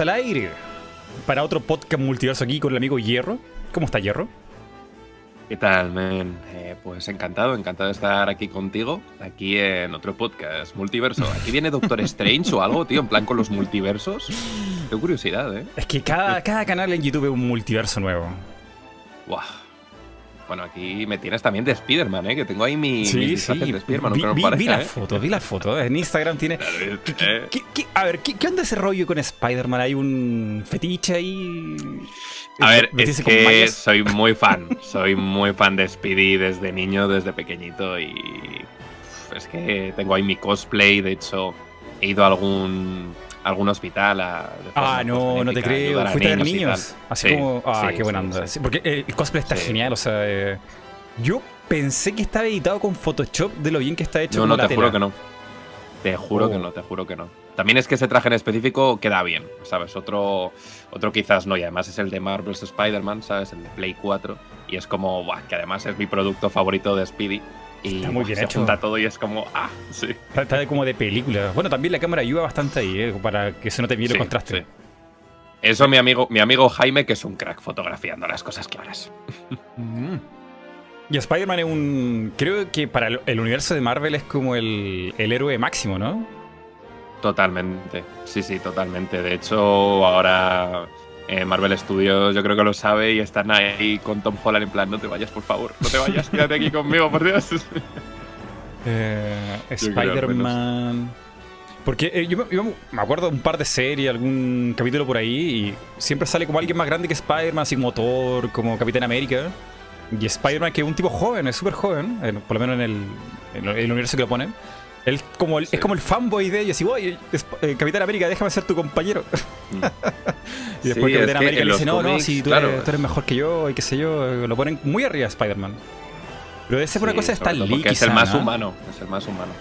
al aire para otro podcast multiverso aquí con el amigo Hierro. ¿Cómo está Hierro? ¿Qué tal, men? Eh, pues encantado, encantado de estar aquí contigo, aquí en otro podcast multiverso. ¿Aquí viene Doctor Strange o algo, tío? En plan con los multiversos. Tengo curiosidad, ¿eh? Es que cada, cada canal en YouTube es un multiverso nuevo. Buah. Bueno, aquí me tienes también de Spider-Man, ¿eh? Que tengo ahí mi, Sí, mis sí. de Spider-Man, vi, la ¿eh? foto, vi la foto. En Instagram tiene. ¿Qué- qué- qué- qué- a ver, ¿qué, onda ese rollo con Spider-Man? ¿Hay un fetiche ahí? A ver, ¿Vestirse es que soy muy fan. Soy muy fan de Speedy desde niño, desde pequeñito. Y es que tengo ahí mi cosplay. De hecho, he ido a algún, algún hospital. A, Ah, pues, no, no te benéfica, creo. Fuiste a ver niños. Así Sí, como. Ah, sí, qué buena sí, onda. porque el cosplay está genial. O sea, eh, yo pensé que estaba editado con Photoshop de lo bien que está hecho. No, no, la te juro que no. Te juro Oh. que no, te juro que no. También es que ese traje en específico queda bien, ¿sabes? Otro, otro quizás no, y además es el de Marvel's Spider-Man, ¿sabes? El de Play 4. Y es como, buah, que además es mi producto favorito de Speedy. Y Está muy bien se hecho. junta todo y es como, ah, sí. Está, como de película. Bueno, también la cámara ayuda bastante ahí, eh, para que se note bien el Sí, contraste. sí. Eso mi amigo, mi amigo Jaime, que es un crack fotografiando las cosas claras. Mm. Y Spider-Man es un. Creo que para el, el universo de Marvel es como el, el héroe máximo, ¿no? Totalmente, sí, sí, totalmente. De hecho, ahora eh, Marvel Studios yo creo que lo sabe y están ahí con Tom Holland en plan, no te vayas, por favor, no te vayas, quédate aquí conmigo, por Dios. Eh, Spider-Man. Porque eh, yo, me- yo me acuerdo de un par de series, algún capítulo por ahí, y siempre sale como alguien más grande que Spider-Man, así como Thor, como Capitán América. Y Spider-Man, que es un tipo joven, es súper joven, por lo menos en el, en el universo que lo ponen. Como el- Sí. es como el fanboy de ellos, y Sp- eh, Capitán América, déjame ser tu compañero. Y después Sí, Capitán es América le dice, no, no, si tú, claro, eres, tú eres mejor que yo, y qué sé yo, lo ponen muy arriba a Spider-Man. Pero debe ser una cosa de Stan Lee, Porque es el más ¿no? humano, es el más humano.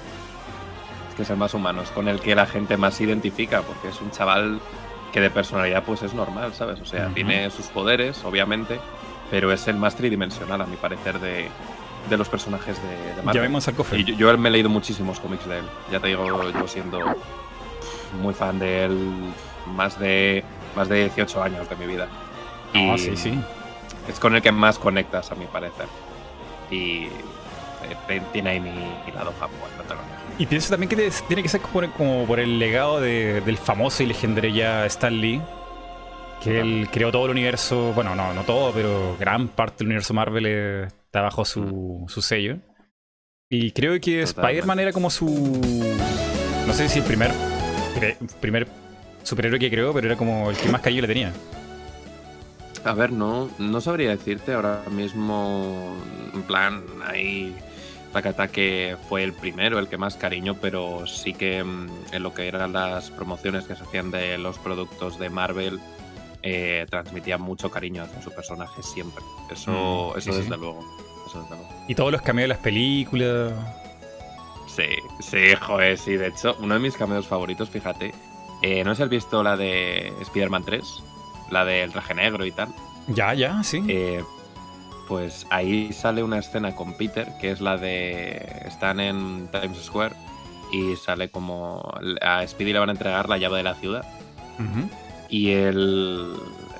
Es que es el más humano, es con el que la gente más se identifica, porque es un chaval que de personalidad pues es normal, ¿sabes? O sea, tiene sus poderes, obviamente, pero es el más tridimensional, a mi parecer, de, de los personajes de, de Ya Marvel. vemos al cofre. Y yo, yo me he leído muchísimos cómics de él. Ya te digo, yo siendo muy fan de él más de más de 18 años de mi vida. Ah, sí, sí. es con el que más conectas, a mi parecer. Y tiene ahí mi, mi lado fanboy, no te lo. Y pienso también que tiene que ser como, como por el legado de- del famoso y legendario ya Stan Lee, que él creó todo el universo, bueno, no, no todo, pero gran parte del universo Marvel eh, está bajo su, su sello. Y creo que. Spider-Man era como su... No sé si el primer, primer superhéroe que creó, pero era como el que más cariño le tenía. A ver, no, no sabría decirte ahora mismo, en plan, ahí Takata que fue el primero, el que más cariño, pero sí que mm, en lo que eran las promociones que se hacían de los productos de Marvel, eh, transmitía mucho cariño hacia su personaje siempre. Eso, Mm, eso sí, sí. desde luego. Eso desde luego. Y todos los cameos de las películas. Sí, sí, joder, sí. De hecho, uno de mis cameos favoritos, fíjate, eh, no sé si has visto la de Spider-Man 3, la del traje negro y tal. Ya, ya, sí. Eh, pues ahí sale una escena con Peter, que es la de. Están en Times Square y sale como. A Speedy le van a entregar la llave de la ciudad. Y él.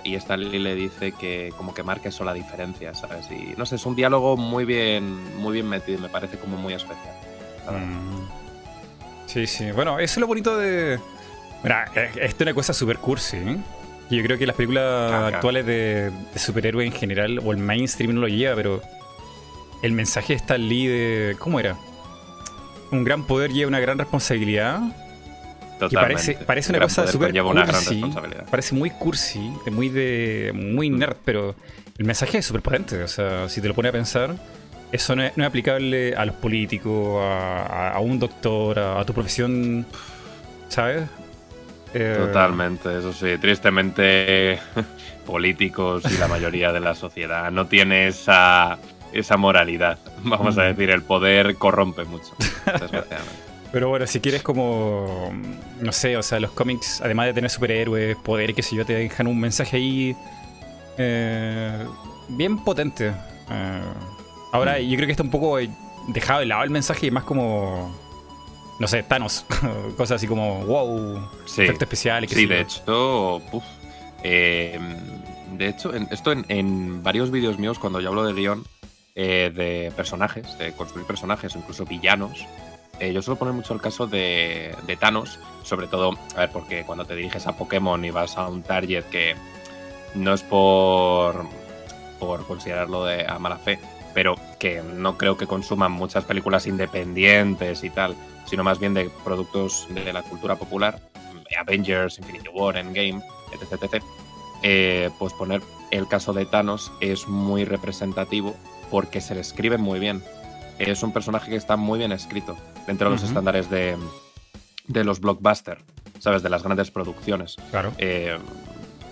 Y Stanley le dice que como que marque eso la diferencia, ¿sabes? Y no sé, es un diálogo muy bien, muy bien metido me parece como muy especial. Mm. Sí, sí. Bueno, eso es lo bonito de. Mira, esto es una cosa súper cursi. ¿eh? Yo creo que las películas Claro. actuales de, de superhéroes en general, o el mainstream no lo lleva, pero el mensaje de Stan Lee de. ¿Cómo era? Un gran poder lleva una gran responsabilidad. Que parece, Totalmente. parece Un una gran cosa súper cursi. Parece muy cursi, muy de muy Mm. nerd, pero el mensaje es súper potente. O sea, si te lo pones a pensar, eso no es, no es aplicable a los políticos, a, un doctor, a, a tu profesión, ¿sabes? Eh, Totalmente, eso sí. Tristemente, políticos y la mayoría de la sociedad no tiene esa, esa moralidad. Vamos a Mm. decir, el poder corrompe mucho, desgraciadamente. Pero bueno, si quieres como, no sé, o sea, los cómics, además de tener superhéroes, poder, qué sé yo, te dejan un mensaje ahí eh, bien potente. Eh, ahora, Mm. yo creo que está un poco dejado de lado el mensaje y más como no sé, Thanos, cosas así como wow, Sí. efectos especiales. qué Sí, de hecho, uf, eh, de hecho, en- esto en, en varios vídeos míos, cuando yo hablo de guion, eh, de personajes, de construir personajes incluso villanos, eh, yo suelo poner mucho el caso de, Thanos, sobre todo, a ver, porque cuando te diriges a Pokémon y vas a un target que no es por, por considerarlo de a mala fe, pero que no creo que consuman muchas películas independientes y tal, sino más bien de productos de la cultura popular, Avengers, Infinity War, Endgame, etc. etc. eh, pues poner el caso de Thanos es muy representativo porque se le escribe muy bien. Es un personaje que está muy bien escrito dentro de los estándares de, de los blockbusters, ¿sabes? De las grandes producciones. Claro. Eh,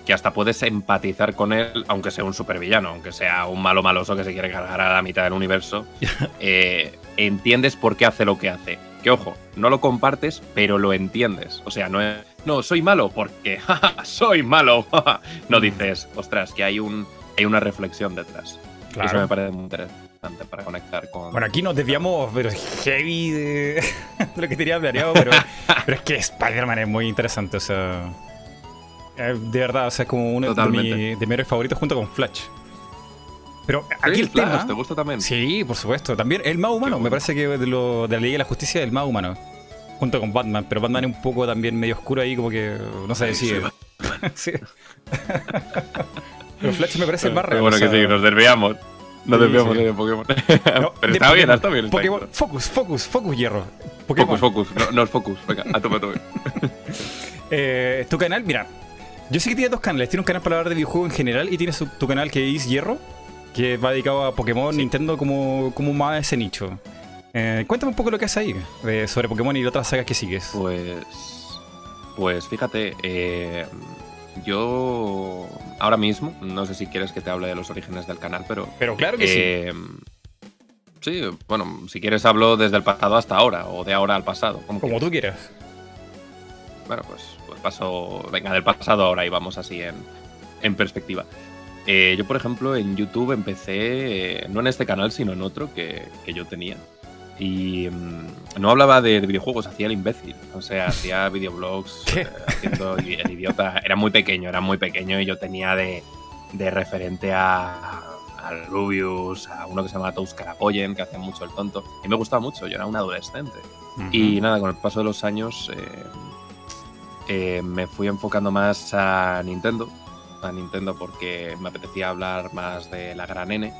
que hasta puedes empatizar con él, aunque sea un supervillano, aunque sea un malo maloso que se quiere cargar a la mitad del universo. eh, entiendes por qué hace lo que hace. Que ojo, no lo compartes, pero lo entiendes. O sea, no es. No, soy malo porque soy malo. no dices, ostras, que hay un hay una reflexión detrás. Eso me Claro. parece muy interesante para conectar con. Bueno, aquí nos desviamos, pero heavy de, de lo que tenía planeado, pero, pero es que Spider-Man es muy interesante, o sea. eh, De verdad, o sea, es como uno de, mi- de mis héroes favoritos junto con Flash. Pero aquí Sí, el Flash, tema. ¿Te gusta también? Sí, por supuesto. También el más humano, me parece que de, lo, de la Liga de la Justicia es el más humano. Junto con Batman, pero Batman es un poco también medio oscuro ahí, como que no se decide. Sí. pero Flash me parece el más real. bueno o sea, que sí, nos desviamos. Nos Sí, desviamos sí. de Pokémon. no, Pero está bien, Pokémon, está bien. está Pokémon, bien. focus, focus, focus, hierro. Pokémon. Focus, focus. No, no es focus. Venga, a tope, a tope. Eh, tu canal, mira, yo sé que tiene dos canales. Tiene un canal para hablar de videojuegos en general y tiene su- tu canal que es Hierro, que va dedicado a Pokémon, Sí. Nintendo, como, como más ese nicho. Eh, cuéntame un poco lo que haces ahí eh, sobre Pokémon y otras sagas que sigues. Pues. Pues fíjate, eh, yo ahora mismo, no sé si quieres que te hable de los orígenes del canal, pero. Pero claro que sí. eh, Sí, bueno, si quieres hablo desde el pasado hasta ahora, o de ahora al pasado. Como tú quieras. Bueno, pues, pues paso. Venga, del pasado ahora y vamos así en, en perspectiva. Eh, yo, por ejemplo, en YouTube empecé, eh, no en este canal, sino en otro que, que yo tenía. Y mm, no hablaba de videojuegos, hacía el imbécil. O sea, hacía videoblogs eh, haciendo el idiota. Era muy pequeño, era muy pequeño y yo tenía de, de referente a, al Rubius, a uno que se llama Tous Carapoyen, que hacía mucho el tonto. Y me gustaba mucho, yo era un adolescente. Y nada, con el paso de los años eh, eh, me fui enfocando más a Nintendo. A Nintendo porque me apetecía hablar más de la gran N.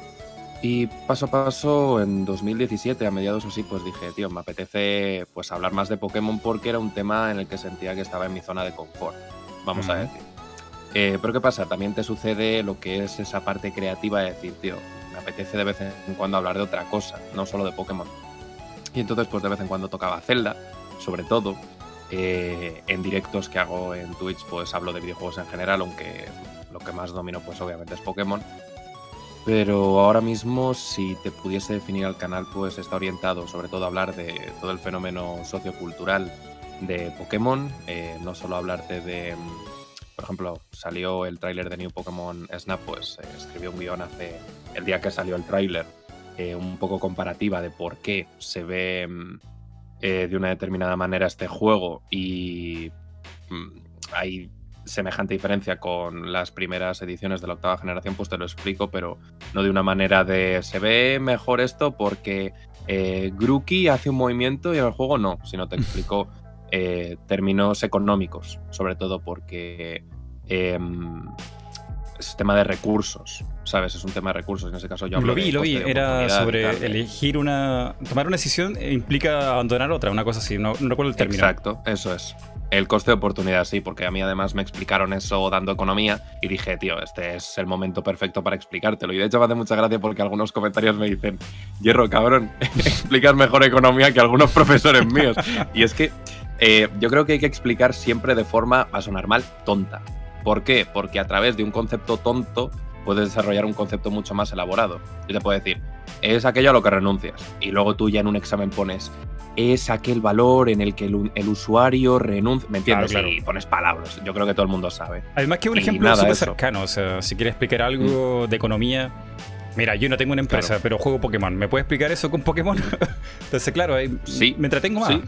Y paso a paso, en 2017, a mediados así, pues dije, tío, me apetece pues hablar más de Pokémon porque era un tema en el que sentía que estaba en mi zona de confort, vamos a decir. Eh, pero ¿qué pasa? También te sucede lo que es esa parte creativa de decir, tío, me apetece de vez en cuando hablar de otra cosa, no solo de Pokémon. Y entonces, pues de vez en cuando tocaba Zelda, sobre todo. Eh, en directos que hago en Twitch, pues hablo de videojuegos en general, aunque lo que más domino, pues obviamente es Pokémon. Pero ahora mismo, si te pudiese definir al canal, pues está orientado sobre todo a hablar de todo el fenómeno sociocultural de Pokémon, eh, no solo hablarte de, mm, por ejemplo, salió el tráiler de New Pokémon Snap, pues eh, escribí un guion hace el día que salió el tráiler, eh, un poco comparativa de por qué se ve mm, eh, de una determinada manera este juego y mm, hay semejante diferencia con las primeras ediciones de la octava generación, pues te lo explico, pero no de una manera de se ve mejor esto porque eh, Grookey hace un movimiento y en el juego no, sino te explico eh, términos económicos, sobre todo porque em, es tema de recursos, ¿sabes? Es un tema de recursos. En ese caso yo hablo Lo vi, de lo vi. Era sobre elegir una. Tomar una decisión implica abandonar otra, una cosa así. No, no recuerdo el término. Exacto, eso es. El coste de oportunidad, sí, porque a mí además me explicaron eso dando economía y dije, tío, este es el momento perfecto para explicártelo. Y de hecho me hace mucha gracia porque algunos comentarios me dicen, Hierro, cabrón, explicas mejor economía que algunos profesores míos. Y es que eh, yo creo que hay que explicar siempre de forma, a sonar mal, tonta. ¿Por qué? Porque a través de un concepto tonto puedes desarrollar un concepto mucho más elaborado. Yo te puedo decir, es aquello a lo que renuncias. Y luego tú ya en un examen pones, es aquel valor en el que el, el usuario renuncia. ¿Me entiendes? Claro, claro. Y pones palabras. Yo creo que todo el mundo sabe. Además que un Y ejemplo súper. Mm. cercano. O sea, si quieres explicar algo de economía. Mira, yo no tengo una empresa, Claro. pero juego Pokémon. ¿Me puedes explicar eso con Pokémon? Entonces, claro, ahí Sí, me entretengo más. sí.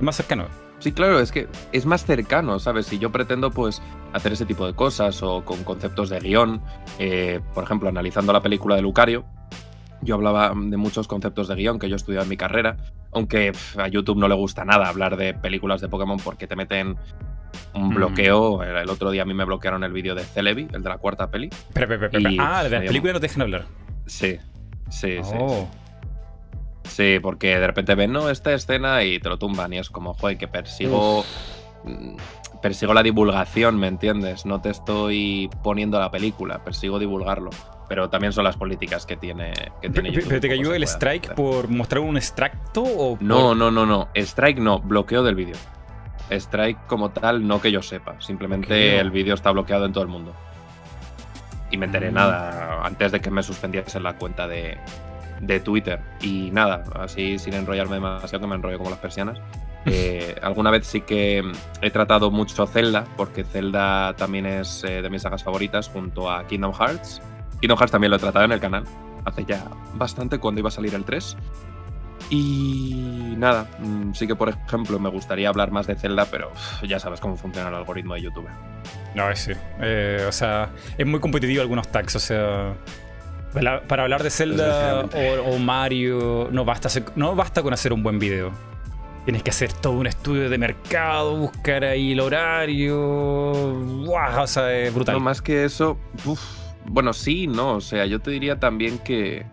más cercano. Sí, claro, es que es más cercano, ¿sabes? Si yo pretendo, pues, hacer ese tipo de cosas o con conceptos de guion, eh, por ejemplo, analizando la película de Lucario, yo hablaba de muchos conceptos de guion que yo he estudiado en mi carrera, aunque a YouTube no le gusta nada hablar de películas de Pokémon porque te meten un Mm. bloqueo. El otro día a mí me bloquearon el vídeo de Celebi, el de la cuarta peli. Pero, pero, pero, Y, ah, de las me películas no te dejan hablar. Sí, sí, sí. Oh. Sí, porque de repente ven, no, esta escena y te lo tumban y es como, joder, que persigo... mm, Persigo la divulgación, ¿me entiendes? No te estoy poniendo la película, persigo divulgarlo. Pero también son las políticas que tiene, que tiene Pero, YouTube, pero te cayó el strike hacer. por mostrar un extracto o por- No, no, no, no. Strike no, bloqueo del vídeo. Strike como tal, no que yo sepa. Simplemente el vídeo está bloqueado en todo el mundo. Y me enteré Mm. nada antes de que me suspendiesen la cuenta de, de Twitter. Y nada, así sin enrollarme demasiado, que me enrollo como las persianas. eh, alguna vez sí que he tratado mucho Zelda, porque Zelda también es eh, de mis sagas favoritas junto a Kingdom Hearts. Kingdom Hearts también lo he tratado en el canal, hace ya bastante cuando iba a salir el 3. Y nada, mm, sí que por ejemplo me gustaría hablar más de Zelda, pero ya sabes cómo funciona el algoritmo de YouTube. No, es sí. Eh, o sea, es muy competitivo algunos tags. O sea, para, para hablar de Zelda o, o Mario, no basta, hacer- no basta con hacer un buen video. Tienes que hacer todo un estudio de mercado, buscar ahí el horario. ¡Guau! O sea, es brutal. No, más que eso, uf, bueno, sí, no, o sea, yo te diría también que,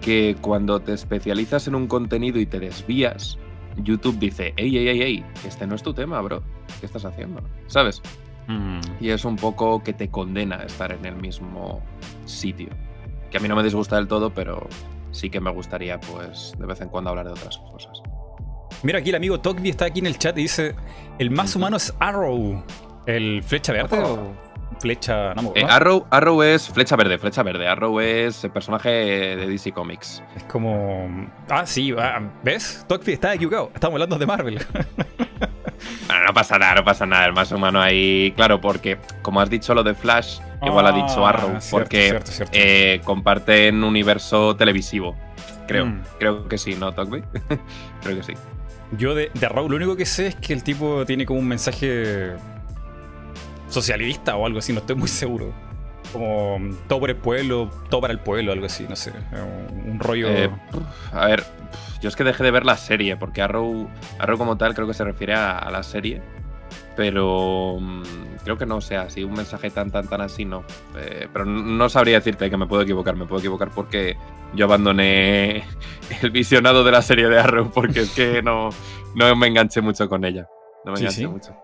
que cuando te especializas en un contenido y te desvías, YouTube dice, ey, ey, ey, ey, este no es tu tema, bro, ¿qué estás haciendo? ¿Sabes? Mm. Y es un poco que te condena a estar en el mismo sitio. Que a mí no me disgusta del todo, pero sí que me gustaría, pues, de vez en cuando hablar de otras cosas. Mira, aquí el amigo Tokbi está aquí en el chat y dice: El más humano es Arrow. ¿El flecha verde Oh. Flecha.? No, Eh. Arrow, Arrow es flecha verde, flecha verde. Arrow es el personaje de DC Comics. Es como. Ah, sí, ah, ¿ves? Tokbi está equivocado. Estamos hablando de Marvel. Bueno, no pasa nada, no pasa nada. El más humano ahí, claro, porque como has dicho lo de Flash, igual ha dicho Ah, Arrow, cierto, porque cierto, cierto. eh, comparten universo televisivo. Creo, Mm. creo que sí, ¿no, Tokbi? creo que sí. Yo de, de Arrow lo único que sé es que el tipo tiene como un mensaje socialista o algo así, no estoy muy seguro. Como todo por el pueblo, todo para el pueblo, algo así, no sé. Un, un rollo. Eh, a ver, yo es que dejé de ver la serie, porque Arrow, Arrow como tal creo que se refiere a, a la serie, pero mm, creo que no sea así, un mensaje tan, tan, tan así, no. Eh, pero no sabría decirte que me puedo equivocar, me puedo equivocar porque yo abandoné el visionado de la serie de Arrow, porque es que no, no me enganché mucho con ella. No me Sí, enganché sí. mucho.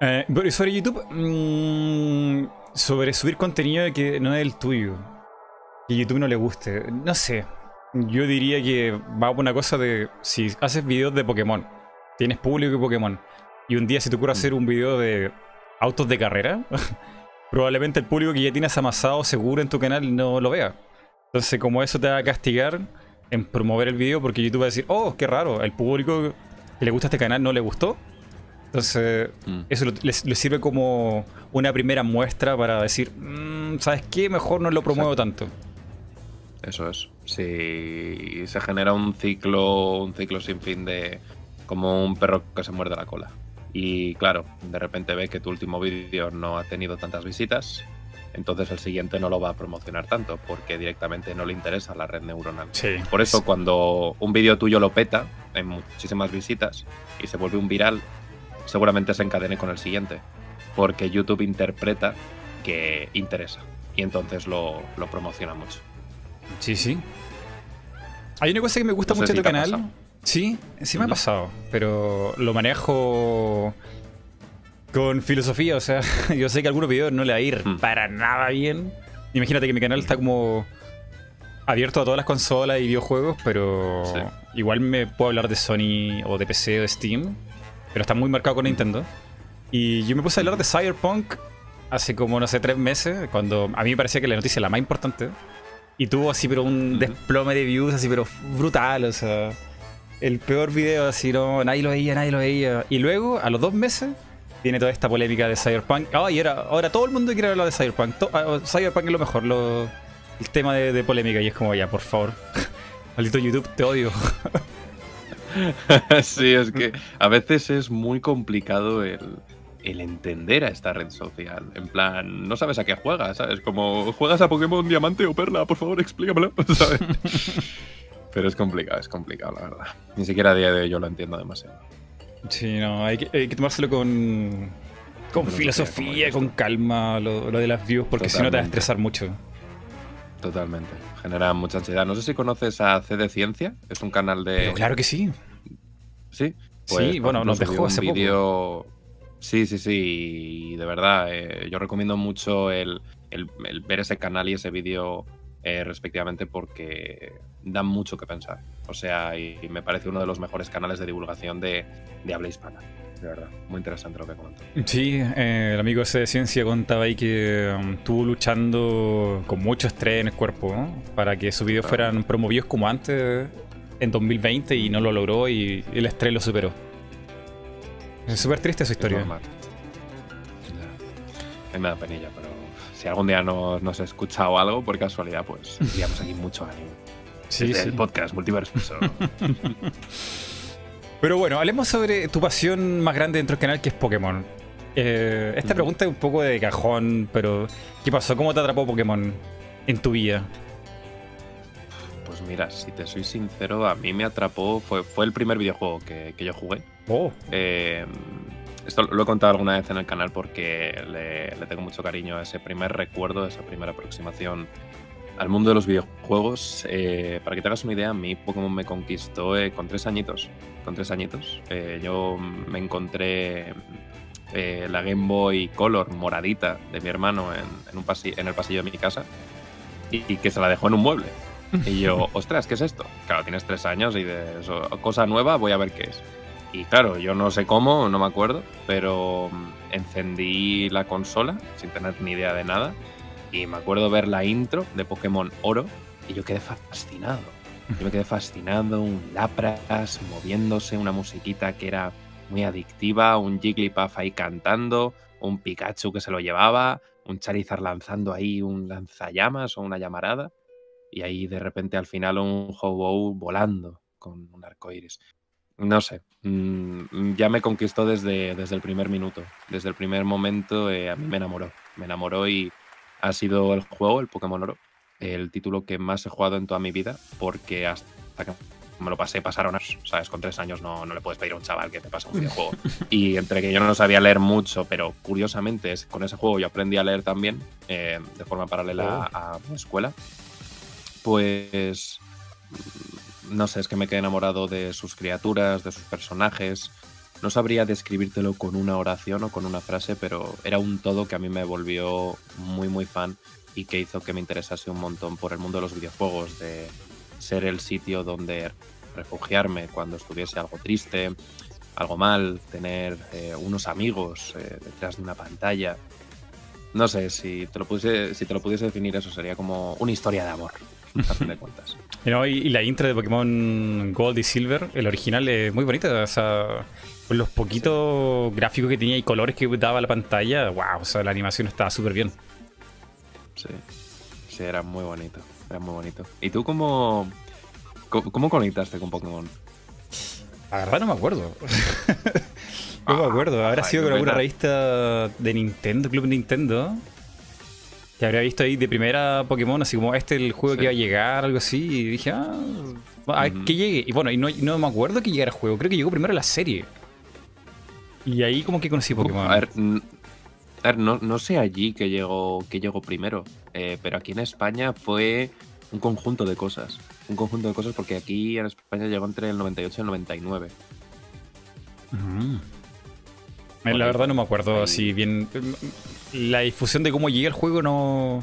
Eh, pero sobre YouTube, mm, sobre subir contenido que no es el tuyo, que YouTube no le guste, no sé. Yo diría que va por una cosa de si haces videos de Pokémon, tienes público de Pokémon, y un día se te ocurre hacer un video de autos de carrera, probablemente el público que ya tienes amasado seguro en tu canal no lo vea. Entonces, como eso te va a castigar en promover el video, porque YouTube va a decir, oh, qué raro, el público que le gusta este canal no le gustó. Entonces, Mm. eso les sirve como una primera muestra para decir, "Mm, ¿sabes qué? Mejor no lo promuevo tanto. Eso es. Si se genera un ciclo, un ciclo sin fin de como un perro que se muerde la cola. Y claro, de repente ve que tu último vídeo no ha tenido tantas visitas, entonces el siguiente no lo va a promocionar tanto, porque directamente no le interesa la red neuronal. Sí. Por eso cuando un vídeo tuyo lo peta en muchísimas visitas y se vuelve un viral, seguramente se encadene con el siguiente. Porque YouTube interpreta que interesa. Y entonces lo, lo promociona mucho. Sí, sí. Hay una cosa que me gusta No mucho si de tu te ha canal. pasado. Sí, sí me ha pasado, pero lo manejo con filosofía. O sea, yo sé que algunos videos no le va a ir Hmm. para nada bien. Imagínate que mi canal está como abierto a todas las consolas y videojuegos, pero Sí. igual me puedo hablar de Sony o de PC o de Steam, pero está muy marcado con Nintendo. Y yo me puse a hablar de Cyberpunk hace como, no sé, tres meses, cuando a mí me parecía que la noticia era la más importante. Y tuvo así, pero un desplome de views, así, pero brutal, o sea. El peor video, así, no, nadie lo veía, nadie lo veía. Y luego, a los dos meses, viene toda esta polémica de Cyberpunk. Ah, y ahora, ahora todo el mundo quiere hablar de Cyberpunk. To- ah, Cyberpunk es lo mejor, lo- el tema de, de polémica. Y es como, ya, por favor. Maldito YouTube, te odio. sí, es que a veces es muy complicado el, el entender a esta red social. En plan, no sabes a qué juegas, ¿sabes? Como, ¿juegas a Pokémon Diamante o Perla? Por favor, explícamelo, ¿sabes? Pero es complicado, es complicado, la verdad. Ni siquiera a día de hoy yo lo entiendo demasiado. Sí, no, hay que, tomárselo con, con filosofía, con calma, lo, de las views, porque si no te va a estresar mucho. Totalmente. Genera mucha ansiedad. No sé si conoces a C de Ciencia. Es un canal de. claro que sí. Sí. Pues, sí, bueno, nos dejó hace poco. Sí, sí, sí. Y de verdad, eh, yo recomiendo mucho el, ver ese canal y ese vídeo eh, respectivamente porque dan mucho que pensar. O sea, y, me parece uno de los mejores canales de divulgación de, habla hispana. De verdad, muy interesante lo que comentó. Sí, eh, el amigo ese de ciencia contaba ahí que um, estuvo luchando con mucho estrés en el cuerpo para que sus videos fueran promovidos como antes en 2020 y no lo logró y el estrés lo superó. Es súper triste esa historia. A mí me da penilla, pero si algún día nos, nos he escuchado algo por casualidad, pues diríamos aquí mucho ánimo. Sí, sí. El podcast Multiverso. pero bueno, hablemos sobre tu pasión más grande dentro del canal, que es Pokémon. Eh, esta pregunta es un poco de cajón, pero ¿qué pasó? ¿Cómo te atrapó Pokémon en tu vida? Pues mira, si te soy sincero, a mí me atrapó, fue, fue el primer videojuego que, que yo jugué. Oh. Eh, esto lo he contado alguna vez en el canal porque le, tengo mucho cariño a ese primer recuerdo, a esa primera aproximación al mundo de los videojuegos. Eh, para que te hagas una idea, mi Pokémon me conquistó eh, con tres añitos. Con tres añitos. yo me encontré la Game Boy Color moradita de mi hermano en, un en el pasillo de mi casa y, que se la dejó en un mueble. Y yo, ostras, ¿qué es esto? Claro, tienes tres años y de eso, cosa nueva, voy a ver qué es. Y claro, yo no sé cómo, no me acuerdo, pero mm, encendí la consola sin tener ni idea de nada. Y me acuerdo ver la intro de Pokémon Oro y yo quedé fascinado. Yo me quedé fascinado, un Lapras moviéndose, una musiquita que era muy adictiva, un Jigglypuff ahí cantando, un Pikachu que se lo llevaba, un Charizard lanzando ahí un lanzallamas o una llamarada, y ahí de repente al final un Ho-Oh volando con un arco iris. No sé, mm, ya me conquistó desde, desde el primer minuto. Desde el primer momento eh, a mí me enamoró. Me enamoró y ha sido el juego, el Pokémon Oro, el título que más he jugado en toda mi vida, porque hasta que me lo pasé, pasaron ¿sabes? Con tres años no, no le puedes pedir a un chaval que te pase un videojuego. y entre que yo no sabía leer mucho, pero curiosamente con ese juego yo aprendí a leer también, eh, de forma paralela oh. a, a mi escuela, pues no sé, es que me quedé enamorado de sus criaturas, de sus personajes. No sabría describírtelo con una oración o con una frase, pero era un todo que a mí me volvió muy, muy fan y que hizo que me interesase un montón por el mundo de los videojuegos, de ser el sitio donde refugiarme cuando estuviese algo triste, algo mal, tener eh, unos amigos eh, detrás de una pantalla. No sé, si te, lo pudiese, si te lo pudiese definir, eso sería como una historia de amor, a fin de cuentas. y, la intro de Pokémon Gold y Silver, el original, es muy bonita. O sea, con los poquitos gráficos que tenía y colores que daba la pantalla, wow, o sea, la animación estaba súper bien. Sí, sí, era muy bonito. Era muy bonito. ¿Y tú cómo, cómo, conectaste con Pokémon? La verdad no me acuerdo. no me acuerdo. Habrá sido con alguna revista de Nintendo, Club Nintendo que habría visto ahí de primera Pokémon, así como este es el juego que iba a llegar, algo así, y dije, ah, a ver que llegue. Y bueno, y no, me acuerdo que llegara el juego, creo que llegó primero la serie. Y ahí como que conocí Pokémon. a ver, no, sé allí que llegó, que llegó primero, eh, pero aquí en España fue un conjunto de cosas. Un conjunto de cosas porque aquí en España llegó entre el 98 y el 99. La verdad no me acuerdo así bien. La difusión de cómo llega el juego no.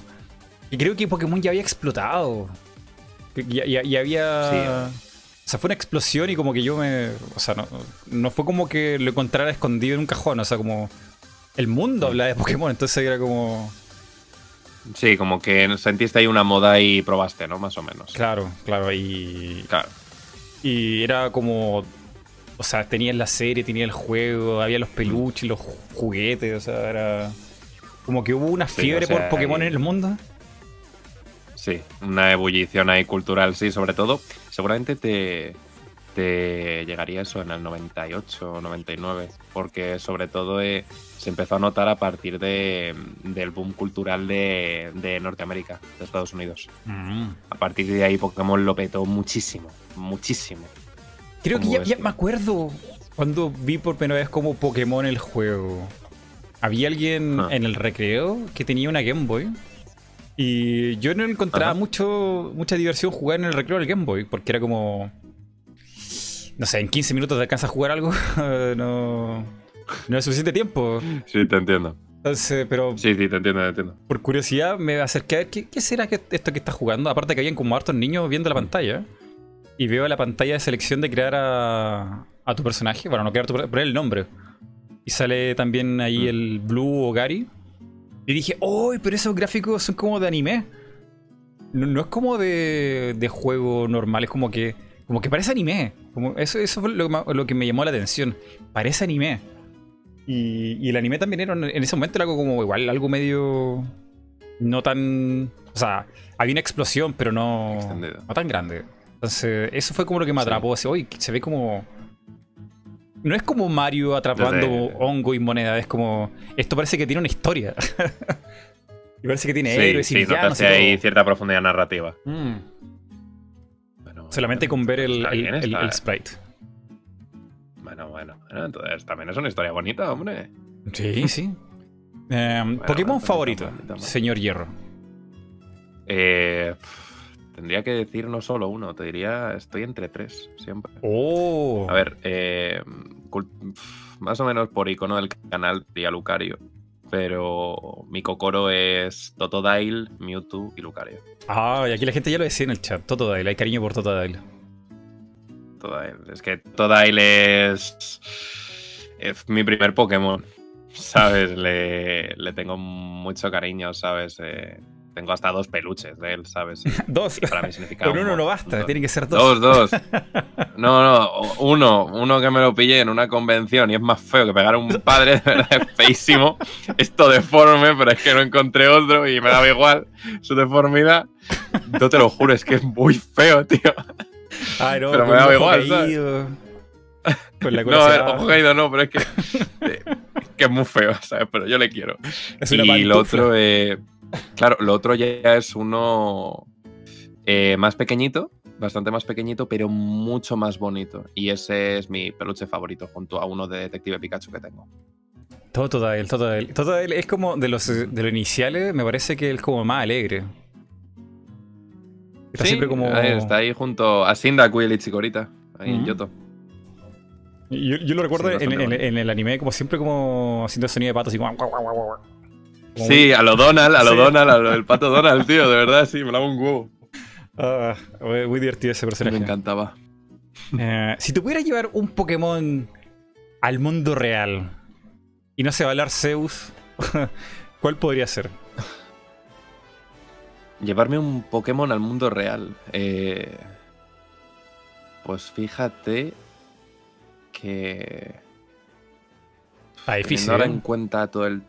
Y creo que Pokémon ya había explotado. Ya, había. O sea, fue una explosión y como que yo me. O sea, no, fue como que lo encontrara escondido en un cajón. O sea, como. El mundo habla de Pokémon, entonces era como. Sí, como que sentiste ahí una moda y probaste, ¿no? Más o menos. Claro, claro. Y. Claro. Y era como o sea, tenía la serie, tenía el juego, había los peluches, los juguetes, o sea, era. Como que hubo una fiebre por Pokémon en el mundo. Sí, una ebullición ahí cultural, sí, sobre todo. Seguramente te, te llegaría eso en el 98 o 99, porque sobre todo eh, se empezó a notar a partir de, del boom cultural de, de Norteamérica, de Estados Unidos. Mm. A partir de ahí Pokémon lo petó muchísimo, muchísimo. Creo que ya, me acuerdo cuando vi por primera vez como Pokémon el juego. Había alguien Ah. en el recreo que tenía una Game Boy. Y yo no encontraba Ajá. mucho, mucha diversión jugar en el recreo del Game Boy. Porque era como. No sé, en 15 minutos te alcanzas a jugar algo. no. No es suficiente tiempo. Sí, te entiendo. Entonces, pero Sí, sí, te entiendo, te entiendo. por curiosidad me acerqué a ver qué, qué será que esto que estás jugando. Aparte que habían como hartos niños viendo la pantalla. Y veo la pantalla de selección de crear a, a tu personaje. Bueno, no crear tu per- poner el nombre. Y sale también ahí Mm. el Blue o Gary. Y dije, ¡oh! Pero esos gráficos son como de anime. No, no es como de, de juego normal, es como que. Como que parece anime. Como eso, eso fue lo, que me- lo que me llamó la atención. Parece anime. Y, y el anime también era en ese momento era algo como igual, algo medio. No tan. O sea, había una explosión, pero no. No tan grande. Entonces, eso fue como lo que me atrapó. Así, "Uy, se ve como. No es como Mario atrapando Desde- hongo y moneda, es como. Esto parece que tiene una historia. y parece que tiene Sí, héroes y sí, villanos y todo. ahí cierta profundidad narrativa. Mm. Bueno, Solamente con ver el, sprite. Bueno, bueno, bueno, entonces también es una historia bonita, hombre. Sí, sí. Em, Pokémon favorito, bonito, bonito. señor Hierro. Eh, pff, tendría que decir no solo uno, te diría, estoy entre tres, siempre. Oh. A ver, eh, más o menos por icono del canal diría Lucario. Pero mi Kokoro es Totodile, Mewtwo y Lucario. Ah, y aquí la gente ya lo decía en el chat. Totodile, hay cariño por Totodile. Totodile. Es que Totodile es, es mi primer Pokémon. ¿Sabes? Le, le tengo mucho cariño, ¿sabes? Eh, tengo hasta dos peluches de él, ¿sabes? Y Dos. para mí significa. Con un uno no basta, tiene que ser dos. Dos, dos. No, no, uno. Uno que me lo pillé en una convención y es más feo que pegar a un padre, de verdad, es feísimo. Esto deforme, pero es que no encontré otro y me daba igual su deformidad. Yo te lo juro, es que es muy feo, tío. Ay, no, Pero me daba igual, ¿sabes? caído, Con la No, abajo. ojo caído no, pero es que, eh, que es muy feo, ¿sabes? Pero yo le quiero. Es y pantufla. otro, eh, claro, lo otro ya es uno eh, más pequeñito, bastante más pequeñito, pero mucho más bonito. Y ese es mi peluche favorito, junto a uno de Detective Pikachu que tengo. Totodile, Totodile. Totodile es como de los, de los iniciales, me parece que es como más alegre. Está Sí, siempre como. ahí está ahí junto a Cyndaquil y Chikorita, ahí en Mm. Yoto. Yo, yo lo recuerdo Sí, en, el anime como siempre como haciendo sonido de pato así como... Sí, a lo Donald, a lo Sí. Donald, a lo del pato Donald, tío, de verdad, sí, me daba un huevo. Ah, muy muy divertido ese Me personaje. encantaba. Eh, si tú pudieras llevar un Pokémon al mundo real y no se va a hablar Zeus, ¿cuál podría ser? Llevarme un Pokémon al mundo real. Eh, pues fíjate que. Está difícil. Teniendo ahora ¿eh? en cuenta todo el.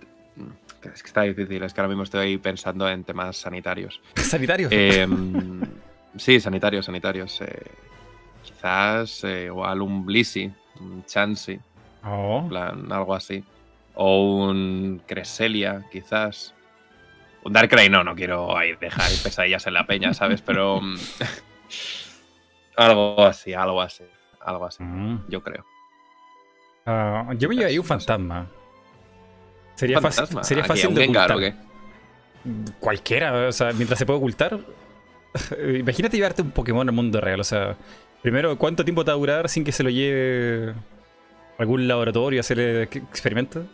Es que está difícil, es que ahora mismo estoy ahí pensando en temas sanitarios. Sanitario. Eh, sí, sanitarios, sanitarios. eh, quizás eh, igual un Blissey, un Chansey, Oh. en plan, algo así. O un Cresselia, quizás. Un Darkrai no, no quiero ahí dejar pesadillas en la peña, ¿sabes? Pero. mm, algo así, algo así. Algo así, Mm. yo creo. Ah, yo me llevaría un No fantasma. Sería fácil, sería ¿A fácil de ¿Un Gengar ocultar. o qué? Cualquiera, o sea, mientras se puede ocultar. Imagínate llevarte un Pokémon al mundo real, o sea, primero, ¿cuánto tiempo te va a durar sin que se lo lleve a algún laboratorio a hacerle ex- experimentos?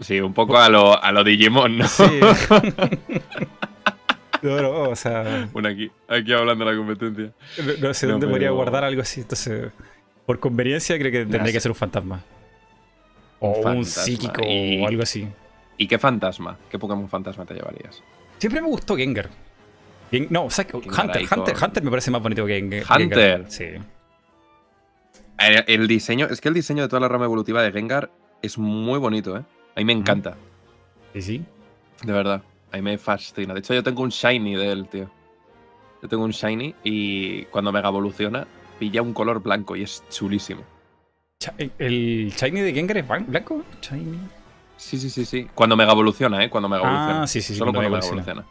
Sí, un poco a lo, a lo Digimon, ¿no? Sí. no, no, o sea, Bueno, aquí, aquí hablando de la competencia. no, no sé No, dónde podría pero- guardar algo así, entonces, por conveniencia creo que tendría que ser un fantasma. O un psíquico y- o algo así. ¿Y qué fantasma? ¿Qué Pokémon fantasma te llevarías? Siempre me gustó Gengar. Gen- no, o sea, Hunter, Hunter, Hunter me parece más bonito que Gen- Hunter. Gengar. Sí. El, el diseño, es que el diseño de toda la rama evolutiva de Gengar es muy bonito, ¿eh? A mí me encanta, Sí, sí. de verdad. A mí me fascina. De hecho, yo tengo un Shiny de él, tío. Yo tengo un Shiny y cuando mega evoluciona pilla un color blanco y es chulísimo. ¿El Shiny de Gengar es blanco? Shiny. Sí, sí, sí, sí. Cuando mega evoluciona, ¿eh? Cuando mega evoluciona. Ah, sí, sí, sí. Solo cuando, mega evoluciona.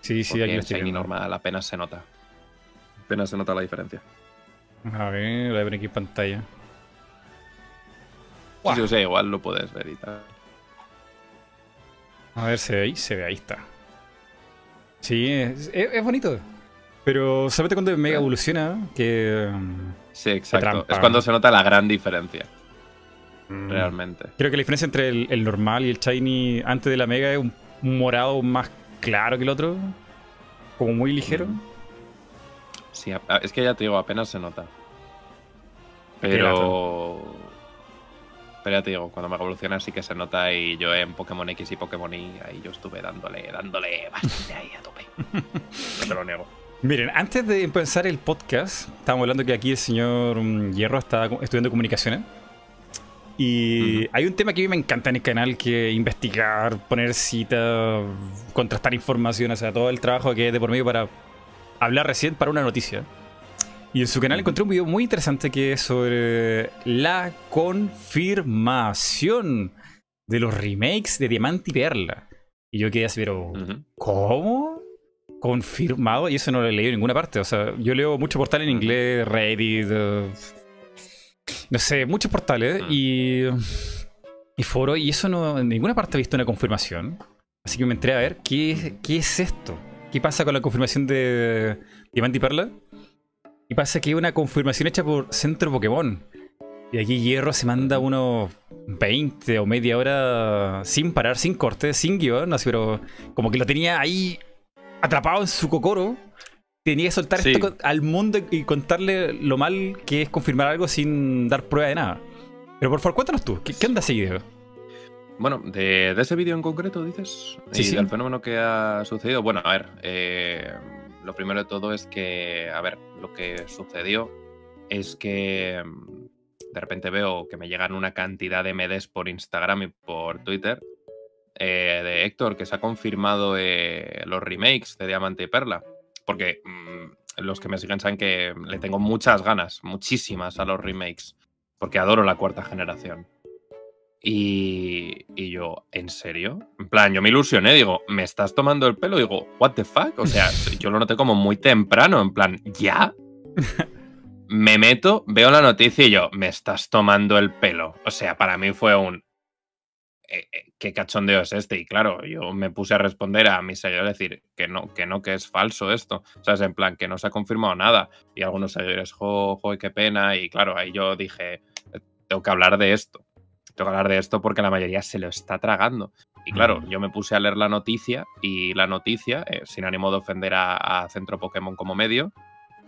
Sí, sí, Porque aquí el estoy Shiny viendo. normal apenas se nota. Apenas se nota la diferencia. A ver, voy a ver aquí en pantalla. Sí, o sea, igual lo puedes ver y tal. A ver, se ve ahí, se ve, ahí está. Sí, es, es- es bonito. Pero solamente cuando mega evoluciona, que... Sí, exacto. Es cuando se nota la gran diferencia, mm, realmente. Creo que la diferencia entre el, el normal y el shiny antes de la mega es un, un morado más claro que el otro. Como muy ligero. Mm. Sí, a- a- es que ya te digo, apenas se nota. Pero. Pero ya te digo, cuando me evoluciona sí que se nota y yo en Pokémon X y Pokémon Y ahí yo estuve dándole, dándole bastante ahí a tope. No te lo niego. Miren, antes de empezar el podcast, estábamos hablando que aquí el señor mm, Hierro está estudiando comunicaciones. Y hay un tema que a mí me encanta en el canal, que es investigar, poner cita, contrastar información, o sea, todo el trabajo que es de por medio para hablar recién para una noticia. Y en su canal encontré un video muy interesante que es sobre la confirmación de los remakes de Diamante y Perla. Y yo quedé así, pero... ¿Cómo? Confirmado, y eso no lo he leído en ninguna parte. O sea, yo leo muchos portales en inglés, Reddit, eh, no sé, muchos portales Mm. y, y foros, y eso no, en ninguna parte he visto una confirmación. Así que me entré a ver qué, qué es esto. ¿Qué pasa con la confirmación de Diamante y Perla? Y pasa que es una confirmación hecha por Centro Pokémon. Y aquí Hierro se manda unos 20 o media hora sin parar, sin corte, sin guion, así, pero como que lo tenía ahí atrapado en su cocoro. Tenía que soltar Sí. esto al mundo y contarle lo mal que es confirmar algo sin dar prueba de nada. Pero por favor, cuéntanos tú, ¿qué, qué onda ese video? Bueno, de, de ese vídeo en concreto, dices, Sí, y sí. del fenómeno que ha sucedido. Bueno, a ver, eh, lo primero de todo es que, a ver, lo que sucedió es que mm, de repente veo que me llegan una cantidad de MDs por Instagram y por Twitter eh, de Héctor que se ha confirmado eh, los remakes de Diamante y Perla. Porque mm, los que me siguen saben que le tengo muchas ganas, muchísimas a los remakes, porque adoro la cuarta generación. Y, y yo, ¿en serio? En plan, yo me ilusioné, digo, ¿me estás tomando el pelo? Digo, ¿what the fuck? O sea, yo lo noté como muy temprano, en plan, ¿ya? Me meto, veo la noticia y yo, ¿me estás tomando el pelo? O sea, para mí fue un. Eh, eh, ¿Qué cachondeo es este? Y claro, yo me puse a responder a mis seguidores, decir que no, que no, que es falso esto. O sea, es en plan, que no se ha confirmado nada. Y algunos seguidores, jo, jo, qué pena. Y claro, ahí yo dije, tengo que hablar de esto. Tengo que hablar de esto porque la mayoría se lo está tragando. Y claro, Mm. yo me puse a leer la noticia y la noticia, eh, sin ánimo de ofender a, a Centro Pokémon como medio,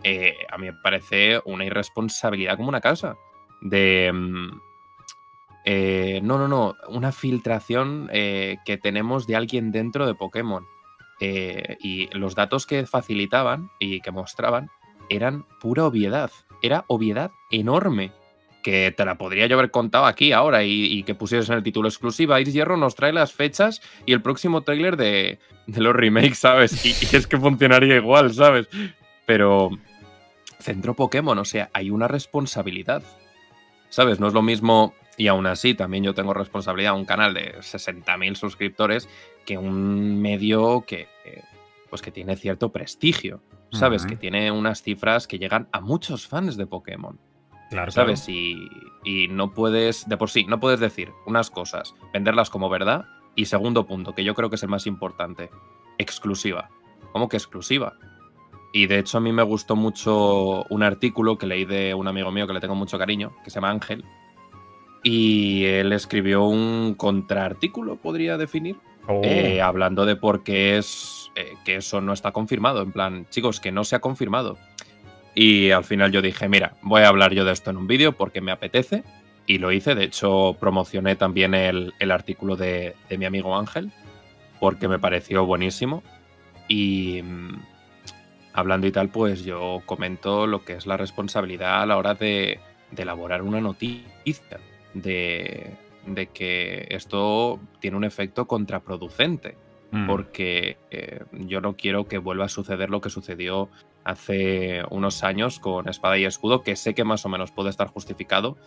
eh, a mí me parece una irresponsabilidad como una casa. De... eh, no, no, no, una filtración eh, que tenemos de alguien dentro de Pokémon. Eh, y los datos que facilitaban y que mostraban eran pura obviedad. Era obviedad enorme que te la podría yo haber contado aquí ahora y, que pusieras en el título exclusiva. Iris Hierro nos trae las fechas y el próximo tráiler de, de los remakes, ¿sabes? Y, y es que funcionaría igual, ¿sabes? Pero Centro Pokémon, o sea, hay una responsabilidad. ¿Sabes? No es lo mismo, y aún así también yo tengo responsabilidad, un canal de 60.000 suscriptores, que un medio que, eh, pues que tiene cierto prestigio. ¿Sabes? Que tiene unas cifras que llegan a muchos fans de Pokémon. Claro, ¿Sabes? Y, y no puedes, de por sí, no puedes decir unas cosas, venderlas como verdad. Y segundo punto, que yo creo que es el más importante, exclusiva. ¿Cómo que exclusiva? Y de hecho a mí me gustó mucho un artículo que leí de un amigo mío que le tengo mucho cariño, que se llama Ángel. Y él escribió un contraartículo, podría definir, Oh, eh, hablando de por qué es eh, que eso no está confirmado. En plan, chicos, que no se ha confirmado. Y al final yo dije, mira, voy a hablar yo de esto en un vídeo porque me apetece. Y lo hice. De hecho, promocioné también el, el artículo de, de mi amigo Ángel porque me pareció buenísimo. Y mm, hablando y tal, pues yo comento lo que es la responsabilidad a la hora de, de elaborar una noticia. De, de que esto tiene un efecto contraproducente. Mm. Porque eh, yo no quiero que vuelva a suceder lo que sucedió hace unos años con Espada y Escudo, que sé que más o menos puede estar justificado,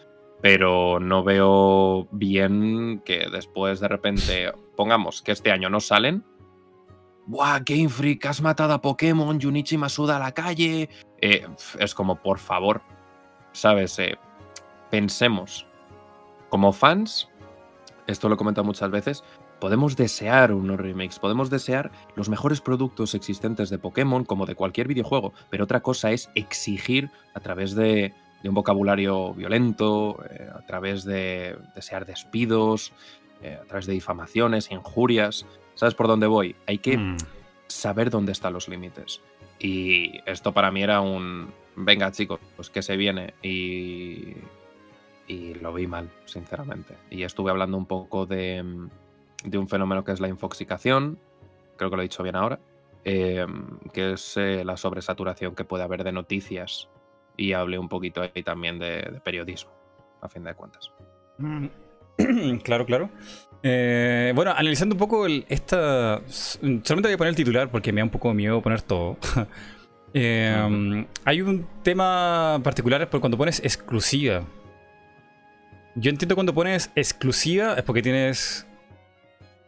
pero no veo bien que después de repente, pongamos que este año no salen. ¡Buah, Game Freak, has matado a Pokémon! Junichi Masuda a la calle. Eh, es como, por favor, ¿sabes? Eh, pensemos. Como fans, esto lo he comentado muchas veces, podemos desear unos remakes, podemos desear los mejores productos existentes de Pokémon como de cualquier videojuego, pero otra cosa es exigir a través de, un vocabulario violento, eh, a través de desear despidos, eh, a través de difamaciones, injurias. ¿Sabes por dónde voy? Hay que mm. saber dónde están los límites. Y esto para mí era un, venga chicos, pues que se viene y, y lo vi mal, sinceramente. Y estuve hablando un poco de, de un fenómeno que es la infoxicación, creo que lo he dicho bien ahora, em, que es eh, la sobresaturación que puede haber de noticias y hablé un poquito ahí también de, periodismo, a fin de cuentas. Mm. Claro, claro. Eh, bueno, analizando un poco el, esta... Solamente voy a poner el titular porque me da un poco miedo poner todo. Em, hay un tema particular por cuando pones exclusiva. Yo entiendo cuando pones exclusiva es porque tienes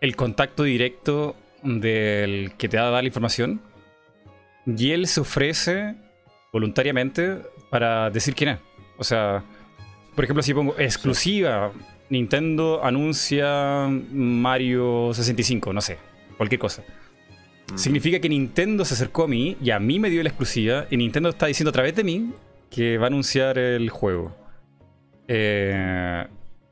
el contacto directo del que te va a dar la información y él se ofrece voluntariamente para decir quién es. O sea, por ejemplo, si pongo exclusiva, Nintendo anuncia Mario 65, no sé, cualquier cosa. Mm. Significa que Nintendo se acercó a mí y a mí me dio la exclusiva y Nintendo está diciendo a través de mí que va a anunciar el juego. Eh,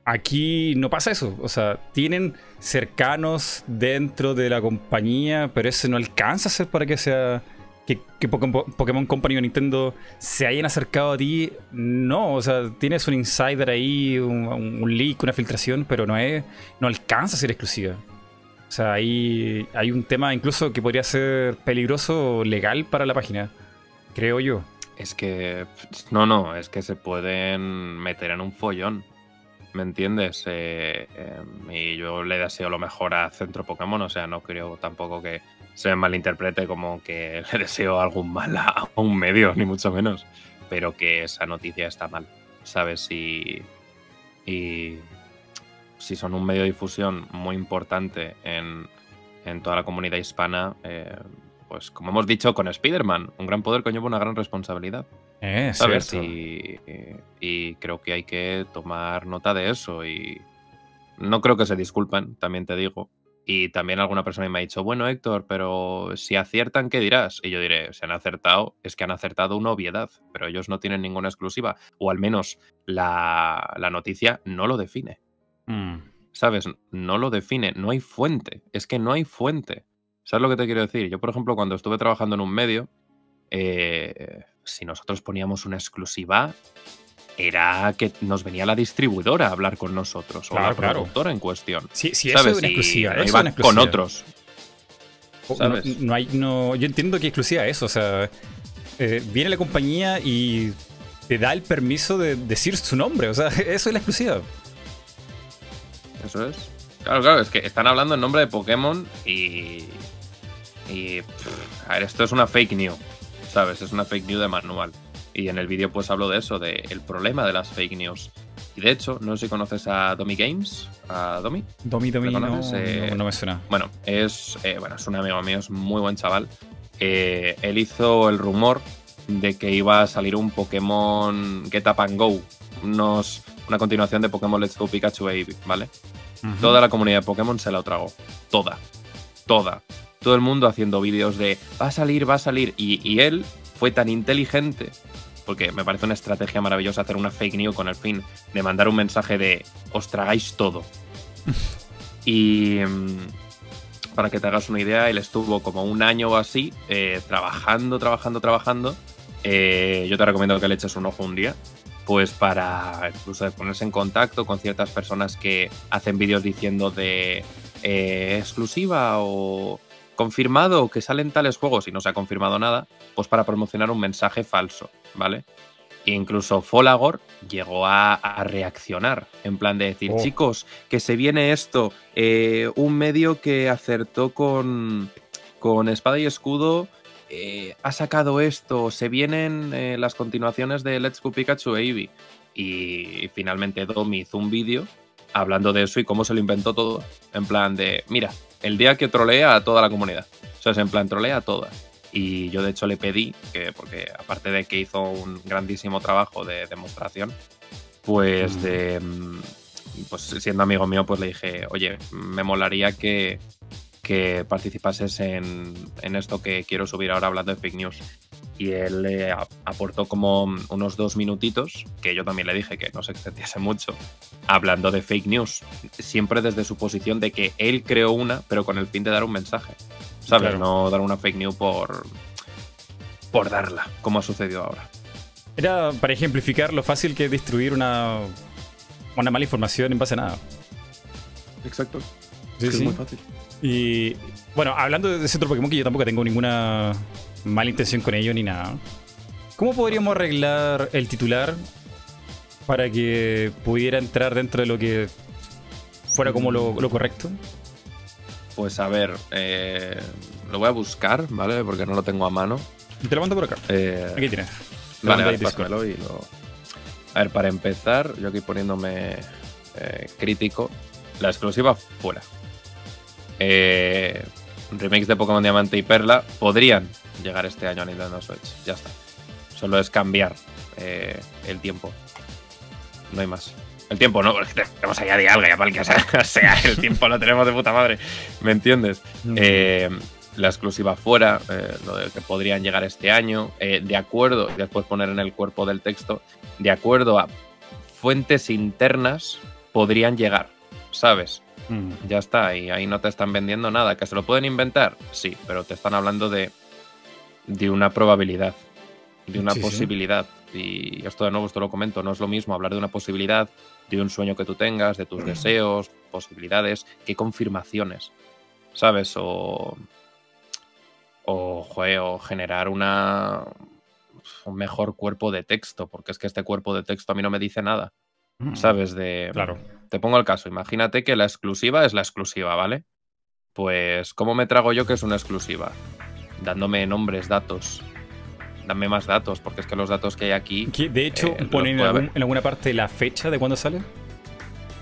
Aquí no pasa eso. O sea, tienen cercanos dentro de la compañía, pero eso no alcanza a ser para que sea. Que, Pokémon Company o Nintendo se hayan acercado a ti. No, o sea, tienes un insider ahí, un, leak, una filtración, pero no es. no alcanza a ser exclusiva. O sea, ahí hay un tema incluso que podría ser peligroso legal para la página. Creo yo. Es que. No, no, es que se pueden meter en un follón. ¿Me entiendes? Eh, em, y yo le deseo lo mejor a Centro Pokémon, o sea, no creo tampoco que se malinterprete como que le deseo algún mal a un medio, ni mucho menos, pero que esa noticia está mal, ¿sabes? Y, y si son un medio de difusión muy importante en, toda la comunidad hispana, eh, pues como hemos dicho con Spider-Man, un gran poder conlleva una gran responsabilidad. Eh, ¿Sabes? Y, y, creo que hay que tomar nota de eso. Y no creo que se disculpen, también te digo. Y también alguna persona me ha dicho, bueno, Héctor, pero si aciertan, ¿qué dirás? Y yo diré, si han acertado, es que han acertado una obviedad, pero ellos no tienen ninguna exclusiva. O al menos la, la noticia no lo define. Mm. ¿Sabes? No lo define, no hay fuente. Es que no hay fuente. ¿Sabes lo que te quiero decir? Yo, por ejemplo, cuando estuve trabajando en un medio, eh, si nosotros poníamos una exclusiva, era que nos venía la distribuidora a hablar con nosotros, o la productora en cuestión. Sí, sí, eso es una exclusiva. con otros. No, hay, no, yo entiendo que exclusiva es eso. O sea, eh, viene la compañía y te da el permiso de decir su nombre. O sea, eso es la exclusiva. Eso es. Claro, claro, es que están hablando en nombre de Pokémon y. Y. a ver, esto es una fake news. ¿sabes? Es una fake news de manual. Y en el vídeo pues hablo de eso, del el problema de las fake news. Y de hecho, no sé si conoces a Domi Games, a Domi. Domi, Domi, eh, no, me suena. Bueno, es, eh, bueno, es un amigo mío, es muy buen chaval. Eh, él hizo el rumor de que iba a salir un Pokémon Get Up and Go, unos, una continuación de Pokémon Let's Go Pikachu Baby, ¿vale? Toda la comunidad de Pokémon se la tragó. Toda. Toda todo el mundo haciendo vídeos de va a salir, va a salir. Y, él fue tan inteligente, porque me parece una estrategia maravillosa hacer una fake news con el fin de mandar un mensaje de os tragáis todo. y mm, para que te hagas una idea, él estuvo como un año o así eh, trabajando, trabajando, trabajando. Eh, yo te recomiendo que le eches un ojo un día pues para incluso ponerse en contacto con ciertas personas que hacen vídeos diciendo de eh, exclusiva o confirmado que salen tales juegos y no se ha confirmado nada, pues para promocionar un mensaje falso, ¿vale? E incluso Folagor llegó a, reaccionar, en plan de decir, Oh. chicos, que se viene esto, eh, un medio que acertó con, con Espada y Escudo eh, ha sacado esto, se vienen eh, las continuaciones de Let's Go Pikachu e Eevee. Y finalmente Domi hizo un vídeo hablando de eso y cómo se lo inventó todo. En plan de, mira, el día que trolea a toda la comunidad. O sea, es en plan trolea a todas. Y yo de hecho le pedí, que porque aparte de que hizo un grandísimo trabajo de demostración, pues Mm. de mm, pues siendo amigo mío, pues le dije, oye, me molaría que, que participases en, en esto que quiero subir ahora hablando de fake news. Y él le a- aportó como unos dos minutitos, que yo también le dije que no se extendiese mucho, hablando de fake news, siempre desde su posición de que él creó una, pero con el fin de dar un mensaje. ¿Sabes? Claro. No dar una fake news por, por darla, como ha sucedido ahora. Era para ejemplificar lo fácil que es destruir una, una mala información en base a nada. Exacto. Sí, sí. fácil. Y bueno, hablando de ese otro Pokémon que yo tampoco tengo ninguna mala intención con ello ni nada. ¿Cómo podríamos arreglar el titular para que pudiera entrar dentro de lo que fuera como lo, lo correcto? Pues a ver, eh, lo voy a buscar, ¿vale? Porque no lo tengo a mano. Te lo mando por acá. Eh, Aquí tienes. Vale, vale, pásamelo y lo... A ver, para empezar, yo aquí poniéndome eh, crítico, la exclusiva fuera. Eh, remakes de Pokémon Diamante y Perla podrían llegar este año a Nintendo Switch. Ya está. Solo es cambiar eh, el tiempo. No hay más. El tiempo, no, es que tenemos allá de algo, ya para el que sea, o sea, el tiempo lo tenemos de puta madre. ¿Me entiendes? Mm. Eh, la exclusiva fuera, eh, lo de que podrían llegar este año, eh, de acuerdo, después poner en el cuerpo del texto, de acuerdo a fuentes internas, podrían llegar, ¿sabes? Mm. Ya está, y ahí no te están vendiendo nada. ¿Que se lo pueden inventar? Sí, pero te están hablando de, de una probabilidad, de una Sí, sí. posibilidad. Y esto de nuevo, esto lo comento, no es lo mismo hablar de una posibilidad, de un sueño que tú tengas, de tus deseos, posibilidades, que confirmaciones, ¿sabes? O, o, joder, o generar una, un mejor cuerpo de texto, porque es que este cuerpo de texto a mí no me dice nada, Mm. ¿Sabes? De, Claro. te pongo el caso, imagínate que la exclusiva es la exclusiva, ¿vale? Pues, ¿cómo me trago yo que es una exclusiva? Dándome nombres, datos. Dame más datos, porque es que los datos que hay aquí. De hecho, Eh, ponen en, algún- alguna parte la fecha de cuándo sale.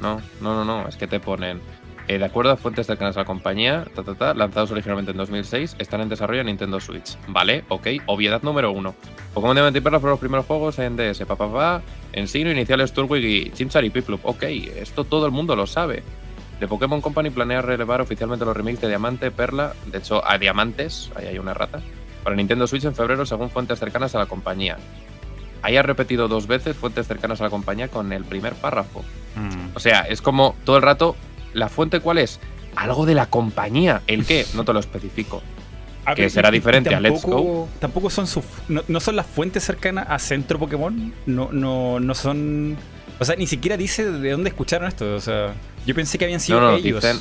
No, no, no, no. Es que te ponen. eh, de acuerdo a fuentes cercanas a la compañía, ta, ta, ta, lanzados originalmente en 2006, están en desarrollo en Nintendo Switch. Vale, ok. Obviedad número uno. Pokémon Diamante y Perla fueron los primeros juegos en DS, papá, pa, en Signo, Iniciales, Turtwig y Chimchar y Piplup. Ok, esto todo el mundo lo sabe. The Pokémon Company planea relevar oficialmente los remakes de Diamante, Perla, de hecho a Diamantes, ahí hay una rata, para Nintendo Switch en febrero según fuentes cercanas a la compañía. Ahí ha repetido dos veces fuentes cercanas a la compañía con el primer párrafo. Mm. O sea, es como todo el rato, ¿la fuente cuál es? Algo de la compañía. ¿El qué? No te lo especifico. Que será diferente a Let's tampoco- Tampoco son sus. No, no son las fuentes cercanas a Centro Pokémon. No, no, no son. O sea, ni siquiera dice de dónde escucharon esto. O sea, yo pensé que habían sido No, no, ellos. dicen.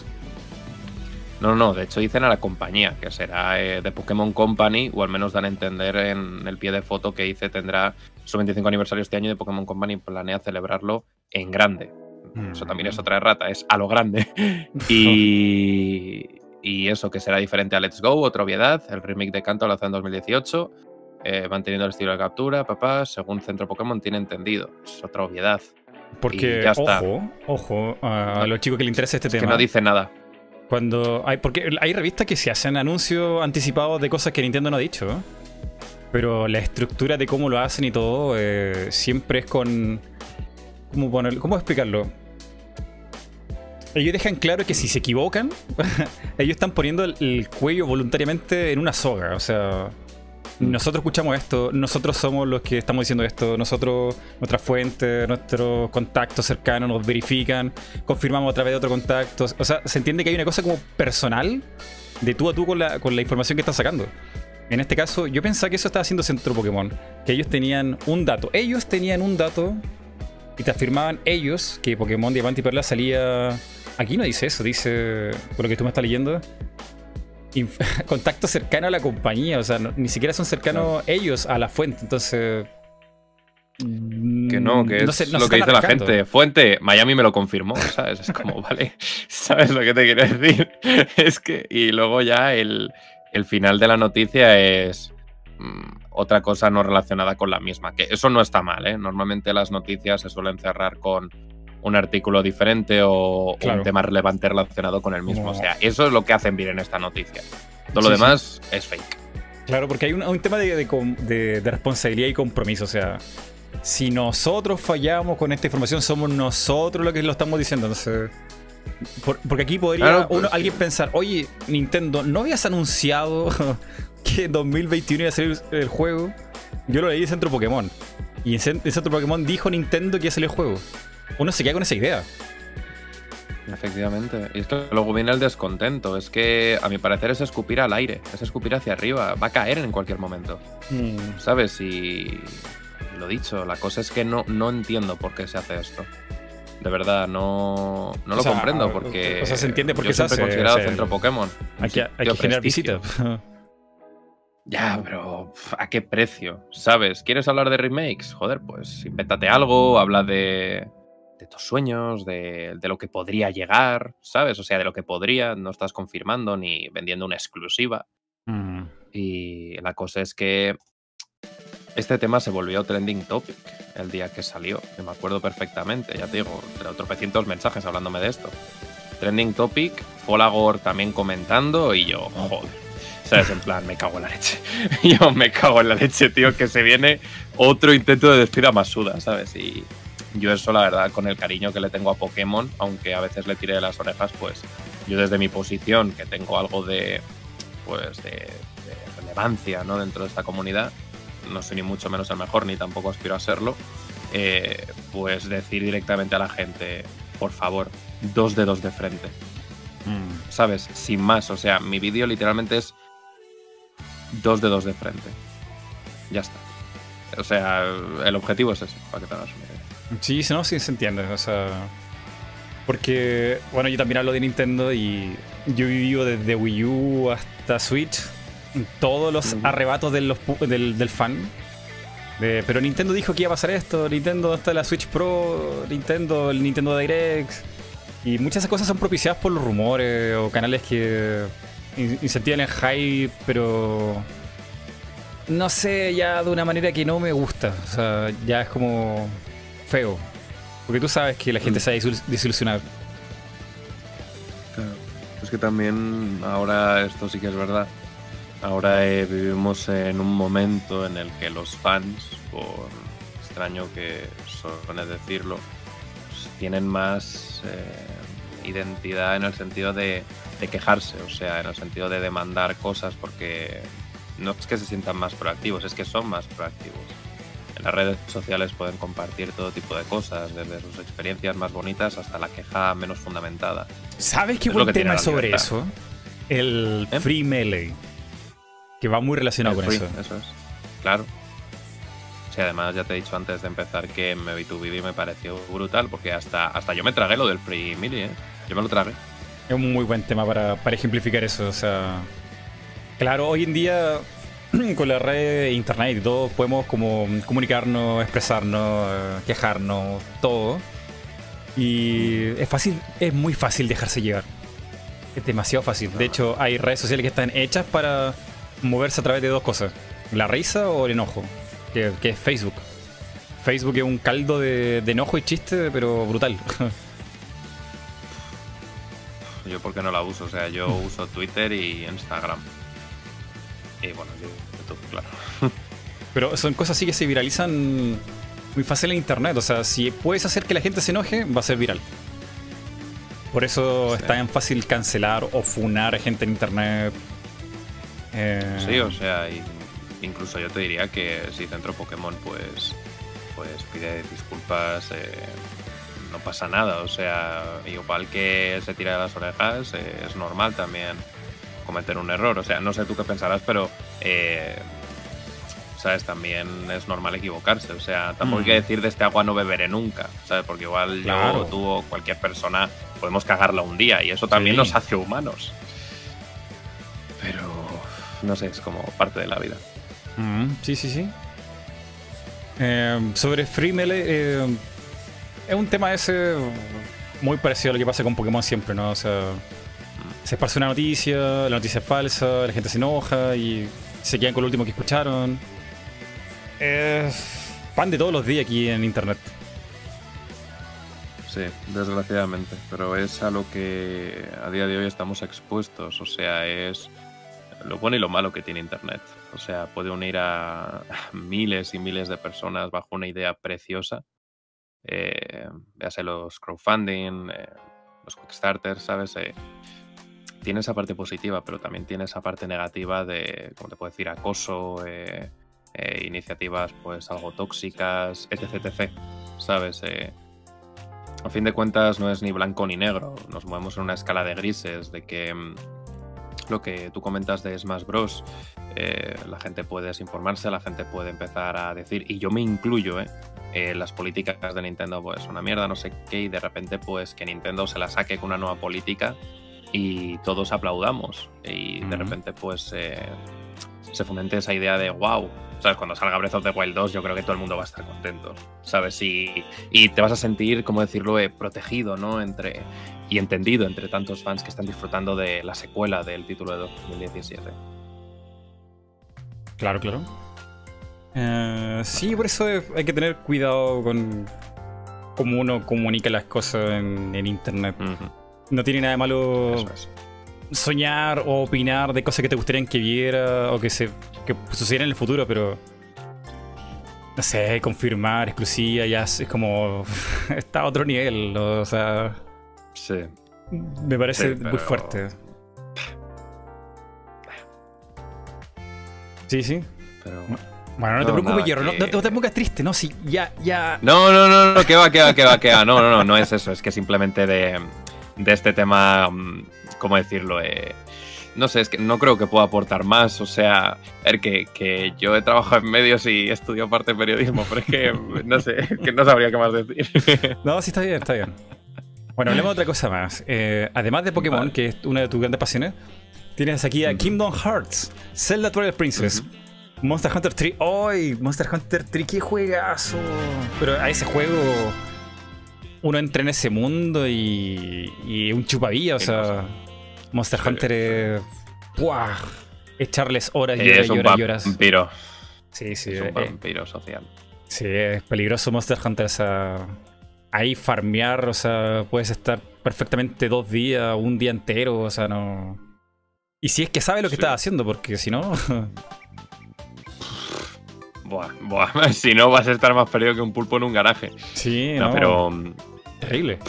No, no, de hecho dicen a la compañía, que será eh, de Pokémon Company, o al menos dan a entender en el pie de foto que dice tendrá su 25 aniversario este año y de Pokémon Company planea celebrarlo en grande. Mm. Eso también es otra rata, es a lo grande. Y, y eso que será diferente a Let's Go, otra obviedad. El remake de Kanto lanzado en 2018, eh, manteniendo el estilo de captura, papá, según Centro Pokémon tiene entendido. Es otra obviedad. Porque, y ya está. ojo, ojo, a los chicos que les interesa este Es que tema. no dice nada. Cuando hay, porque hay revistas que se hacen anuncios anticipados de cosas que Nintendo no ha dicho. ¿eh? Pero la estructura de cómo lo hacen y todo eh, siempre es con. ¿Cómo, ponerlo? ¿Cómo explicarlo? Ellos dejan claro que si se equivocan, ellos están poniendo el, el cuello voluntariamente en una soga. O sea, nosotros escuchamos esto, nosotros somos los que estamos diciendo esto, nosotros, nuestra fuente, nuestros contactos cercanos nos verifican, confirmamos a través de otro contacto. O sea, se entiende que hay una cosa como personal de tú a tú con la, con la información que están sacando. En este caso, yo pensaba que eso estaba haciendo Centro Pokémon. Que ellos tenían un dato. Ellos tenían un dato y te afirmaban ellos que Pokémon Diamante y Perla salía. Aquí no dice eso, dice. Por lo que tú me estás leyendo. Contacto cercano a la compañía. O sea, no- ni siquiera son cercanos ellos a la fuente. Entonces. Que no, que es lo que dice la gente. Fuente, Miami me lo confirmó, ¿sabes? Es como, vale, ¿sabes lo que te quiero decir? Es que, y luego ya el, final de la noticia es mm, otra cosa no relacionada con la misma, que eso no está mal, ¿eh? Normalmente las noticias se suelen cerrar con un artículo diferente o un tema relevante relacionado con el mismo. O sea, eso es lo que hacen bien en esta noticia. Todo lo demás es fake. Claro, porque hay un, tema de, responsabilidad y compromiso. O sea, si nosotros fallamos con esta información, somos nosotros los que lo estamos diciendo. Entonces, porque aquí podría pues, alguien pensar, oye, Nintendo, ¿no habías anunciado que en 2021 iba a salir el juego? Yo lo leí en Centro Pokémon. Y en Centro Pokémon dijo Nintendo que iba a salir el juego. Uno se queda con esa idea. Efectivamente. Y es que luego viene el descontento. Es que, a mi parecer, es escupir al aire. Es escupir hacia arriba. Va a caer en cualquier momento. Mm. ¿Sabes? Y lo dicho, la cosa es que no, no entiendo por qué se hace esto. De verdad, no, no lo comprendo porque. O sea, se entiende por qué yo se hace. considerado centro Pokémon. Hay que, hay que generar visitas. Ya, pero ¿a qué precio? ¿Sabes? ¿Quieres hablar de remakes? Joder, pues invéntate algo, habla de, de tus sueños, de, de, lo que podría llegar, ¿sabes? O sea, de lo que podría, no estás confirmando ni vendiendo una exclusiva. Mm. Y la cosa es que este tema se volvió trending topic el día que salió, que me acuerdo perfectamente, ya te digo, tropecientos mensajes hablándome de esto. Trending topic, Folagor también comentando y yo, joder. ¿Sabes? En plan, me cago en la leche. yo me cago en la leche, tío, que se viene otro intento de despida más suda, ¿sabes? Y yo eso, la verdad, con el cariño que le tengo a Pokémon, aunque a veces le tire de las orejas, pues yo desde mi posición, que tengo algo de, pues, de, de relevancia, ¿no? Dentro de esta comunidad, no soy ni mucho menos el mejor, ni tampoco aspiro a serlo, eh, pues decir directamente a la gente, por favor, dos dedos de frente. Mm. ¿Sabes? Sin más. O sea, mi vídeo literalmente es dos dedos de frente. Ya está. O sea, el objetivo es ese, para que te hagas una. Sí, no, sí se entiende. O sea. Porque, bueno, yo también hablo de Nintendo y yo he vivido desde Wii U hasta Switch todos los arrebatos del, del, fan. pero Nintendo dijo que iba a pasar esto, Nintendo hasta la Switch Pro, Nintendo, el Nintendo Direct. Y muchas de esas cosas son propiciadas por los rumores o canales que incentivan el hype, pero no sé, ya de una manera que no me gusta. O sea, ya es como feo. Porque tú sabes que la gente mm. se va a desilusionar. Es que también ahora esto sí que es verdad. Ahora eh, vivimos en un momento en el que los fans, por extraño que suene decirlo, pues, tienen más eh, identidad en el sentido de, quejarse, o sea, en el sentido de demandar cosas, porque no es que se sientan más proactivos, es que son más proactivos. En las redes sociales pueden compartir todo tipo de cosas, desde sus experiencias más bonitas hasta la queja menos fundamentada. ¿Sabes qué buen tema sobre eso? El ¿Eh? Free Melee. Que va muy relacionado con eso. Eso es. Claro. Sí, además ya te he dicho antes de empezar que me vi tu vídeo y me pareció brutal, porque hasta, hasta yo me tragué lo del Free Mili, ¿eh? Yo me lo tragué. Es un muy buen tema para, para ejemplificar eso. O sea, claro, hoy en día con la red internet y todo podemos como comunicarnos, expresarnos, quejarnos, todo. Y es fácil, es muy fácil dejarse llevar. Es demasiado fácil. De hecho, hay redes sociales que están hechas para moverse a través de dos cosas: la risa o el enojo, que, es Facebook. Facebook es un caldo de, enojo y chiste, pero brutal. Yo porque no la uso, o sea, yo uso Twitter y Instagram. Y bueno, YouTube, claro. Pero son cosas así que se viralizan muy fácil en internet. O sea, si puedes hacer que la gente se enoje, va a ser viral. Por eso es tan fácil cancelar o funar a gente en internet eh, sí, o sea, incluso yo te diría que si Centro Pokémon pues, pues pide disculpas, eh, no pasa nada. O sea, igual que se tira de las orejas, eh, es normal también cometer un error. O sea, no sé tú qué pensarás, pero ¿sabes? También es normal equivocarse. O sea, tampoco hay que mm. decir de este agua no beberé nunca, ¿sabes? Porque igual yo, tú o cualquier persona podemos cagarla un día y eso también nos hace humanos. Pero no sé, es como parte de la vida. Mm, sí, sí, sí. Eh, sobre Free Melee, eh, es un tema ese muy parecido a lo que pasa con Pokémon siempre, ¿no? O sea, se esparce una noticia, la noticia es falsa, la gente se enoja y se quedan con lo último que escucharon. Es pan de todos los días aquí en internet. Sí, desgraciadamente, pero es a lo que a día de hoy estamos expuestos, o sea, es lo bueno y lo malo que tiene Internet. O sea, puede unir a miles y miles de personas bajo una idea preciosa. Eh, véase los crowdfunding, eh, los Kickstarter, ¿sabes? Eh, tiene esa parte positiva, pero también tiene esa parte negativa de, como te puedo decir, acoso, eh, eh, iniciativas pues algo tóxicas, etc, etc. ¿Sabes? Eh, a fin de cuentas no es ni blanco ni negro, nos movemos en una escala de grises, de que mm, lo que tú comentas de Smash Bros. la gente puede desinformarse, la gente puede empezar a decir, y yo me incluyo, eh, las políticas de Nintendo pues una mierda, no sé qué, y de repente pues que Nintendo se la saque con una nueva política y todos aplaudamos. Y de repente pues eh, se fomente esa idea de wow. ¿Sabes? Cuando salga Breath of the Wild 2, yo creo que todo el mundo va a estar contento. ¿Sabes? Y, y te vas a sentir, como decirlo, eh, protegido, ¿no? Entre, y entendido entre tantos fans que están disfrutando de la secuela del título de 2017. Claro, claro. Eh, sí, por eso es- hay que tener cuidado con cómo uno comunica las cosas en, en internet. Ujú, No tiene nada de malo es. soñar o opinar de cosas que te gustarían que viera o que se que sucedieran en el futuro, pero no sé, confirmar exclusiva ya es, como está a otro nivel, o sea, Sí. me parece Sí, muy fuerte. Sí, sí. Pero. Bueno, no te preocupes, nada, Hierro, no, que- no- no te pongas triste, no, sí, ya, ya. No, no, no, no, que va, que va, que va, que va. No, no, no, no es eso. Es que simplemente de, de este tema, mm, ¿cómo decirlo? Eh, no sé, es que no creo que pueda aportar más. O sea, ver, que, que yo he trabajado en medios y he estudiado parte de periodismo, pero es que no sé, que no sabría qué más decir. No, sí, está bien, está bien. Bueno, hablemos de otra cosa más. Eh, además de Pokémon, Vale. que es una de tus grandes pasiones, tienes aquí a. Kingdom Hearts, Zelda Twilight Princess, Monster Hunter 3. ¡Ay! Monster Hunter 3, qué juegazo. Pero a ese juego uno entra en ese mundo y, y un chupavilla, o sea, cosa. Monster Hunter es. ¡Buah! Echarles horas y horas y horas y horas. vampiro. Sí, sí. Es un eh, vampiro social. Sí, es peligroso Monster Hunter. O sea, ahí farmear, o sea, puedes estar perfectamente dos días, un día entero, o sea, no. Y si es que sabe lo que Sí. estás haciendo, porque si no. Buah, buah. Si no, vas a estar más perdido que un pulpo en un garaje. sí, No, no, pero mm, Terrible.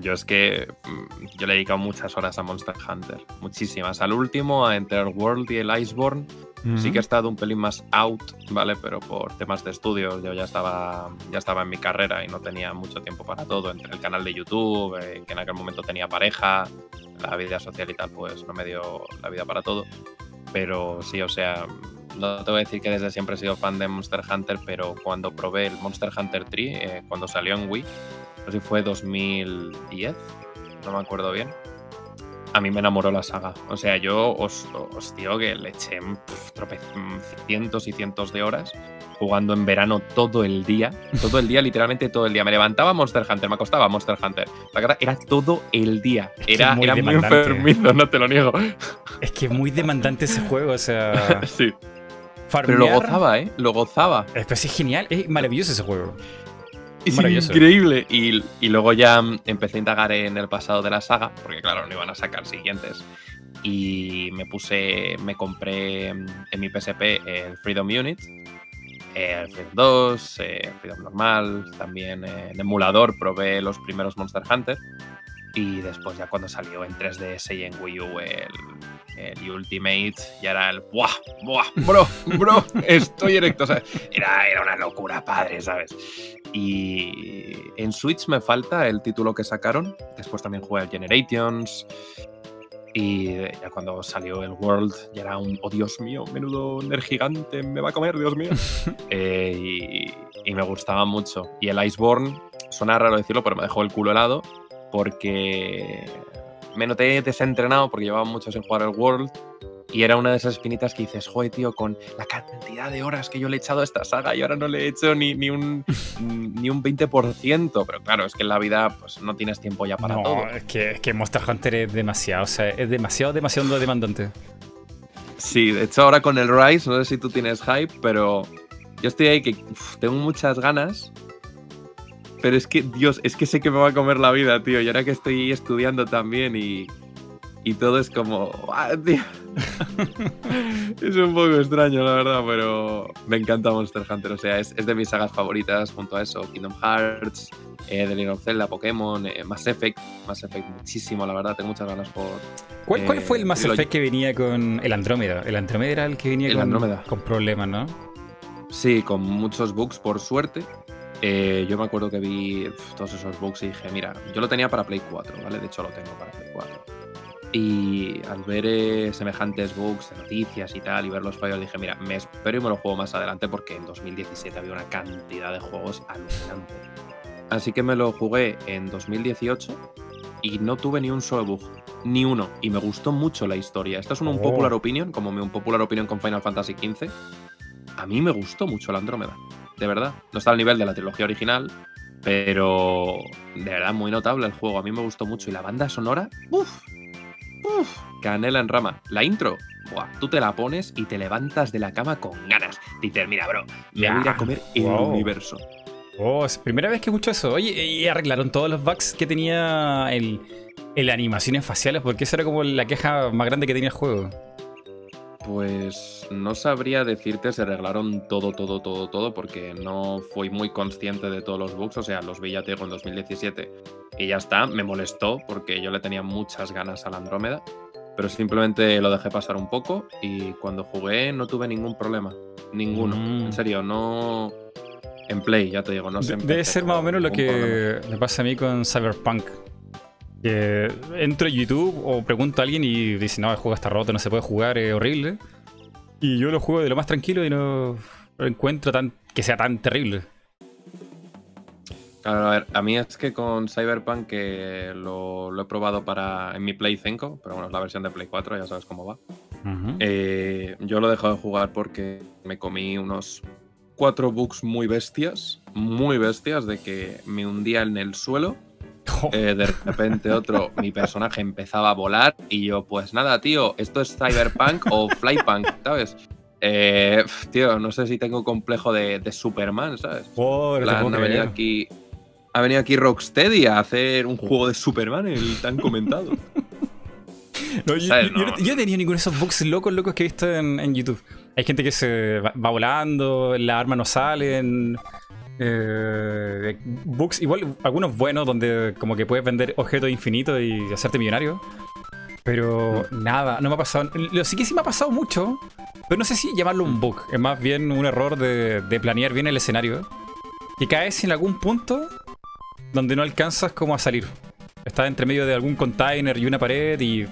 Yo es que mm, yo le he dedicado muchas horas a Monster Hunter, muchísimas. Al último, a Enter World y el Iceborne, sí que he estado un pelín más out, ¿vale? Pero por temas de estudios yo ya estaba, ya estaba en mi carrera y no tenía mucho tiempo para todo. Entre el canal de YouTube, eh, que en aquel momento tenía pareja, la vida social y tal, pues no me dio la vida para todo. Pero sí, o sea, no te voy a decir que desde siempre he sido fan de Monster Hunter, pero cuando probé el Monster Hunter 3, eh, cuando salió en Wii, no sé si fue 2010, no me acuerdo bien. A mí me enamoró la saga. O sea, yo os, os digo que le eché pf, trope- cientos y cientos de horas jugando en verano todo el día. Todo el día, literalmente todo el día. Me levantaba Monster Hunter, me acostaba Monster Hunter. Era todo el día. Era, es muy era muy demandante. enfermizo, no te lo niego. Es que es muy demandante ese juego, o sea. sí. Farmear. Pero lo gozaba, ¿eh? Lo gozaba. Es, es genial, es maravilloso ese juego. Es Maravilloso. increíble. Y, y luego ya mm, empecé a indagar en el pasado de la saga, porque claro, no iban a sacar siguientes. Y me puse, me compré mm, en mi PSP el Freedom Unit, el Freedom 2, eh, el Freedom normal, también eh, en emulador probé los primeros Monster Hunter. Y después ya cuando salió en 3DS y en Wii U el, el Ultimate, ya era el ¡buah! ¡buah! ¡bro! ¡bro! Estoy erecto. Sea, era, era una locura, padre, ¿sabes? Y en Switch me falta el título que sacaron. Después también jugué al Generations. Y ya cuando salió el World, ya era un, oh Dios mío, menudo Ner gigante, me va a comer, Dios mío. Eh, y, y me gustaba mucho. Y el Iceborne, suena raro decirlo, pero me dejó el culo helado porque me noté desentrenado porque llevaba mucho sin jugar el World Y era una de esas espinitas que dices, joder, tío, con la cantidad de horas que yo le he echado a esta saga y ahora no le he hecho ni, ni, un, ni un 20%. Pero claro, es que en la vida pues, no tienes tiempo ya para todo. Es que, es que Monster Hunter es demasiado, o sea, es demasiado, demasiado demandante. Sí, de hecho ahora con el Rise, no sé si tú tienes hype, pero yo estoy ahí que tengo muchas ganas. Pero es que, Dios, es que sé que me va a comer la vida, tío. Y ahora que estoy estudiando también y, y todo es como, ¡ah, tío! es un poco extraño, la verdad, pero me encanta Monster Hunter. O sea, es, de mis sagas favoritas junto a eso. Kingdom Hearts, eh, The Legend of Zelda, Pokémon, eh, Mass Effect. Mass Effect muchísimo, la verdad. Tengo muchas ganas por... ¿Cuál, ¿cuál fue el eh, Mass Effect que venía con el Andrómeda? El Andrómeda era el que venía con, con problemas, ¿no? Sí, con muchos bugs, por suerte. Eh, yo me acuerdo que vi todos esos bugs y dije, mira, yo lo tenía para Play 4, ¿vale? De hecho lo tengo para Play 4. Y al ver eh, semejantes bugs de noticias y tal, y ver los fallos, dije, mira, me espero y me lo juego más adelante porque en 2017 había una cantidad de juegos alucinante. Así que me lo jugué en 2018 y no tuve ni un solo bug. Ni uno. Y me gustó mucho la historia. Esto es un, un oh. popular opinion, como mi un popular opinion con Final Fantasy XV. A mí me gustó mucho la Andrómeda. De verdad. No está al nivel de la trilogía original, pero de verdad muy notable el juego. A mí me gustó mucho. Y la banda sonora, uff, Uf, canela en rama. La intro, buah, tú te la pones y te levantas de la cama con ganas. Dices, mira, bro, me voy a ir a comer el universo. Oh, es primera vez que escucho eso. Oye, y arreglaron todos los bugs que tenía el, el animaciones faciales, porque esa era como la queja más grande que tenía el juego. Pues no sabría decirte si arreglaron todo, todo, todo, todo, porque no fui muy consciente de todos los bugs. O sea, los vi ya en 2017 y ya está. Me molestó porque yo le tenía muchas ganas a la Andrómeda, pero simplemente lo dejé pasar un poco y cuando jugué no tuve ningún problema. Ninguno. En mm. serio, no. En Play, ya te digo, no sé. Debe ser más o menos lo que me pasa a mí con Cyberpunk. Que entro en YouTube o pregunto a alguien y dice, no, el juego está roto, no se puede jugar, es horrible. Y yo lo juego de lo más tranquilo y no lo encuentro tan que sea tan terrible. a ver, a mí es que con Cyberpunk que lo, he probado para en mi Play 5, pero bueno, es la versión de Play 4, ya sabes cómo va. Eh, yo lo he dejado de jugar porque me comí unos cuatro bugs muy bestias, muy bestias, de que me hundía en el suelo eh, de repente otro, mi personaje empezaba a volar y yo, pues nada, tío, esto es Cyberpunk o Flypunk, ¿sabes? Eh, tío, no sé si tengo complejo de, Superman, ¿sabes? ha, venido aquí, ha venido aquí Rocksteady a hacer un juego de Superman, el tan comentado. yo, no, tenía ninguno de esos bugs locos, locos que he visto en, YouTube. Hay gente que se va, va volando, la arma no salen, eh, books, igual algunos buenos donde como que puedes vender objetos infinitos y hacerte millonario. Pero mm. nada, no me ha pasado. Lo sí que sí me ha pasado mucho, pero no sé si llamarlo un bug. Es más bien un error de, planear bien el escenario. Que caes en algún punto donde no alcanzas como a salir. Estás entre medio de algún container y una pared y.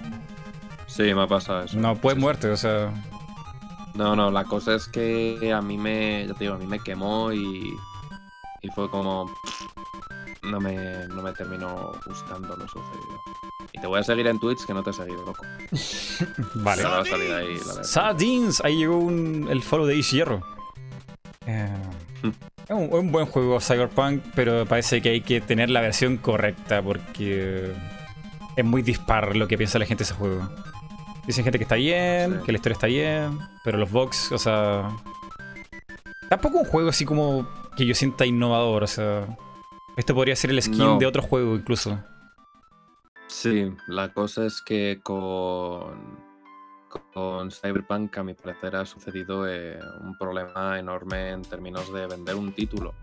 Sí, me ha pasado eso. No puedes muerte, o sea. No, no, la cosa es que a mí me. Ya te digo, a mí me quemó y y fue como... No me, no me terminó gustando lo sucedido. Y te voy a seguir en Twitch que no te he seguido, loco. vale. ahí, Sardines, ahí llegó un, el follow de Ish Hierro. Eh, es un, buen juego Cyberpunk, pero parece que hay que tener la versión correcta porque es muy dispar lo que piensa la gente de ese juego. Dicen gente que está bien, que la historia está bien, pero los box, o sea... Tampoco un juego así como que yo sienta innovador. O sea, esto podría ser el skin de otro juego incluso. Sí, la cosa es que con, con Cyberpunk, a mi parecer, ha sucedido eh, un problema enorme en términos de vender un título.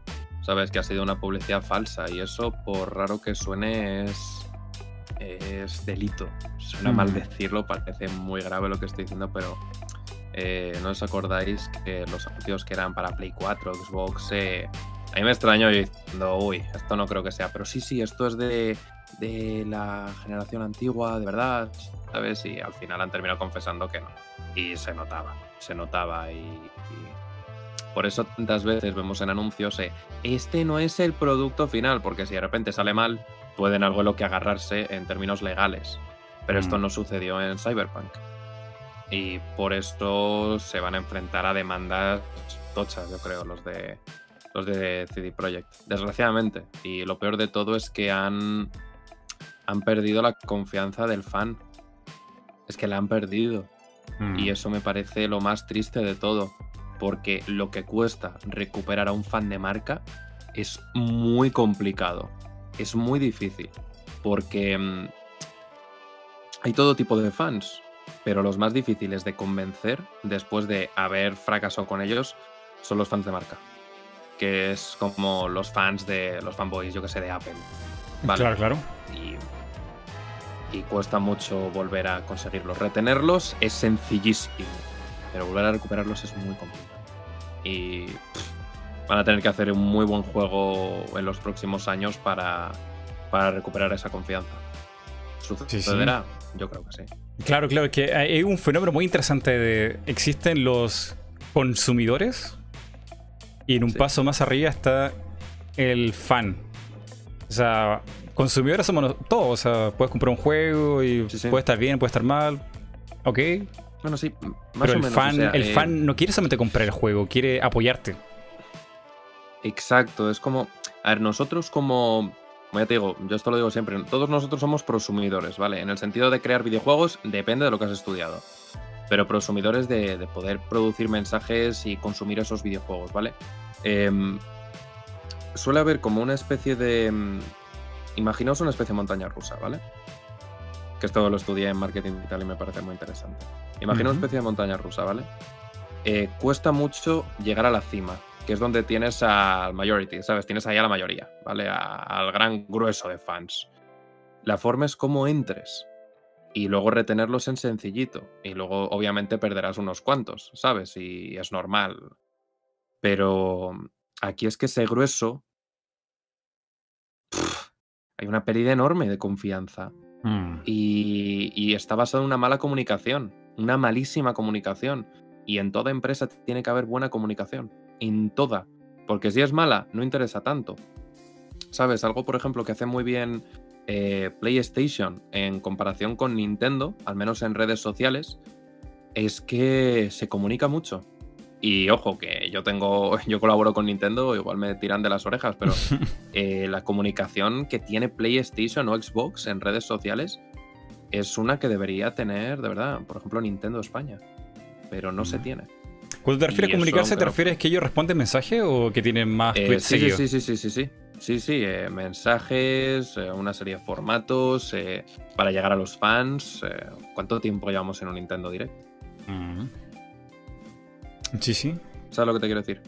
Sabes que ha sido una publicidad falsa y eso, por raro que suene, es, es delito. Suena mal mm. decirlo, parece muy grave lo que estoy diciendo, pero eh, ¿No os acordáis que los anuncios que eran para Play 4, Xbox? Eh, a mí me extraño diciendo, uy, esto no creo que sea. Pero sí, sí, esto es de, la generación antigua, de verdad, ¿sabes? Y al final han terminado confesando que no. Y se notaba, se notaba. Y, por eso tantas veces vemos en anuncios, eh, este no es el producto final, porque si de repente sale mal, pueden algo en lo que agarrarse en términos legales. Pero esto mm. no sucedió en Cyberpunk. Y por esto se van a enfrentar a demandas tochas, yo creo, los de los de CD Projekt. Desgraciadamente. Y lo peor de todo es que han, han perdido la confianza del fan. Es que la han perdido. Mm. Y eso me parece lo más triste de todo. Porque lo que cuesta recuperar a un fan de marca es muy complicado. Es muy difícil. Porque mm, hay todo tipo de fans. Pero los más difíciles de convencer después de haber fracasado con ellos son los fans de marca. Que es como los fans de los fanboys, yo que sé, de Apple. Vale. Claro, claro. Y, y cuesta mucho volver a conseguirlos. Retenerlos es sencillísimo, pero volver a recuperarlos es muy complicado. Y pff, van a tener que hacer un muy buen juego en los próximos años para, para recuperar esa confianza. sí. ¿Sucederá? Yo creo que sí. Claro, claro, que hay un fenómeno muy interesante de existen los consumidores y en un Sí. paso más arriba está el fan. O sea, consumidores somos todos, o sea, puedes comprar un juego y Sí, sí. puede estar bien, puede estar mal. Ok, Bueno, sí, más pero o el menos. fan, o sea, el eh, fan no quiere solamente comprar el juego, quiere apoyarte. Exacto, es como. A ver, nosotros como. Como ya te digo, yo esto lo digo siempre, todos nosotros somos prosumidores, ¿vale? En el sentido de crear videojuegos, depende de lo que has estudiado. Pero prosumidores de, de poder producir mensajes y consumir esos videojuegos, ¿vale? Em, suele haber como una especie de. em, Imaginaos una especie de montaña rusa, ¿vale? Que esto lo estudié en marketing digital y me parece muy interesante. Imagina Ujú. una especie de montaña rusa, ¿vale? Eh, cuesta mucho llegar a la cima, que es donde tienes al majority, ¿sabes? Tienes ahí a la mayoría, ¿vale? A- al gran grueso de fans. La forma es cómo entres y luego retenerlos en sencillito. Y luego, obviamente, perderás unos cuantos, ¿sabes? Y es normal. Pero aquí es que ese grueso. pff, hay una pérdida enorme de confianza. Mm. Y, y está basado en una mala comunicación, una malísima comunicación. Y en toda empresa tiene que haber buena comunicación, en toda. Porque si es mala, no interesa tanto. ¿Sabes? Algo, por ejemplo, que hace muy bien eh, PlayStation en comparación con Nintendo, al menos en redes sociales, es que se comunica mucho. Y ojo, que yo tengo, yo colaboro con Nintendo, igual me tiran de las orejas, pero eh, la comunicación que tiene PlayStation o Xbox en redes sociales es una que debería tener, de verdad, por ejemplo, Nintendo España. Pero no se Mm. tiene. Cuando te refieres a comunicarse, ¿te refieres que ellos responden mensajes o que tienen más Eh, tweets sí, sí, sí, sí, sí, sí, sí. Sí, sí, eh, mensajes, eh, una serie de formatos para llegar a los fans. ¿Cuánto tiempo llevamos en un Nintendo Direct? Mm. Sí, sí. ¿Sabes lo que te quiero decir?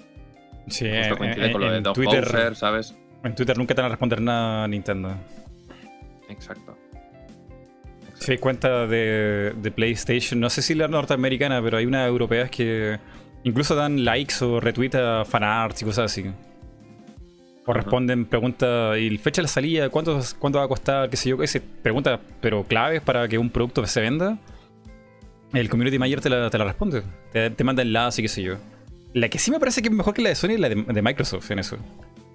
Sí, en, coincide con lo de Twitter, ¿sabes? en Twitter nunca te van a responder nada a Nintendo. Exacto. Hay cuenta de, de PlayStation, no sé si la norteamericana, pero hay unas europeas que incluso dan likes o retweets a fanarts y cosas así. O responden preguntas y fecha de la salida, cuánto, cuánto va a costar, qué sé yo, ese preguntas, pero claves para que un producto se venda. El community manager te la, te la responde. Te, te manda enlace y qué sé yo. La que sí me parece que es mejor que la de Sony es la de, de Microsoft en eso.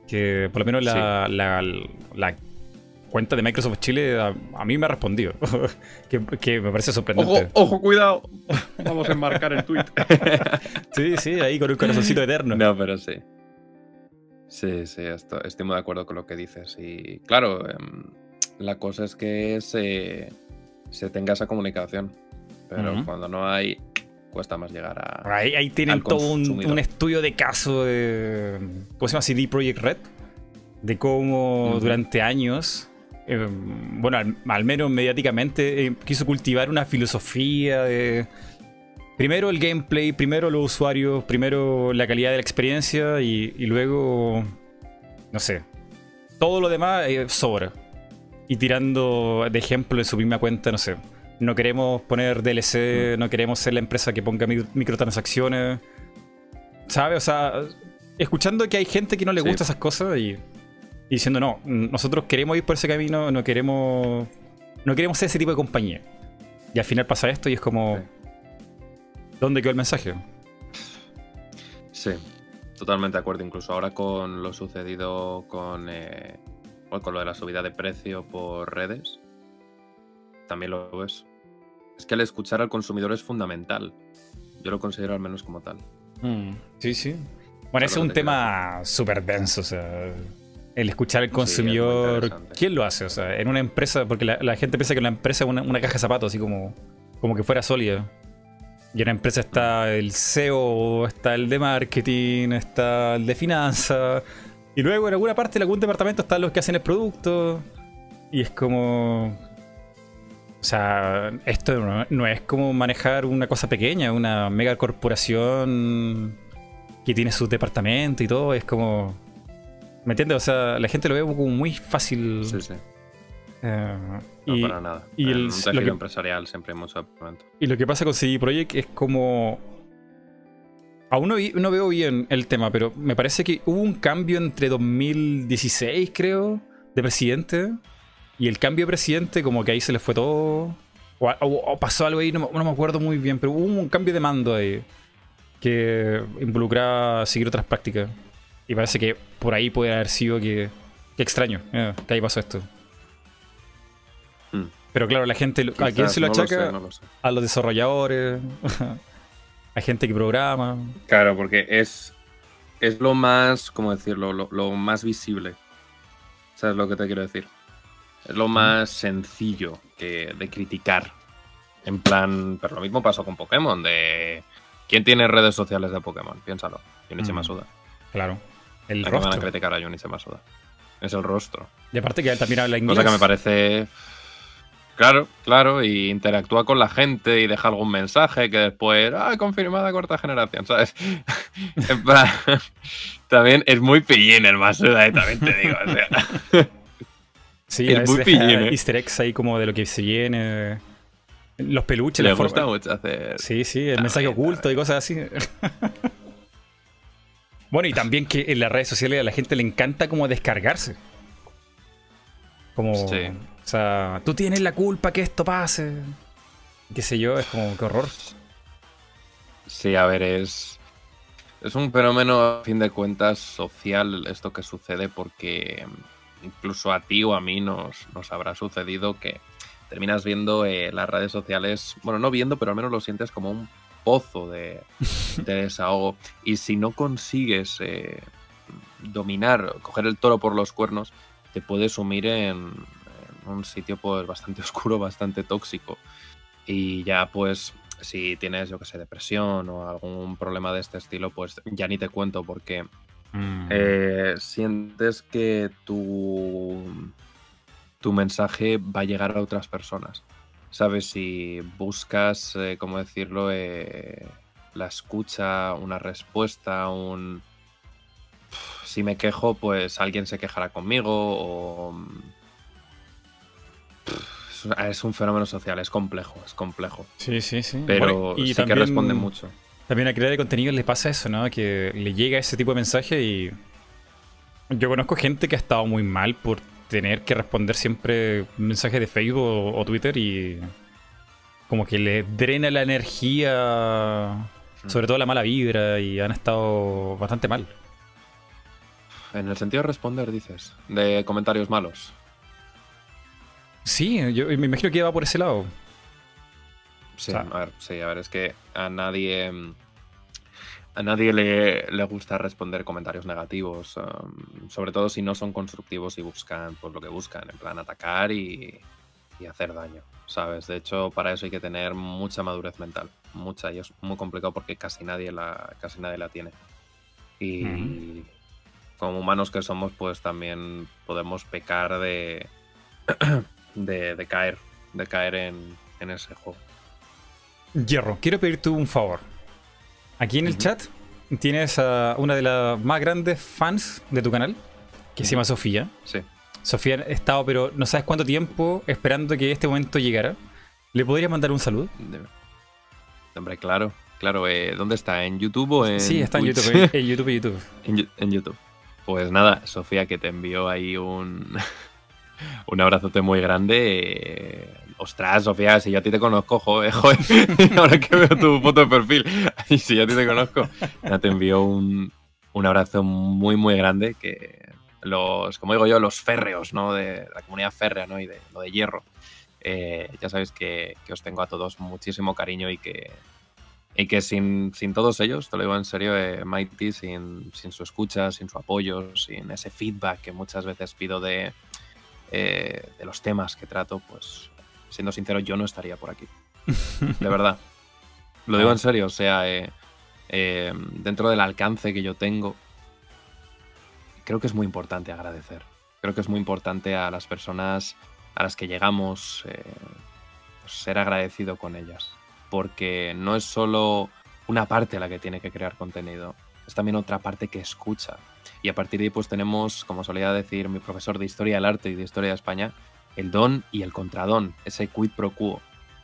Que por lo menos la, la- la cuenta de Microsoft Chile a, a mí me ha respondido. que, que me parece sorprendente. ojo, cuidado. Vamos a enmarcar el tweet. Sí, sí, ahí con un corazoncito eterno. No, pero sí. Sí, sí, esto- estoy muy de acuerdo con lo que dices. Y claro, em, la cosa es que se, se tenga esa comunicación. Pero cuando no hay, cuesta más llegar a. Ahí, ahí tienen al todo un, un estudio de caso de. ¿Cómo se llama? CD Projekt Red. De cómo durante años. Eh, bueno, al, al menos mediáticamente, eh, quiso cultivar una filosofía de. Primero el gameplay, primero los usuarios, primero la calidad de la experiencia y, y luego. No sé. Todo lo demás eh, sobra. Y tirando de ejemplo en su misma cuenta, no sé. No queremos poner DLC, no queremos ser la empresa que ponga mi- microtransacciones. ¿Sabes? O sea, escuchando que hay gente que no le Sí. gusta esas cosas y, y diciendo, no, nosotros queremos ir por ese camino, no queremos. No queremos ser ese tipo de compañía. Y al final pasa esto y es como. Sí. ¿Dónde quedó el mensaje? Sí, totalmente de acuerdo. Incluso ahora con lo sucedido con, eh, con lo de la subida de precio por redes, también lo ves. es que el escuchar al consumidor es fundamental. Yo lo considero al menos como tal. Mm, sí, sí. Bueno, ese es un tema súper denso, o sea, el escuchar al consumidor. ¿Quién lo hace? O sea, en una empresa, porque la, gente piensa que una empresa es una, caja de zapatos, así como, como que fuera sólida. Y en una empresa está el CEO, está el de marketing, está el de finanzas. Y luego en alguna parte, en algún departamento, están los que hacen el producto. Y es como. O sea, esto no, es como manejar una cosa pequeña, una mega corporación que tiene su departamento y todo. Es como. ¿Me entiendes? O sea, la gente lo ve como muy fácil. Sí, sí. Eh, no, para nada. Y el, lo empresarial siempre hay mucho Y lo que pasa con CD Projekt es como. Aún no, veo bien el tema, pero me parece que hubo un cambio entre 2016, creo, de presidente. Y el cambio de presidente, como que ahí se le fue todo. O, pasó algo ahí, no, me acuerdo muy bien, pero hubo un cambio de mando ahí que involucraba seguir otras prácticas. Y parece que por ahí puede haber sido que. Qué extraño, eh, que ahí pasó esto. Pero claro, la gente, ¿a quién se lo achaca? A los desarrolladores, a gente que programa. Claro, porque es, es lo más, ¿cómo decirlo? Lo, más visible. ¿Sabes lo que te quiero decir? Es lo más sencillo que, de criticar. En plan, pero lo mismo pasó con Pokémon, de... ¿Quién tiene redes sociales de Pokémon? Piénsalo. Junichi mm. Masuda. Claro. El rostro. van a criticar a Junichi Masuda. Es el rostro. Y aparte que él también habla inglés. Cosa que me parece Claro, claro, y interactúa con la gente y deja algún mensaje que después, ah, confirmada cuarta generación, ¿sabes? también es muy pillín el Masuda, eh, también te digo, o sea. Sí, es muy pillín. ¿eh? Easter eggs ahí como de lo que se viene. Los peluches. Le gusta mucho hacer. Sí, sí, el mensaje oculto y cosas así. Bueno, y también que en las redes sociales a la gente le encanta como descargarse. Como. Sí o sea, tú tienes la culpa que esto pase. Qué sé yo, es como que horror. Sí, a ver, es. Es un fenómeno, a fin de cuentas, social esto que sucede, porque incluso a ti o a mí nos, nos habrá sucedido que terminas viendo eh, las redes sociales, bueno, no viendo, pero al menos lo sientes como un pozo de, desahogo. Y si no consigues eh, dominar, coger el toro por los cuernos, te puedes sumir en, un sitio pues bastante oscuro, bastante tóxico. Y ya pues si tienes, yo que sé, depresión o algún problema de este estilo, pues ya ni te cuento porque mm. eh, sientes que tu, tu mensaje va a llegar a otras personas. ¿Sabes? Si buscas, eh, ¿cómo decirlo? Eh, la escucha, una respuesta, un... Si me quejo, pues alguien se quejará conmigo o es un fenómeno social, es complejo, es complejo. Sí, sí, sí. Pero y sí que responde mucho. También a crear de contenido le pasa eso, ¿no? Que le llega ese tipo de mensaje y. Yo conozco gente que ha estado muy mal por tener que responder siempre mensajes de Facebook o, Twitter y. Como que le drena la energía, hmm. sobre todo la mala vibra, y han estado bastante mal. En el sentido de responder, dices, de comentarios malos. Sí, yo me imagino que va por ese lado. Sí, a ver, sí, a ver, es que a nadie. A nadie le, gusta responder comentarios negativos, um, sobre todo si no son constructivos y buscan pues, lo que buscan, en plan atacar y, hacer daño, ¿sabes? De hecho, para eso hay que tener mucha madurez mental, mucha, y es muy complicado porque casi nadie la, casi nadie la tiene. Y como humanos que somos, pues también podemos pecar de, de, caer, de caer en, ese juego. Hierro, quiero pedirte un favor. Aquí en el chat tienes a una de las más grandes fans de tu canal, que se llama Sofía. Sí. Sofía ha estado, pero no sabes cuánto tiempo esperando que este momento llegara. ¿Le podrías mandar un saludo? Hombre, claro, claro. Eh, ¿Dónde está? ¿En YouTube o en.? Sí, está en YouTube, en YouTube, YouTube. en YouTube. Pues nada, Sofía, que te envió ahí un. un abrazote muy grande. Ostras, Sofía, si yo a ti te conozco, joder, joder. ahora que veo tu foto de perfil, y si yo a ti te conozco, te envío un, abrazo muy, muy grande que los, como digo yo, los férreos, ¿no? De la comunidad férrea, ¿no? Y de lo de hierro. eh, ya sabéis que, os tengo a todos muchísimo cariño y que, y que sin, sin todos ellos, te lo digo en serio, eh, Mighty, sin, sin, su escucha, sin su apoyo, sin ese feedback que muchas veces pido de, eh, de los temas que trato, pues siendo sincero, yo no estaría por aquí. De verdad. Lo digo en serio, o sea, dentro del alcance que yo tengo, creo que es muy importante agradecer. Creo que es muy importante a las personas a las que llegamos, eh, pues, ser agradecido con ellas. Porque no es solo una parte la que tiene que crear contenido, es también otra parte que escucha. Y a partir de ahí pues tenemos, como solía decir mi profesor de Historia del Arte y de Historia de España, el don y el contradón, ese quid pro quo,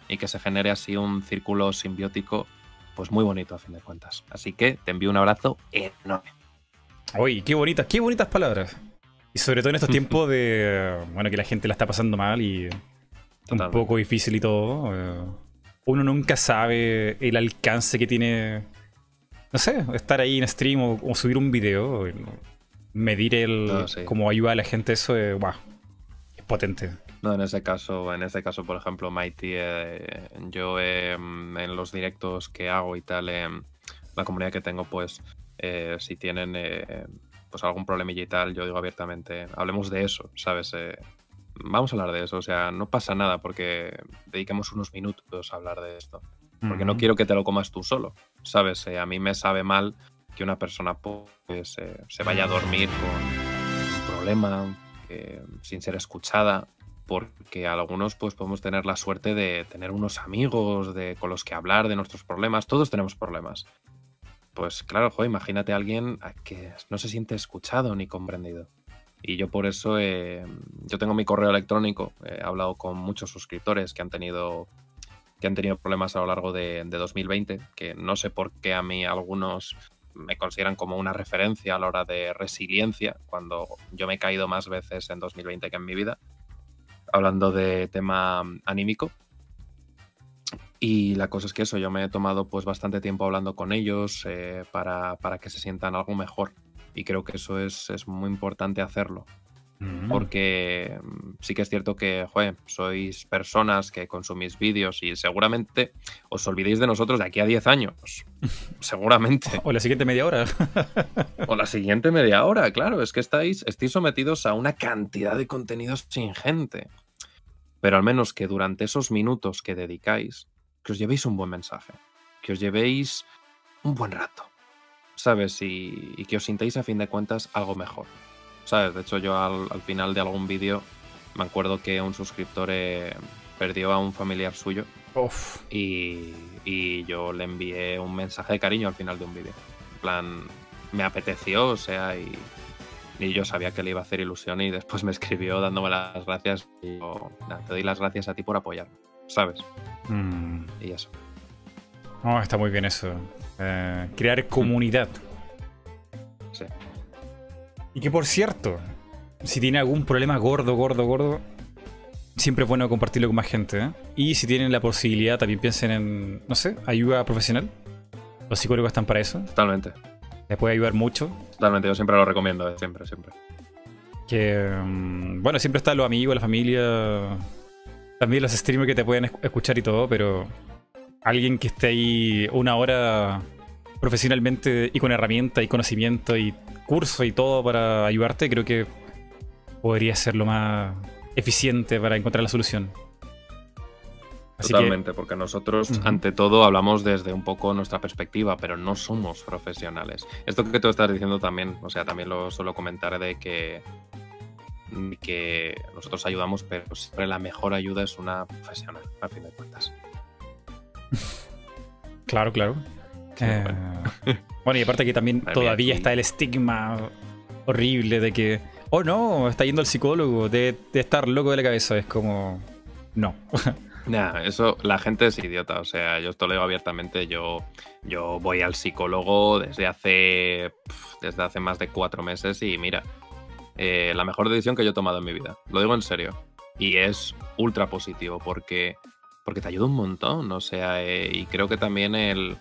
y que se genere así un círculo simbiótico pues muy bonito a fin de cuentas. Así que te envío un abrazo enorme. Uy, qué bonitas, qué bonitas palabras. Y sobre todo en estos tiempos de, bueno, que la gente la está pasando mal y un poco difícil y todo. Eh, uno nunca sabe el alcance que tiene, no sé, estar ahí en stream o, subir un video. Medir el cómo ayuda a la gente, eso es, es potente. No, en ese caso, en ese caso, por ejemplo, Mighty, eh, yo em, en los directos que hago y tal, em, la comunidad que tengo, pues, eh, si tienen pues algún problemilla y tal, yo digo abiertamente, hablemos de eso, ¿sabes? Eh, vamos a hablar de eso, o sea, no pasa nada porque dediquemos unos minutos a hablar de esto. Porque no quiero que te lo comas tú solo, ¿sabes? Eh, a mí me sabe mal que una persona pues, eh, se vaya a dormir con un problema, sin ser escuchada, porque algunos pues podemos tener la suerte de tener unos amigos de, con los que hablar de nuestros problemas, todos tenemos problemas. Pues claro, imagínate a alguien que no se siente escuchado ni comprendido. Y yo por eso, eh, yo tengo mi correo electrónico, he hablado con muchos suscriptores que han tenido, que han tenido problemas a lo largo de, 2020, que no sé por qué a mí algunos me consideran como una referencia a la hora de resiliencia, cuando yo me he caído más veces en 2020 que en mi vida, hablando de tema anímico. Y la cosa es que eso, yo me he tomado pues bastante tiempo hablando con ellos eh, para, que se sientan algo mejor. Y creo que eso es, muy importante hacerlo. Porque mm, sí que es cierto que, joder, sois personas que consumís vídeos y seguramente os olvidéis de nosotros de aquí a 10 años. seguramente. O la siguiente media hora. o la siguiente media hora, claro. Es que estáis, estáis sometidos a una cantidad de contenidos ingente. Pero al menos que durante esos minutos que dedicáis, que os llevéis un buen mensaje, que os llevéis un buen rato, ¿sabes? Y, que os sintáis a fin de cuentas algo mejor, ¿sabes? De hecho, yo al, final de algún vídeo me acuerdo que un suscriptor eh, perdió a un familiar suyo Y, y, yo le envié un mensaje de cariño al final de un vídeo. En plan, me apeteció, o sea, y, y, yo sabía que le iba a hacer ilusión y después me escribió dándome las gracias y yo, te doy las gracias a ti por apoyarme, ¿sabes? Mm. Y eso. está muy bien eso. Eh, crear comunidad. Sí. Y que por cierto, si tiene algún problema gordo, gordo, gordo, siempre es bueno compartirlo con más gente. ¿eh? Y si tienen la posibilidad, también piensen en, no sé, ayuda profesional. Los psicólogos están para eso. Totalmente. Les puede ayudar mucho. Totalmente, yo siempre lo recomiendo, eh, siempre, siempre. Que, mm, bueno, siempre están los amigos, la familia, también los streamers que te pueden escuchar y todo, pero alguien que esté ahí una hora profesionalmente y con herramienta y conocimiento y curso y todo para ayudarte, creo que podría ser lo más eficiente para encontrar la solución. Totalmente, porque nosotros, ante todo, hablamos desde un poco nuestra perspectiva, pero no somos profesionales. Esto que tú estás diciendo también, o sea, también lo suelo comentar de que que nosotros ayudamos, pero siempre la mejor ayuda es una profesional, a fin de cuentas. Claro, claro. Eh, bueno. y aparte que también todavía está el estigma horrible de que, oh no, está yendo al psicólogo, de, estar loco de la cabeza. Es como, no. Nah, eso, la gente es idiota. O sea, yo esto lo digo abiertamente. Yo, yo voy al psicólogo desde hace, desde hace más de cuatro meses y mira, eh, la mejor decisión que yo he tomado en mi vida. Lo digo en serio. Y es ultra positivo porque, porque te ayuda un montón. O sea, eh, y creo que también el,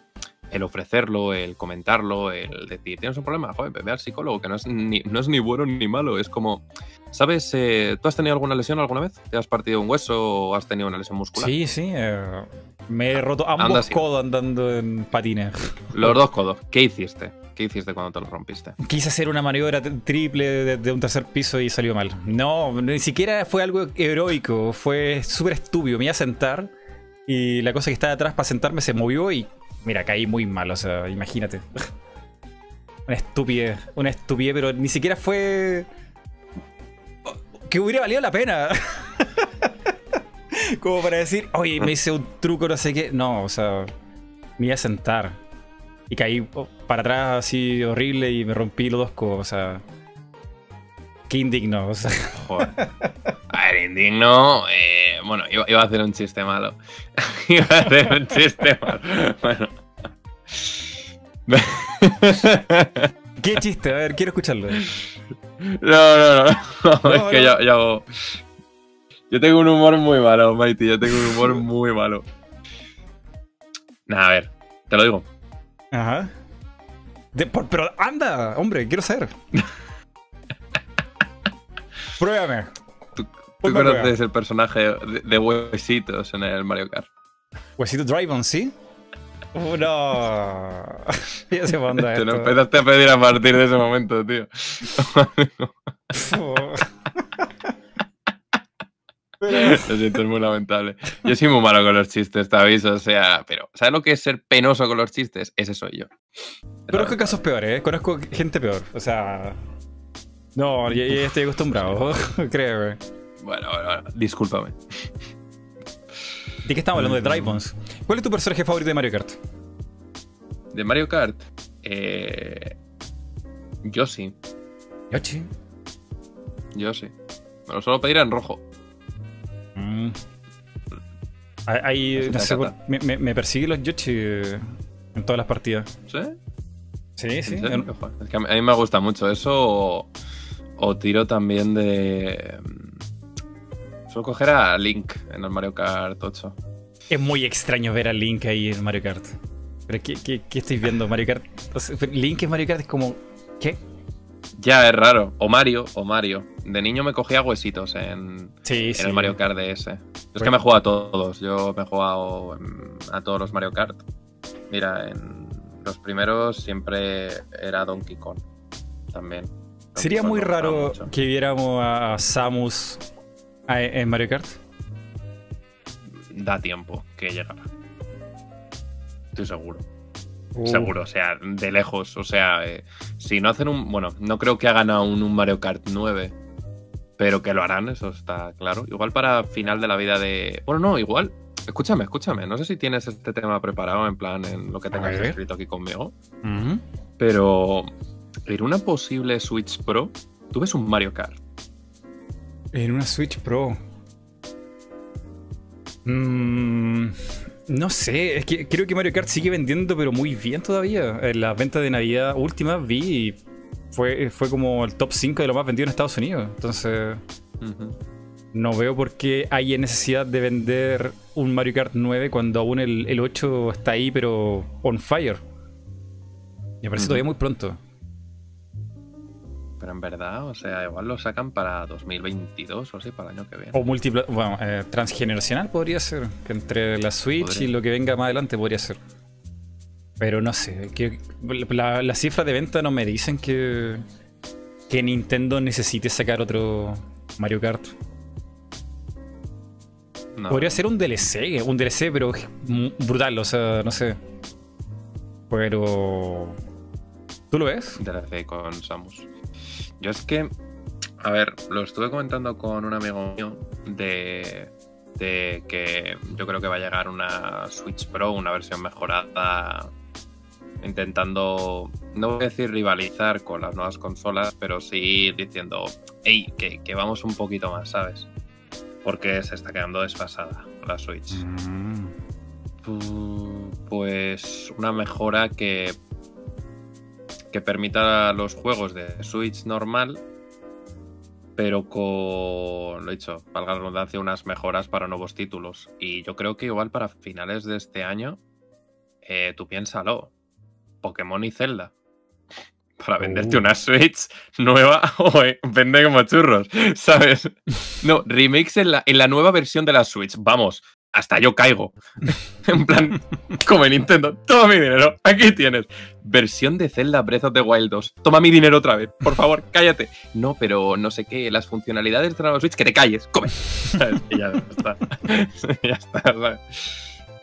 el ofrecerlo, el comentarlo, el decir, tienes un problema, joder, ve al psicólogo, que no es ni, no es ni bueno ni malo, es como, ¿sabes? Eh, ¿Tú has tenido alguna lesión alguna vez? ¿Te has partido un hueso o has tenido una lesión muscular? Sí, sí, eh, me he roto ambos Anda, codos andando en patines. Los dos codos, ¿qué hiciste? ¿Qué hiciste cuando te los rompiste? Quise hacer una maniobra triple desde un tercer piso y salió mal. No, ni siquiera fue algo heroico, fue súper estúpido. Me iba a sentar y la cosa que estaba atrás para sentarme se movió y mira, caí muy mal, o sea, imagínate. Una estupidez, una estupidez, pero ni siquiera fue... Que hubiera valido la pena. Como para decir, oye, me hice un truco, no sé qué. No, o sea, me iba a sentar. Y caí oh, para atrás así horrible y me rompí los dos codos. O sea, qué indigno. O sea, Joder. A ver, indigno. eh, bueno, iba, iba a hacer un chiste malo. iba a hacer un chiste malo. Bueno. qué chiste. A ver, quiero escucharlo. No, no, no. no, es No, que yo, yo. Yo tengo un humor muy malo, Mighty. Yo tengo un humor muy malo. Nah, a ver, te lo digo. Ajá. De- por- pero anda, hombre, quiero saber. Pruébame. ¿Tú, conoces el personaje de, de huesitos en el Mario Kart? Huesito Drive-On, ¿sí? Uh, no. ya para dónde Te lo empezaste a pedir a partir de ese momento, tío. Pero- Lo siento, es muy lamentable. Yo soy muy malo con los chistes, te aviso. O sea, pero ¿sabes lo que es ser penoso con los chistes? Ese soy yo. Conozco casos peores, ¿eh? Conozco gente peor. O sea. No, ya, ya estoy acostumbrado. Créeme. Bueno, bueno, bueno, discúlpame. ¿De qué estamos hablando? De Drive-Ons. ¿Cuál es tu personaje favorito de Mario Kart? De Mario Kart, eh, yo sí, Yoshi. yo sí. Me lo suelo pedir en rojo. Mm. Hay, hay- Así no sé, me, me, me persigue los Yoshi eh, en todas las partidas. ¿Sí? Sí, ¿En sí. Joder, Es que a mí, a mí me gusta mucho eso. O, o tiro también de. mm, Suelo coger a Link en el Mario Kart 8. Es muy extraño ver a Link ahí en Mario Kart. Pero ¿qué, qué, qué estáis viendo? Mario Kart. O sea, Link en Mario Kart es como. ¿Qué? Ya es raro. O Mario, o Mario. De niño me cogía huesitos en, Sí, en el Mario Kart DS. Es que Bueno. me he jugado a todos. Yo me he jugado mm, a todos los Mario Kart. Mira, en los primeros siempre era Donkey Kong. También. Sería muy raro mucho. que viéramos a Samus en Mario Kart. Da tiempo que llegara. Estoy seguro. Uh, Seguro, o sea, de lejos. O sea, eh, si no hacen un. Bueno, no creo que hagan aún un Mario Kart 9. Pero que lo harán, eso está claro. Igual para final de la vida de. Bueno, no, igual. Escúchame, escúchame. No sé si tienes este tema preparado en plan en lo que tengas escrito aquí conmigo. Pero en una posible Switch Pro, tú ves un Mario Kart. En una Switch Pro. Mm, no sé, es que creo que Mario Kart sigue vendiendo, pero muy bien todavía. En las ventas de Navidad últimas vi y fue, fue como el top 5 de lo más vendido en Estados Unidos. Entonces, no veo por qué hay necesidad de vender un Mario Kart 9 cuando aún el, el 8 está ahí, pero on fire. Me parece todavía muy pronto. Pero en verdad, o sea, igual lo sacan para 2022 o así, para el año que viene. O múltiple, bueno, eh, transgeneracional podría ser. Que entre la Switch Podría. y lo que venga más adelante podría ser. Pero no sé. Que, la, las cifras de venta no me dicen que, que Nintendo necesite sacar otro Mario Kart. No. Podría ser un DLC, un DLC, pero brutal, o sea, no sé. Pero. ¿Tú lo ves? DLC con Samus. Yo es que, a ver, lo estuve comentando con un amigo mío de, de que yo creo que va a llegar una Switch Pro, una versión mejorada, intentando, no voy a decir rivalizar con las nuevas consolas, pero sí diciendo, hey, que, que vamos un poquito más, ¿sabes? Porque se está quedando desfasada la Switch. Mm. Pu- Pues una mejora que que permita los juegos de Switch normal, pero con, lo he dicho, valga la redundancia, unas mejoras para nuevos títulos. Y yo creo que igual para finales de este año, eh, tú piénsalo. Pokémon y Zelda. Para venderte una Switch nueva, oye, vende como churros, ¿sabes? No, remakes en la, en la nueva versión de la Switch. Vamos, hasta yo caigo. en plan, como en Nintendo, toma mi dinero, aquí tienes. Versión de Zelda Breath of the Wild 2. Toma mi dinero otra vez, por favor, cállate. No, pero no sé qué, las funcionalidades de la Switch, que te calles, come. Y ya está. ya está, ¿sabes?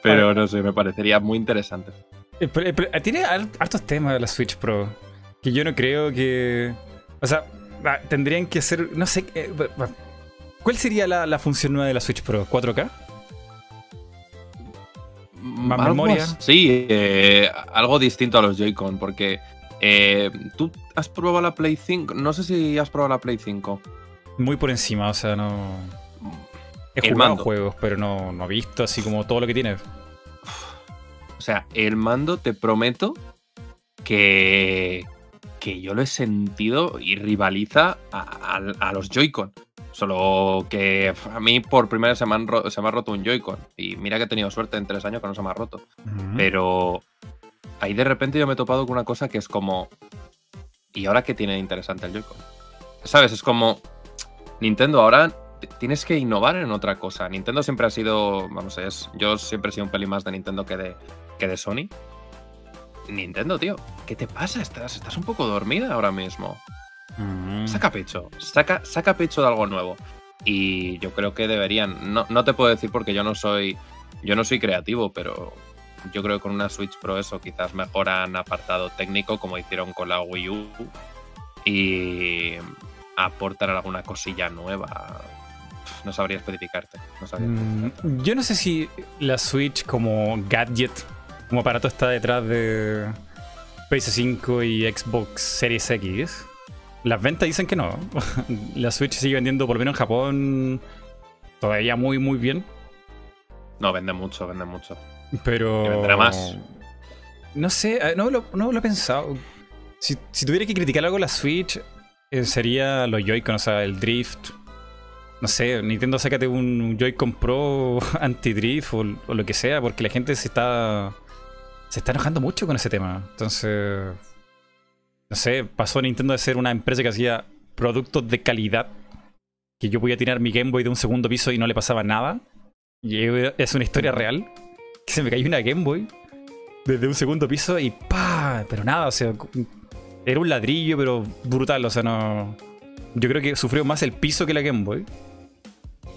Pero no sé, me parecería muy interesante. Eh, pero- eh, pero, eh, tiene har- hartos temas la Switch Pro. Que yo no creo que. O sea, tendrían que ser. No sé. ¿Cuál sería la, la función nueva de la Switch Pro? ¿4K? ¿Más Algo memoria? Sí, eh, algo distinto a los Joy-Con, porque eh, tú has probado la Play 5. No sé si has probado la Play 5. Muy por encima, o sea, no. He El jugado mando. juegos, pero no, no he visto así como todo lo que tiene. O sea, el mando te prometo que, que yo lo he sentido y rivaliza a, a- a los Joy-Con. Solo que a mí por primera vez se me, han ro- se me ha roto un Joy-Con. Y mira que he tenido suerte en tres años que no se me ha roto. Pero ahí de repente yo me he topado con una cosa que es como. ¿Y ahora qué tiene de interesante el Joy-Con? ¿Sabes? Es como. Nintendo ahora tienes que innovar en otra cosa. Nintendo siempre ha sido. Vamos, es. Yo siempre he sido un pelín más de Nintendo que de, que de Sony. Nintendo, tío. ¿Qué te pasa? Estás, estás un poco dormida ahora mismo. Mm. Saca pecho. Saca, saca pecho de algo nuevo. Y yo creo que deberían. No, no te puedo decir porque yo no soy. Yo no soy creativo, pero yo creo que con una Switch Pro eso quizás mejoran apartado técnico como hicieron con la Wii U. Y aportan alguna cosilla nueva. Pf, No sabría especificarte. No sabría Mm, especificarte. Yo no sé si la Switch como gadget, como aparato está detrás de PS5 y Xbox Series X. Las ventas dicen que no. La Switch sigue vendiendo, por lo menos en Japón, todavía muy, muy bien. No, vende mucho, vende mucho. Pero. Y vendrá más. No sé, eh, no lo, no lo he pensado. Si, si tuviera que criticar algo la Switch, eh, sería los Joy-Con, o sea, el Drift. No sé, Nintendo sácate un Joy-Con Pro anti-drift o, o lo que sea, porque la gente se está. Se está enojando mucho con ese tema. Entonces. No sé, pasó Nintendo de ser una empresa que hacía productos de calidad. Que yo podía tirar mi Game Boy de un segundo piso y no le pasaba nada. Y es una historia real. Que se me cayó una Game Boy desde un segundo piso y ¡pa! Pero nada, o sea, era un ladrillo, pero brutal, o sea, no. Yo creo que sufrió más el piso que la Game Boy.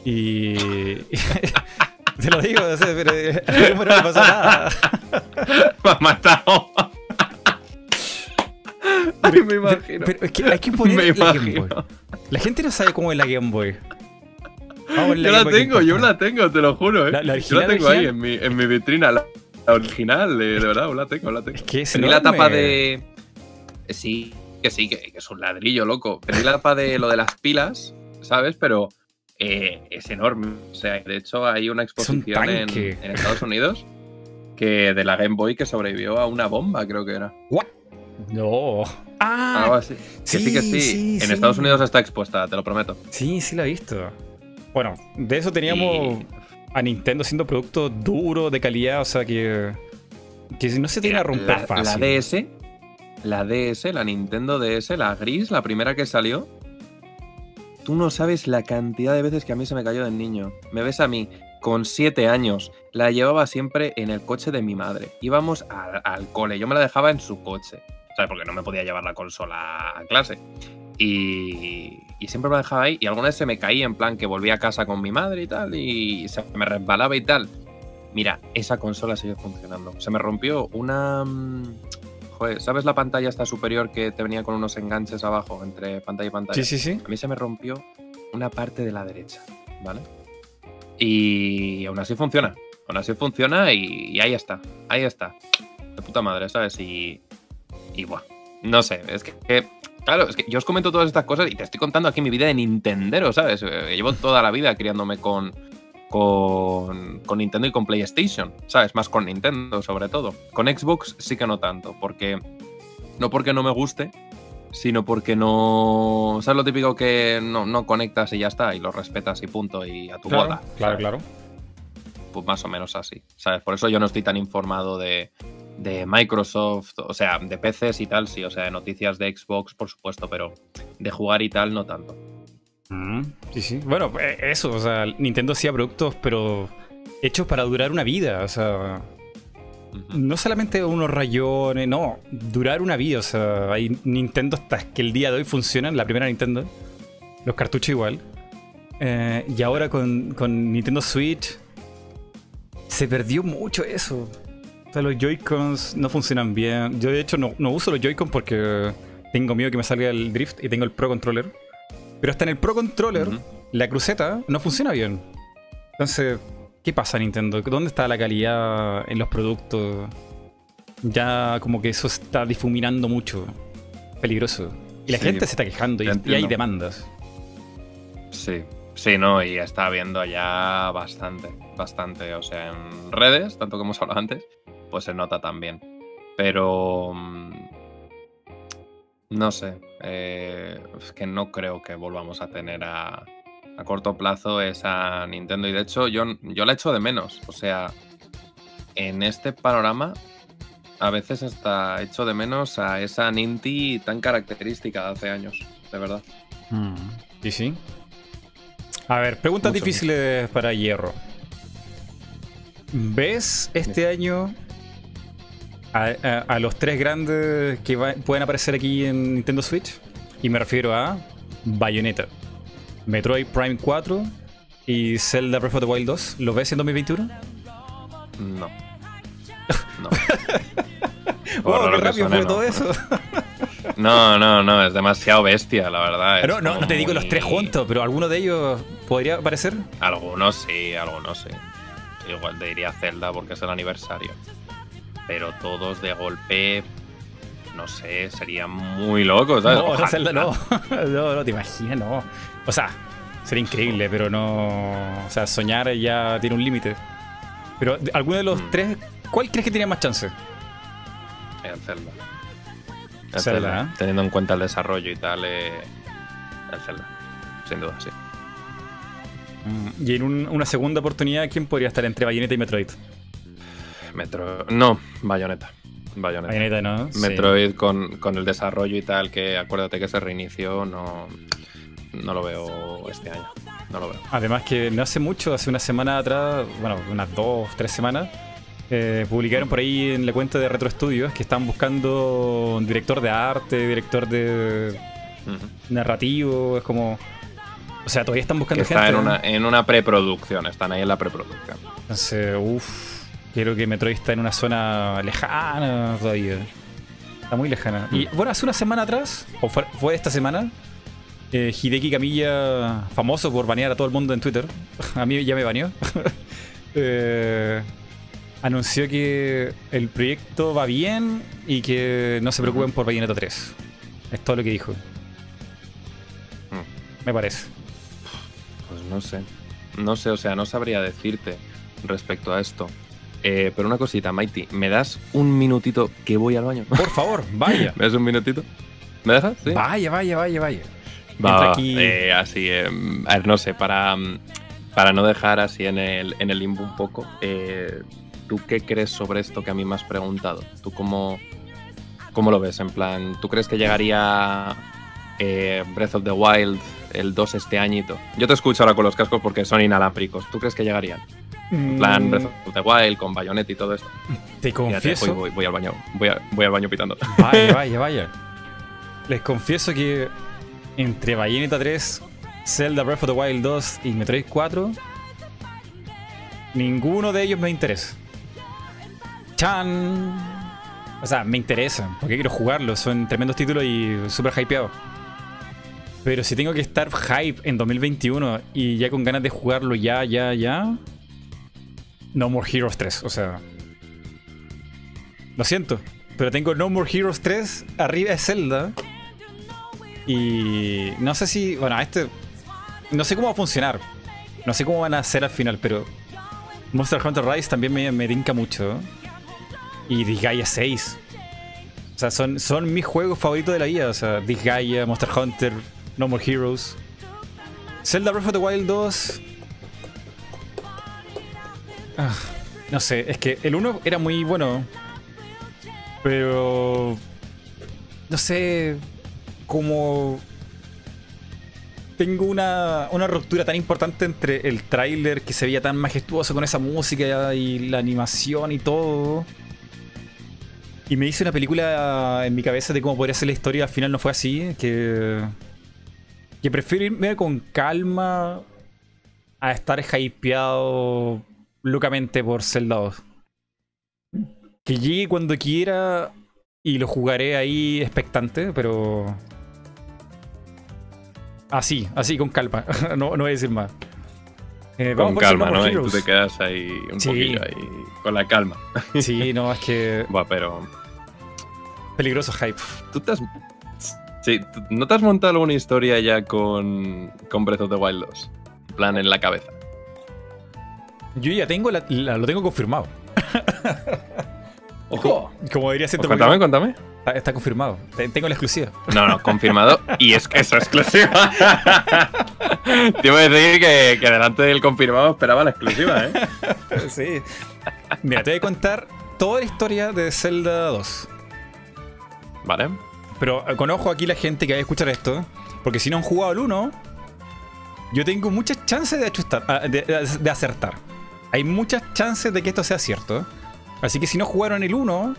Y. Te lo digo, o sea, pero, pero no le pasó nada. Me matado. Ay, me imagino. Pero es que hay que poner Me la Game. Boy. La gente no sabe cómo es la Game Boy. Vamos a poner Yo Game la Boy tengo, yo la tengo, te lo juro, ¿eh? La- la yo la original, tengo ahí en mi, en mi vitrina, la, la original, de, de verdad, la tengo, la tengo. Es que es Perdí la tapa de. eh, Sí, que sí, que, que es un ladrillo, loco. Perdí la tapa de lo de las pilas, ¿sabes? Pero eh, es enorme. O sea, de hecho, hay una exposición en, Estados Unidos que de la Game Boy que sobrevivió a una bomba, creo que era. No. Ah, Algo así. Que sí, que sí. sí, en sí. Estados Unidos está expuesta, te lo prometo. Sí, sí lo he visto. Bueno, de eso teníamos a Nintendo haciendo productos duros, de calidad, o sea que. Que no se tiene a romper la, fácil. La DS, la DS, la Nintendo DS, la gris, la primera que salió. Tú no sabes la cantidad de veces que a mí se me cayó de niño. Me ves a mí con siete años. La llevaba siempre en el coche de mi madre. Íbamos al, al cole. Yo me la dejaba en su coche. ¿Sabes? Porque no me podía llevar la consola a clase. Y, y siempre me la dejaba ahí. Y alguna vez se me caía en plan que volvía a casa con mi madre y tal. Y se me resbalaba y tal. Mira, esa consola sigue funcionando. Se me rompió una. mm, Joder, ¿sabes la pantalla esta superior que te venía con unos enganches abajo entre pantalla y pantalla? Sí, sí, sí. A mí se me rompió una parte de la derecha, ¿vale? Y aún así funciona. Aún así funciona y, y ahí está. Ahí está. De puta madre, ¿sabes? Y. Y bueno, no sé. Es que, que, Claro, es que yo os comento todas estas cosas y te estoy contando aquí mi vida de Nintendero, ¿sabes? Eh, Llevo toda la vida criándome con. Con, con Nintendo y con PlayStation, ¿sabes? Más con Nintendo, sobre todo. Con Xbox sí que no tanto, porque. No porque no me guste, sino porque no. ¿Sabes lo típico que no, no conectas y ya está? Y lo respetas y punto, y a tu Claro, bola. claro, claro. Pues más o menos así, ¿sabes? Por eso yo no estoy tan informado de, de Microsoft, o sea, de PCs y tal, sí, o sea, de noticias de Xbox, por supuesto, pero de jugar y tal, no tanto. Mm, sí, sí. Bueno, eh, eso, o sea, Nintendo hacía productos, pero hechos para durar una vida, o sea. No solamente unos rayones, no, durar una vida, o sea, hay Nintendo hasta que el día de hoy funcionan, la primera Nintendo, los cartuchos igual. Eh, y ahora con, con Nintendo Switch se perdió mucho eso. O sea, los Joy-Cons no funcionan bien. Yo de hecho no, uso los Joy-Cons porque tengo miedo que me salga el drift y tengo el Pro Controller. Pero hasta en el Pro Controller, la cruceta no funciona bien. Entonces, ¿qué pasa Nintendo? ¿Dónde está la calidad en los productos? Ya como que eso está difuminando mucho. Peligroso. Y la gente se está quejando y, y, hay demandas. Sí, sí, no, y está habiendo ya bastante, bastante. O sea, en redes, tanto como hemos hablado antes, pues se nota también. Pero... Mm, no sé, eh, es que no creo que volvamos a tener a, a, corto plazo esa Nintendo. Y de hecho, yo, yo la echo de menos. O sea, en este panorama, a veces hasta echo de menos a esa Ninty tan característica de hace años, de verdad. Mm, sí, sí. A ver, preguntas difíciles para Hierro. ¿Ves este año a, los tres grandes que pueden aparecer aquí en Nintendo Switch. Y me refiero a Bayonetta, Metroid Prime 4 y Zelda Breath of the Wild 2. ¿Lo ves en 2021? No. No. wow, qué rápido fue todo eso. no, no, no, es demasiado bestia, la verdad. No, no, no te digo los tres juntos, pero ¿alguno de ellos podría aparecer? Algunos sí, algunos sí. Igual te diría Zelda porque es el aniversario pero todos de golpe, no sé, sería muy loco, ¿sabes? No, Zelda no. no, no te imaginas, no. O sea, sería increíble, pero no. O sea, soñar ya tiene un límite. Pero, ¿alguno de los mm. tres, cuál crees que tiene más chance? El Zelda. El Zelda, ¿eh? Teniendo en cuenta el desarrollo y tal, eh, el Zelda. Sin duda, sí. Mm, y en una segunda oportunidad, ¿quién podría estar entre Bayonetta y Metroid? Metro. No, Bayonetta. Bayonetta. ¿no? Metroid con, el desarrollo y tal, que acuérdate que se reinició, no, no lo veo este año. No lo veo. Además que no hace mucho, hace una semana atrás, bueno, unas dos, tres semanas, eh, publicaron por ahí en la cuenta de Retro Studios que están buscando un director de arte, director de narrativo, es como... O sea, todavía están buscando que está en una, en una preproducción, están ahí en la preproducción. Entonces, uff Creo que Metroid está en una zona lejana todavía. Está muy lejana. Y mm. bueno, hace una semana atrás, o fue, esta semana, eh, Hideki Kamiya, famoso por banear a todo el mundo en Twitter, a mí ya me baneó, eh, anunció que el proyecto va bien y que no se preocupen por Bayonetta 3. Es todo lo que dijo. Mm. Me parece. Pues no sé. No sé, o sea, no sabría decirte respecto a esto. Eh, pero una cosita, Mighty, ¿me das un minutito que voy al baño? Por favor, vaya. ¿Me das un minutito? ¿Me dejas? ¿Sí? Vaya, vaya, vaya, vaya. Va, aquí... Eh, así, eh, a ver, no sé, para, para no dejar así en el, en el limbo un poco, ¿tú qué crees sobre esto que a mí me has preguntado? ¿Tú cómo, cómo lo ves? En plan, ¿tú crees que llegaría Breath of the Wild el 2 este añito? Yo te escucho ahora con los cascos porque son inalámbricos. ¿Tú crees que llegarían? En plan mm. Breath of the Wild, con Bayonetta y todo esto. Te confieso. voy, al baño. Voy, al baño pitando. Vaya, vaya, vaya. Les confieso que entre Bayonetta 3, Zelda Breath of the Wild 2 y Metroid 4, ninguno de ellos me interesa. ¡Chan! O sea, me interesan, porque quiero jugarlos. Son tremendos títulos y súper hypeados. Pero si tengo que estar hype en 2021 y ya con ganas de jugarlo ya, ya, ya, no More Heroes 3. O sea. Lo siento. Pero tengo No More Heroes 3 arriba de Zelda. Y no sé si. Bueno, este. No sé cómo va a funcionar. No sé cómo van a hacer al final, pero. Monster Hunter Rise también me, me mucho. Y Disgaea 6. O sea, son, son mis juegos favoritos de la vida. O sea, Disgaea, Monster Hunter, No More Heroes. Zelda Breath of the Wild 2 Ah, no sé, es que el 1 era muy bueno. Pero. No sé. Como. Tengo una, una ruptura tan importante entre el tráiler que se veía tan majestuoso con esa música y la animación y todo. Y me hice una película en mi cabeza de cómo podría ser la historia. Al final no fue así. Que. Que prefiero irme con calma a estar hypeado locamente por Zelda 2. Que llegue cuando quiera y lo jugaré ahí expectante, pero. Así, así con calma. no, no voy a decir más. Eh, con calma, ¿no? Y tú te quedas ahí un poquillo ahí con la calma. sí, no, es que. Buah, pero. Peligroso hype. Tú te has. Sí, ¿no te has montado alguna historia ya con, con Breath of the Wild 2? En plan, en la cabeza. Yo ya tengo, lo tengo confirmado. Ojo. Como diría Cierto Cuéntame, cuéntame. Está, confirmado. Tengo la exclusiva. No, no, confirmado. y es que eso es exclusiva. Te iba a decir que, que, delante del confirmado esperaba la exclusiva, ¿eh? sí. Mira, te voy a contar toda la historia de Zelda 2. Vale. Pero eh, con ojo aquí la gente que va a escuchar esto. Porque si no han jugado el 1, yo tengo muchas chances de, ah, de acertar. Hay muchas chances de que esto sea cierto. Así que si no jugaron el 1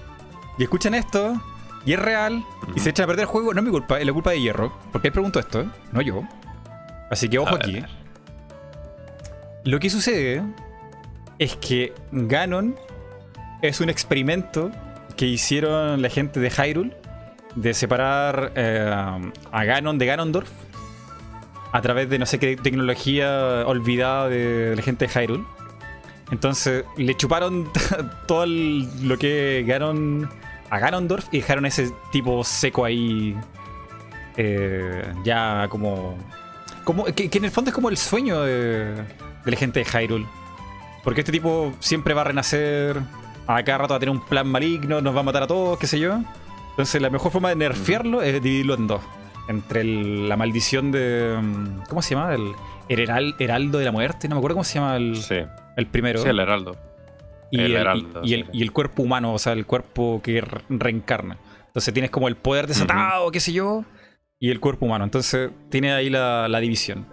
y escuchan esto y es real y se echan a perder el juego, no es mi culpa, es la culpa de Hierro. Porque él preguntó esto, no yo. Así que ojo aquí. Lo que sucede es que Ganon es un experimento que hicieron la gente de Hyrule de separar eh, a Ganon de Ganondorf a través de no sé qué tecnología olvidada de la gente de Hyrule. Entonces le chuparon todo lo que Ganon a Ganondorf y dejaron ese tipo seco ahí. Eh, ya como. como que, en el fondo es como el sueño de, la gente de Hyrule. Porque este tipo siempre va a renacer. A cada rato va a tener un plan maligno, nos va a matar a todos, qué sé yo. Entonces la mejor forma de nerfearlo es dividirlo en dos. Entre la maldición de. ¿Cómo se llama? El, Heraldo de la Muerte, no me acuerdo cómo se llama el, el primero. Sí, el Heraldo. Y el, y, el, cuerpo humano, o sea, el cuerpo que reencarna. Entonces tienes como el poder desatado, qué sé yo, y el cuerpo humano. Entonces tiene ahí la, división.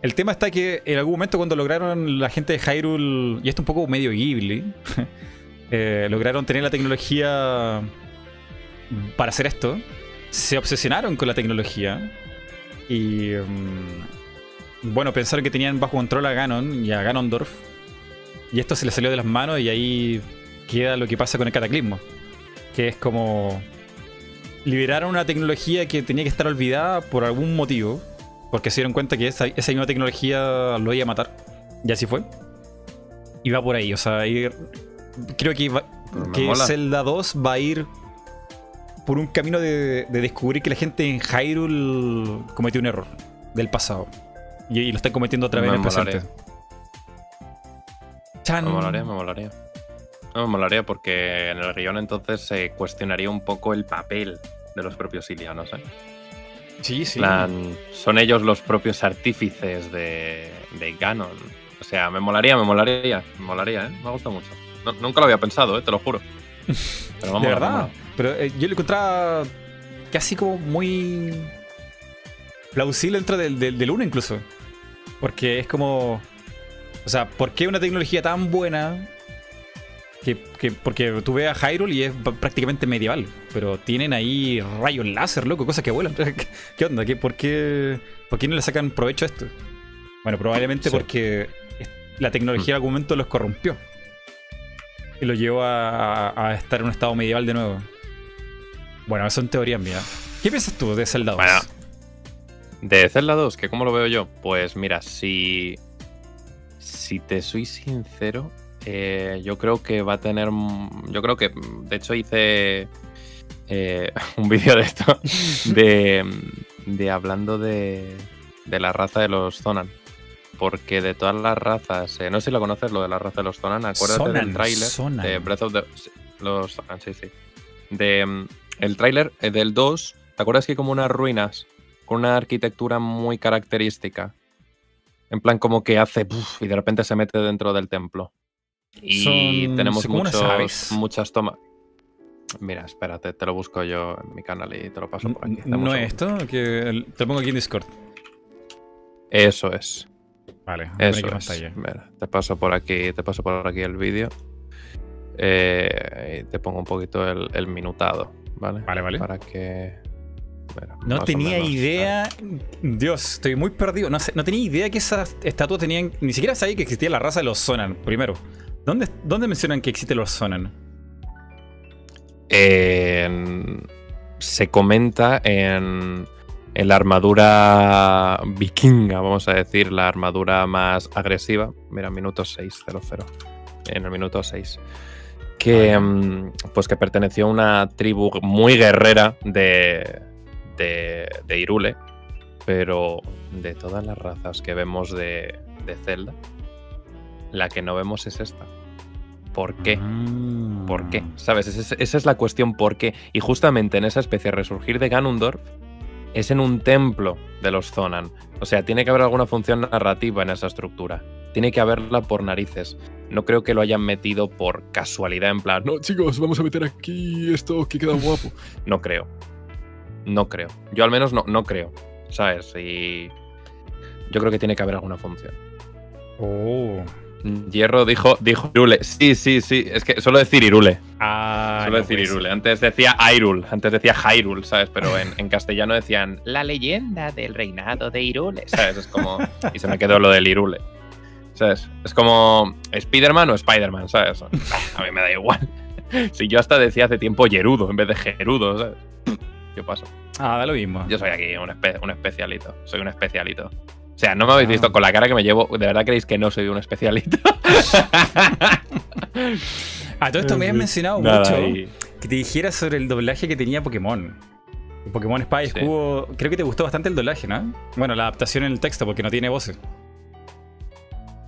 El tema está que en algún momento cuando lograron la gente de Hyrule, y esto un poco medio Ghibli, eh, lograron tener la tecnología para hacer esto, se obsesionaron con la tecnología y mm, bueno, pensaron que tenían bajo control a Ganon y a Ganondorf. Y esto se le salió de las manos y ahí queda lo que pasa con el cataclismo. Que es como... Liberaron una tecnología que tenía que estar olvidada por algún motivo. Porque se dieron cuenta que esa, misma tecnología lo iba a matar. Y así fue. Y va por ahí. O sea, creo que, que Zelda 2 va a ir por un camino de, de descubrir que la gente en Hyrule cometió un error del pasado. Y, lo están cometiendo otra vez en el presente. Me molaría, me molaría. No, me molaría porque en el guion entonces se cuestionaría un poco el papel de los propios ilianos. ¿eh? Sí, sí. son ellos los propios artífices de, de Ganon. O sea, me molaría, me molaría. Me molaría, ¿eh? Me gusta mucho. nunca lo había pensado, ¿eh? te lo juro. Pero de verdad. Pero eh, yo lo encontraba casi como muy plausible dentro del, del, del 1 incluso. Porque es como. O sea, ¿por qué una tecnología tan buena? Que, porque tú ves a Hyrule y es prácticamente medieval. Pero tienen ahí rayos láser, loco, cosas que vuelan. ¿Qué onda? ¿Qué, por, qué, ¿Por qué no le sacan provecho a esto? Bueno, probablemente porque la tecnología en algún momento los corrompió. Y los llevó a, estar en un estado medieval de nuevo. Bueno, son teorías mías. ¿Qué piensas tú de Zelda 2? De Zelda 2, que cómo lo veo yo, pues mira, si, si te soy sincero, eh, yo creo que va a tener, yo creo que, de hecho hice eh, un vídeo de esto, de, hablando de, de, la raza de los Zonan. Porque de todas las razas, eh, no sé si lo conoces, lo de la raza de los Zonan, acuérdate del tráiler de Breath of the... Los Zonan, sí, sí. De, mm, el tráiler del 2, ¿te acuerdas que hay como unas ruinas con una arquitectura muy característica. En plan, como que hace y de repente se mete dentro del templo. Y tenemos muchos, muchas tomas. Mira, espérate, te lo busco yo en mi canal y te lo paso por aquí. ¿No es esto? Que te lo pongo aquí en Discord. Eso es. Vale, eso es. Mira, te paso por aquí, te paso por aquí el vídeo. Eh, y te pongo un poquito el, minutado, ¿vale? Vale, vale. Para que. No tenía idea. Dios, estoy muy perdido. No, sé, no tenía idea que esas estatuas tenían. Ni siquiera sabía que existía la raza de los Sonan, primero. ¿Dónde, dónde mencionan que existe los Sonan? se comenta en, en, la armadura vikinga, vamos a decir, la armadura más agresiva. Mira, minuto 600. En el minuto 6 que, mm, pues que perteneció a una tribu muy guerrera de, de, Irule, pero de todas las razas que vemos de, de Zelda, la que no vemos es esta. ¿Por qué? ¿Por qué? ¿Sabes? Esa es, esa es, la cuestión, ¿por qué? Y justamente en esa especie de resurgir de Ganondorf es en un templo de los Zonan. O sea, tiene que haber alguna función narrativa en esa estructura. Tiene que haberla por narices. No creo que lo hayan metido por casualidad en plan, no chicos, vamos a meter aquí esto que queda guapo. no creo. No creo. Yo al menos no, no creo. ¿Sabes? Y yo creo que tiene que haber alguna función. Oh. Hierro dijo, dijo Irule. Sí, sí, sí. Es que suelo decir Irule. Ah, suelo decir Irule. Antes decía Airul. Antes decía Hyrule, ¿sabes? Pero en, en, castellano decían la leyenda del reinado de Irule. ¿Sabes? Es como. Y se me quedó lo del Irule. ¿Sabes? Es como Spider-Man o Spider-Man, ¿sabes? A mí me da igual. Si yo hasta decía hace tiempo Gerudo en vez de Gerudo, ¿sabes? ¿Qué pasa? Ah, da lo mismo. Yo soy aquí un, un especialito. Soy un especialito. O sea, no me habéis visto ah. con la cara que me llevo. ¿De verdad creéis que no soy un especialito? A todo esto me habías mencionado mucho que te dijeras sobre el doblaje que tenía Pokémon. Pokémon Spy Escudo. Creo que te gustó bastante el doblaje, ¿no? Bueno, la adaptación en el texto, porque no tiene voces.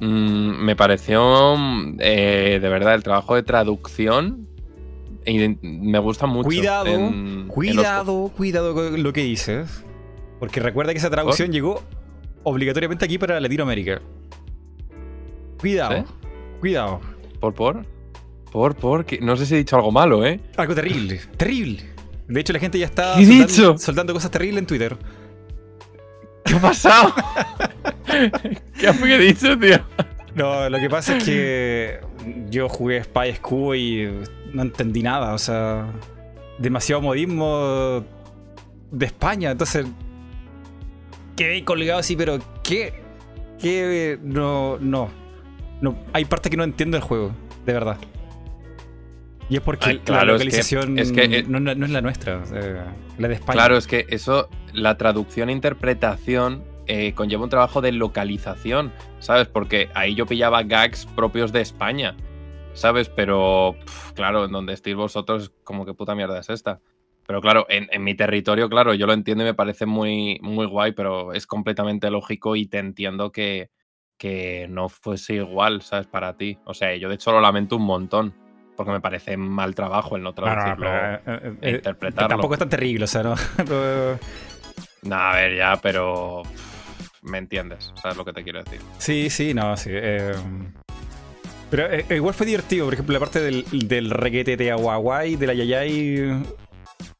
Mm, me pareció, eh, de verdad, el trabajo de traducción me gusta mucho. Cuidado, cuidado, cuidado con lo que dices. Porque recuerda que esa traducción llegó obligatoriamente aquí para Latinoamérica. Cuidado, cuidado. ¿Por por? Por por, no sé si he dicho algo malo, ¿eh? Algo terrible, terrible. De hecho, la gente ya está soltando, soltando, cosas terribles en Twitter. ¿Qué ha pasado? ¿Qué he dicho, tío? No, lo que pasa es que yo jugué Spy Scuba y no entendí nada, o sea, demasiado modismo de España, entonces quedé colgado así, pero ¿qué? ¿Qué? No, no. no. Hay partes que no entiendo del juego, de verdad. Y es porque la localización es que, eh, no, es la nuestra, la de España. Claro, es que eso, la traducción e interpretación eh, conlleva un trabajo de localización, ¿sabes? Porque ahí yo pillaba gags propios de España, ¿sabes? Pero, claro, en donde estéis vosotros, como que puta mierda es esta. Pero claro, en, mi territorio, claro, yo lo entiendo y me parece muy, muy guay, pero es completamente lógico y te entiendo que, que no fuese igual, ¿sabes? Para ti. O sea, yo de hecho lo lamento un montón, porque me parece mal trabajo el no traducirlo eh, eh, e interpretarlo. Tampoco es tan terrible, o sea, ¿no? no, a ver, ya, pero me entiendes, ¿sabes lo que te quiero decir? Sí, sí, no, sí. Pero igual fue divertido, por ejemplo, la parte del, del reguete de Aguaguay, de la Yayay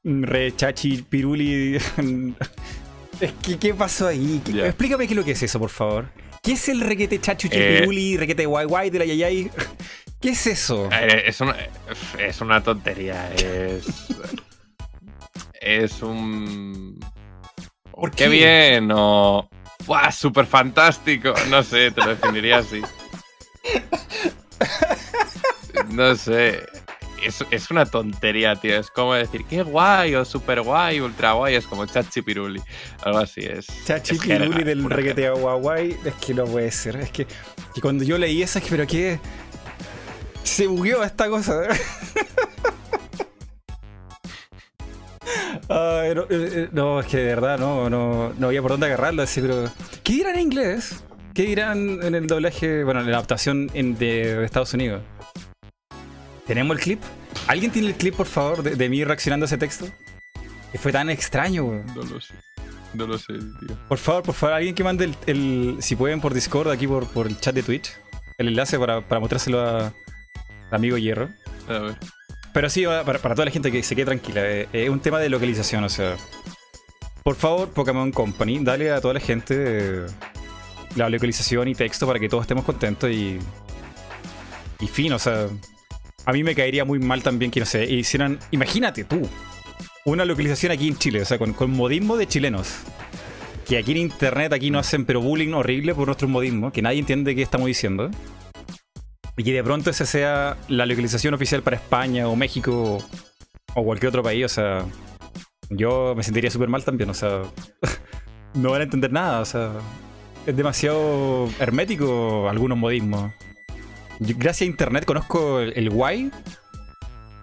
Re Chachi Piruli. es que, ¿qué pasó ahí? Explícame qué es lo que es eso, por favor. ¿Qué es el requete Chachi eh, Piruli, requete Guay de la Yayay? ¿Qué es eso? Eh, es, una, es una tontería. Es. es un. ¿Por qué? bien o. ¡Buah! ¡Súper fantástico! No sé, te lo definiría así. No sé es, una tontería, tío. Es como decir, qué guay, o super guay, ultra guay. Es como chachi piruli. Algo así es. Chachi piruli del reguete guay. Es que no puede ser. Es que, cuando yo leí eso, es que, pero qué. Se bugueó esta cosa. No, eh, eh, no, es que de verdad no, no, no había por dónde agarrarlo. Así, pero, ¿Qué dirán en inglés? ¿Qué dirán en el doblaje, bueno, en la adaptación de Estados Unidos? ¿Tenemos el clip? ¿Alguien tiene el clip, por favor, de, mí reaccionando a ese texto? Que fue tan extraño, weón. No lo sé. No lo sé, tío. Por favor, por favor, alguien que mande el, si pueden, por Discord, aquí por, por el chat de Twitch, el enlace para, para mostrárselo a, amigo Hierro. A ver. Pero sí, para, para toda la gente que se quede tranquila, eh, es un tema de localización, o sea. Por favor, Pokémon Company, dale a toda la gente eh, la localización y texto para que todos estemos contentos y. Y fin, o sea. A mí me caería muy mal también que, no sé, hicieran. Imagínate tú, una localización aquí en Chile, o sea, con, con modismo de chilenos. Que aquí en internet, aquí no hacen, pero bullying horrible por nuestros modismos, que nadie entiende qué estamos diciendo. Y que de pronto esa sea la localización oficial para España o México o cualquier otro país, o sea, yo me sentiría súper mal también, o sea, no van a entender nada, o sea, es demasiado hermético algunos modismos. Yo, gracias a internet conozco el, el guay.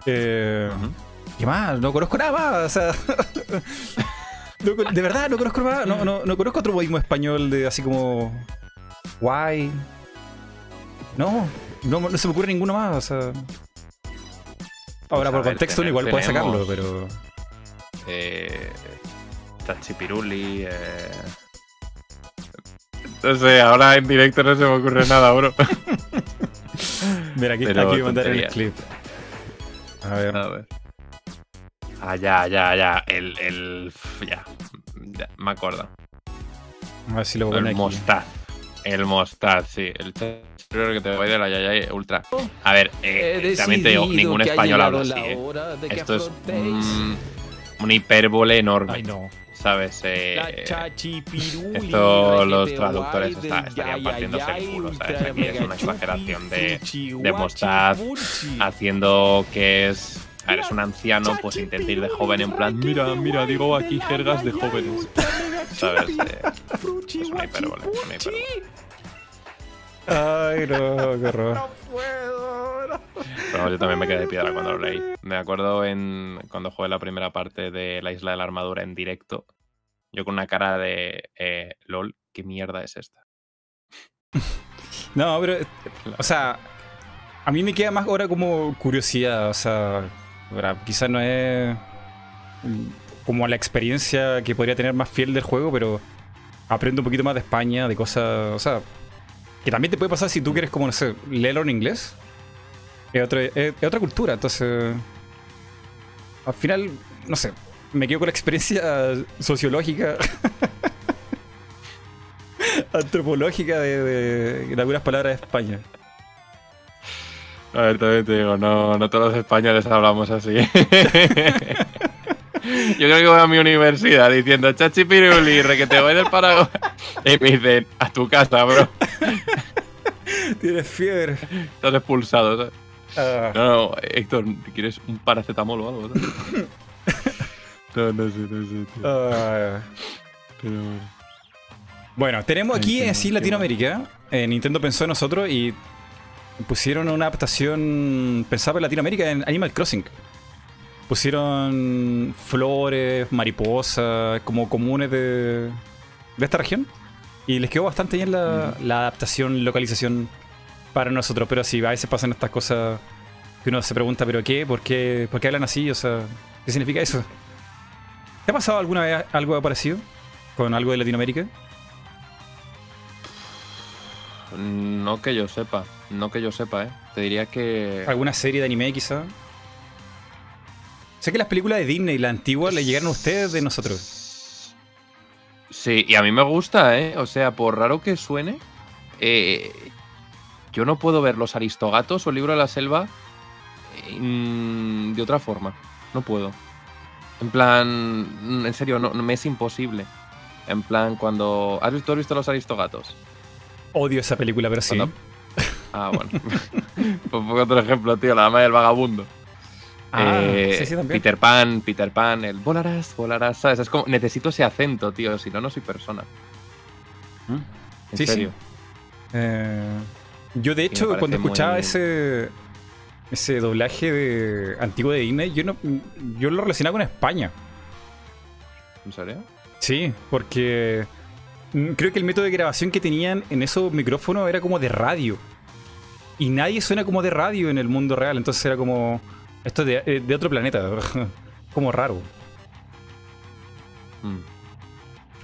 Eh. ¿Qué más? No conozco nada más, o sea. no de verdad, no conozco nada más. No, no, no conozco otro modismo español de así como. Guay. No, no, no se me ocurre ninguno más, o sea. Ahora, Pues por ver, contexto, tener- igual tenemos- sacarlo, pero. Eh, Tachipiruli. Eh... No sé, ahora en directo no se me ocurre nada, bro. Mira, aquí, Pero aquí voy a mandar el clip. A ver. A ver. Ah, ya, ya, ya. El. el ya. ya, Me acuerdo. A ver si lo voy a El aquí. Mostaz. El Mostaz, sí. El creo que te voy de la Yayay Ultra. A ver, eh, también te digo, ningún español habla así. eh. Esto es un, una hipérbole enorme. Ay, no. ¿Sabes? Eh, Chachipiruli, esto los traductores está- estarían partiéndose el culo, ¿sabes? Aquí es una exageración de- de Mostaz haciendo que es. A ver, es un anciano, pues intenta ir de joven en plan. Mira, mira, digo aquí jergas de jóvenes. ¿Sabes? Eh, es una hipérbole, es una hipérbole. Ay, no, qué horror. Pero yo también me quedé de piedra cuando lo leí. Me acuerdo en cuando jugué la primera parte de la Isla de la Armadura en directo. Yo con una cara de eh, LOL, ¿qué mierda es esta? No, pero. O sea. A mí me queda más ahora como curiosidad. O sea. Quizás no es. Como la experiencia que podría tener más fiel del juego, pero. Aprendo un poquito más de España, de cosas. O sea. Que también te puede pasar si tú quieres, como, no sé, leerlo en inglés. Es, otro- es- es otra cultura, entonces. Al final, no sé. Me quedo con la experiencia sociológica. antropológica de, de- de algunas palabras de España. A ver, también te digo, no, no todos los españoles hablamos así. Yo creo que voy a mi universidad diciendo chachi piruli, que te voy del Paraguay. Y me dicen, a tu casa, bro. Tienes fiebre. Estás expulsado. ¿sabes? Ah, No, no, Héctor, ¿quieres un paracetamol o algo? No, no sé, no sé. tío. ah. Pero bueno. Bueno, tenemos aquí qué en Latinoamérica. eh, Nintendo pensó en nosotros y pusieron una adaptación pensada para Latinoamérica en Animal Crossing. Pusieron flores, mariposas, como comunes de, de esta región. Y les quedó bastante bien la, la adaptación, localización para nosotros. Pero sí, a veces pasan estas cosas que uno se pregunta, ¿pero qué? ¿Por qué, ¿Por qué hablan así? O sea, ¿qué significa eso? ¿Te ha pasado alguna vez algo parecido con algo de Latinoamérica? No que yo sepa, no que yo sepa, ¿eh? Te diría que... ¿Alguna serie de anime quizá? Sé que las películas de Disney, la antigua, le llegaron a ustedes de nosotros. Sí, y a mí me gusta, ¿eh? O sea, por raro que suene, eh, yo no puedo ver los Aristogatos o el libro de la selva mm, de otra forma. No puedo. En plan, mm, en serio, no, no- me es imposible. En plan, cuando... ¿Has visto, has visto los Aristogatos? Odio esa película, pero sí. Cuando- Ah, bueno. pues pongo otro ejemplo, tío, la dama del vagabundo. Ah, Eh, sí, sí, también. Peter Pan, Peter Pan, el volarás, volarás, ¿sabes? Es como, necesito ese acento, tío, si no, no soy persona. ¿Mm? En Sí, sí. serio. Eh, yo, de hecho, cuando escuchaba muy- ese ese doblaje de antiguo de Disney, yo, no, yo lo relacionaba con España. ¿En serio? Sí, porque mm, creo que el método de grabación que tenían en esos micrófonos era como de radio. Y nadie suena como de radio en el mundo real, entonces era como... Esto es de, eh, de otro planeta, como raro. Mm.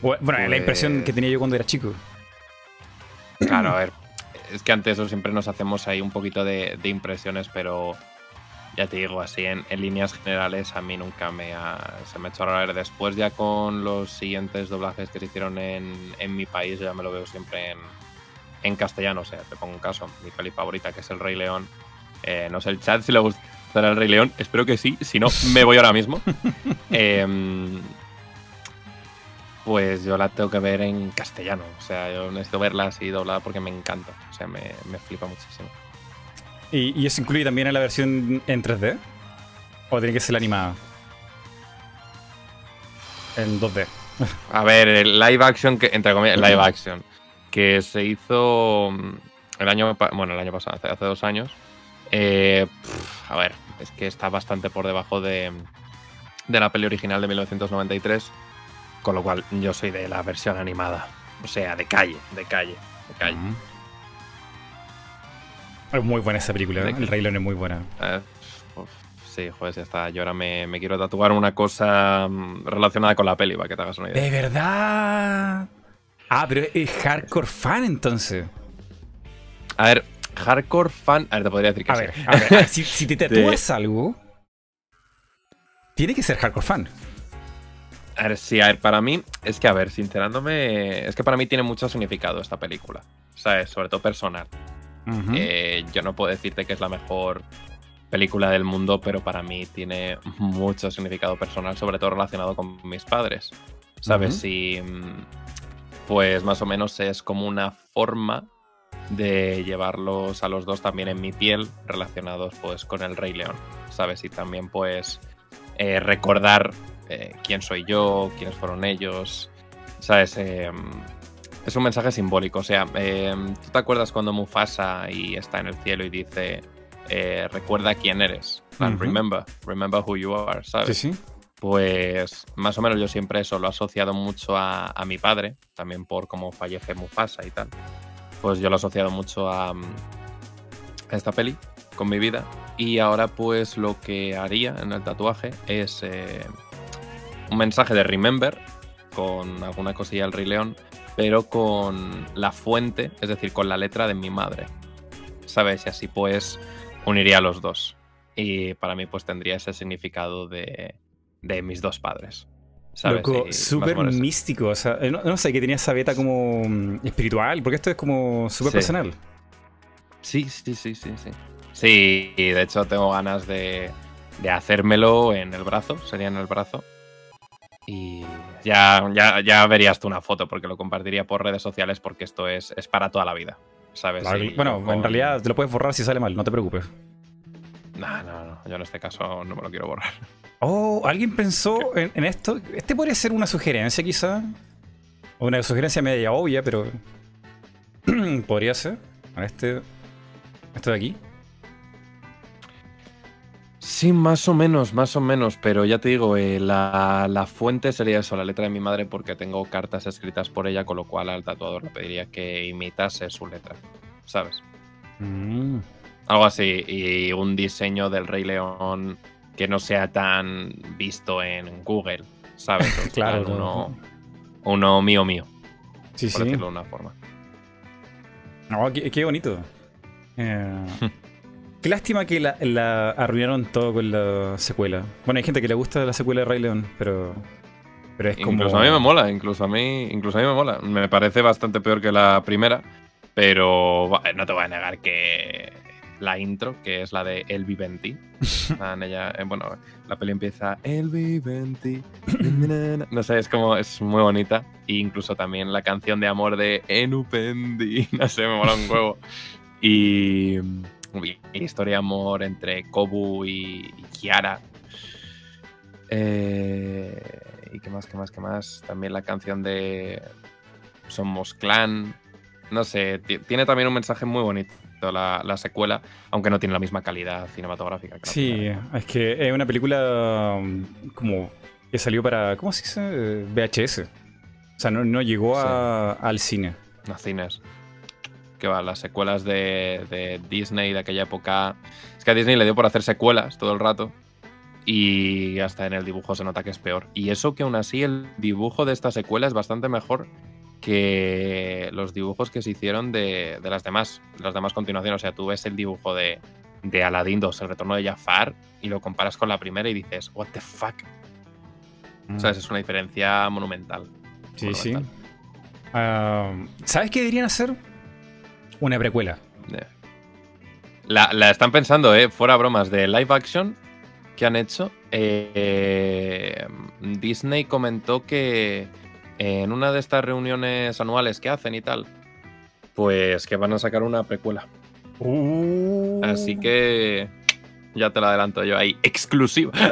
Bu- Bueno, la Pues- impresión que tenía yo cuando era chico. Claro, a ver. Es que ante eso siempre nos hacemos ahí un poquito de, de impresiones, pero ya te digo, así en, líneas generales a mí nunca me ha, se me ha hecho raro. Después ya con los siguientes doblajes que se hicieron en, en mi país, ya me lo veo siempre en, en castellano. O sea, te pongo un caso, mi peli favorita que es El Rey León. Eh, no sé el chat si le gusta El Rey León, espero que sí, si no, me voy ahora mismo. Em, pues yo la tengo que ver en castellano. O sea, yo necesito verla así doblada porque me encanta. O sea, me, me flipa muchísimo. ¿Y, eso incluye también en la versión en 3D? ¿O tiene que ser la animada? En 2D. A ver, el live action, que, entre comillas, live action, que se hizo mm, el año, bueno, el año pasado, hace, dos años. Eh, a ver, es que está bastante por debajo de, de la peli original de 1993, con lo cual yo soy de la versión animada. O sea, de calle, de calle, de calle. Es muy buena esa película, El Rey León es muy buena. Eh, sí, joder, ya está. Yo ahora me, quiero tatuar una cosa mm, relacionada con la peli, para que te hagas una idea. ¿De verdad? Ah, pero es hardcore fan entonces. A ver, hardcore fan. A ver, te podría decir que a Ver, a ver, si, te tatúas algo, tiene que ser hardcore fan. A ver, sí, a ver, para mí, es que, a ver, sincerándome, es que para mí tiene mucho significado esta película. ¿Sabes? Sobre todo personal. Eh, yo no puedo decirte que es la mejor película del mundo, pero para mí tiene mucho significado personal, sobre todo relacionado con mis padres. ¿Sabes? Y pues más o menos es como una forma de llevarlos a los dos también en mi piel, relacionados pues con el Rey León. ¿Sabes? Y también pues eh, recordar eh, quién soy yo, quiénes fueron ellos. ¿Sabes? Em, es un mensaje simbólico. O sea, em, ¿tú te acuerdas cuando Mufasa y está en el cielo y dice, eh, recuerda quién eres? Remember, remember who you are, ¿sabes? Sí, sí. Pues más o menos yo siempre eso lo he asociado mucho a, mi padre, también por cómo fallece Mufasa y tal. Pues yo lo he asociado mucho a, a esta peli con mi vida. Y ahora pues lo que haría en el tatuaje es eh, un mensaje de Remember con alguna cosilla del Rey León pero con la fuente, es decir, con la letra de mi madre. ¿Sabes? Y así pues uniría a los dos. Y para mí pues tendría ese significado de, de mis dos padres. ¿sabes? súper místico. O sea, no, sé, que tenía esa beta como mm, espiritual, porque esto es como súper personal. Sí, sí, sí, sí, sí. Sí, y de hecho tengo ganas de, de hacérmelo en el brazo, sería en el brazo. Y ya, ya, ya, verías tú una foto porque lo compartiría por redes sociales porque esto es, es para toda la vida. ¿Sabes? bueno, en realidad te lo puedes borrar si sale mal, no te preocupes. No, no, no. Yo en este caso no me lo quiero borrar. Oh, ¿alguien pensó en, esto? Este podría ser una sugerencia quizá. O una sugerencia media obvia, pero... podría ser. Este... Esto de aquí. Sí, más o menos, más o menos, pero ya te digo, eh, la, fuente sería eso, la letra de mi madre, porque tengo cartas escritas por ella, con lo cual al tatuador le pediría que imitase su letra, ¿sabes? Mm. Algo así, y un diseño del Rey León que no sea tan visto en Google, ¿sabes? claro. Uno, uno, mío mío, sí, por decirlo de una forma. No, qué, bonito. Eh... Qué lástima que la, arruinaron todo con la secuela. Bueno, hay gente que le gusta la secuela de Rey León, pero. Pero es como. Incluso a mí me mola, incluso a mí, incluso a mí me mola. Me parece bastante peor que la primera, pero no te voy a negar que la intro, que es la de El Viventi. eh, bueno, la peli empieza El Viventi. No sé, es como, es muy bonita. E incluso también la canción de amor de Enupendi. No sé, me mola un huevo. Y historia de amor entre Kobu y, Kiara. Eh, y qué más, qué más, qué más. También la canción de Somos Clan. No sé, tiene también un mensaje muy bonito la, la, secuela, aunque no tiene la misma calidad cinematográfica. sí, es que es una película um, como que salió para, ¿cómo se dice? VHS. O sea, no, llegó al cine. A cines que va, las secuelas de, Disney de aquella época. Es que a Disney le dio por hacer secuelas todo el rato. Y hasta en el dibujo se nota que es peor. Y eso que aún así el dibujo de esta secuela es bastante mejor que los dibujos que se hicieron de, las demás, de las demás continuaciones. O sea, tú ves el dibujo de, de Aladdin 2, El retorno de Jafar, y lo comparas con la primera y dices, what the fuck. Mm. ¿Sabes? Es una diferencia monumental. Sí, sí. Ah, ¿Sabes qué deberían hacer? Una precuela. La, la están pensando, ¿eh? Fuera bromas, de live action que han hecho. eh, Disney comentó que en una de estas reuniones anuales que hacen y tal, pues que van a sacar una precuela. Uh. Así que ya te lo adelanto yo ahí, exclusiva.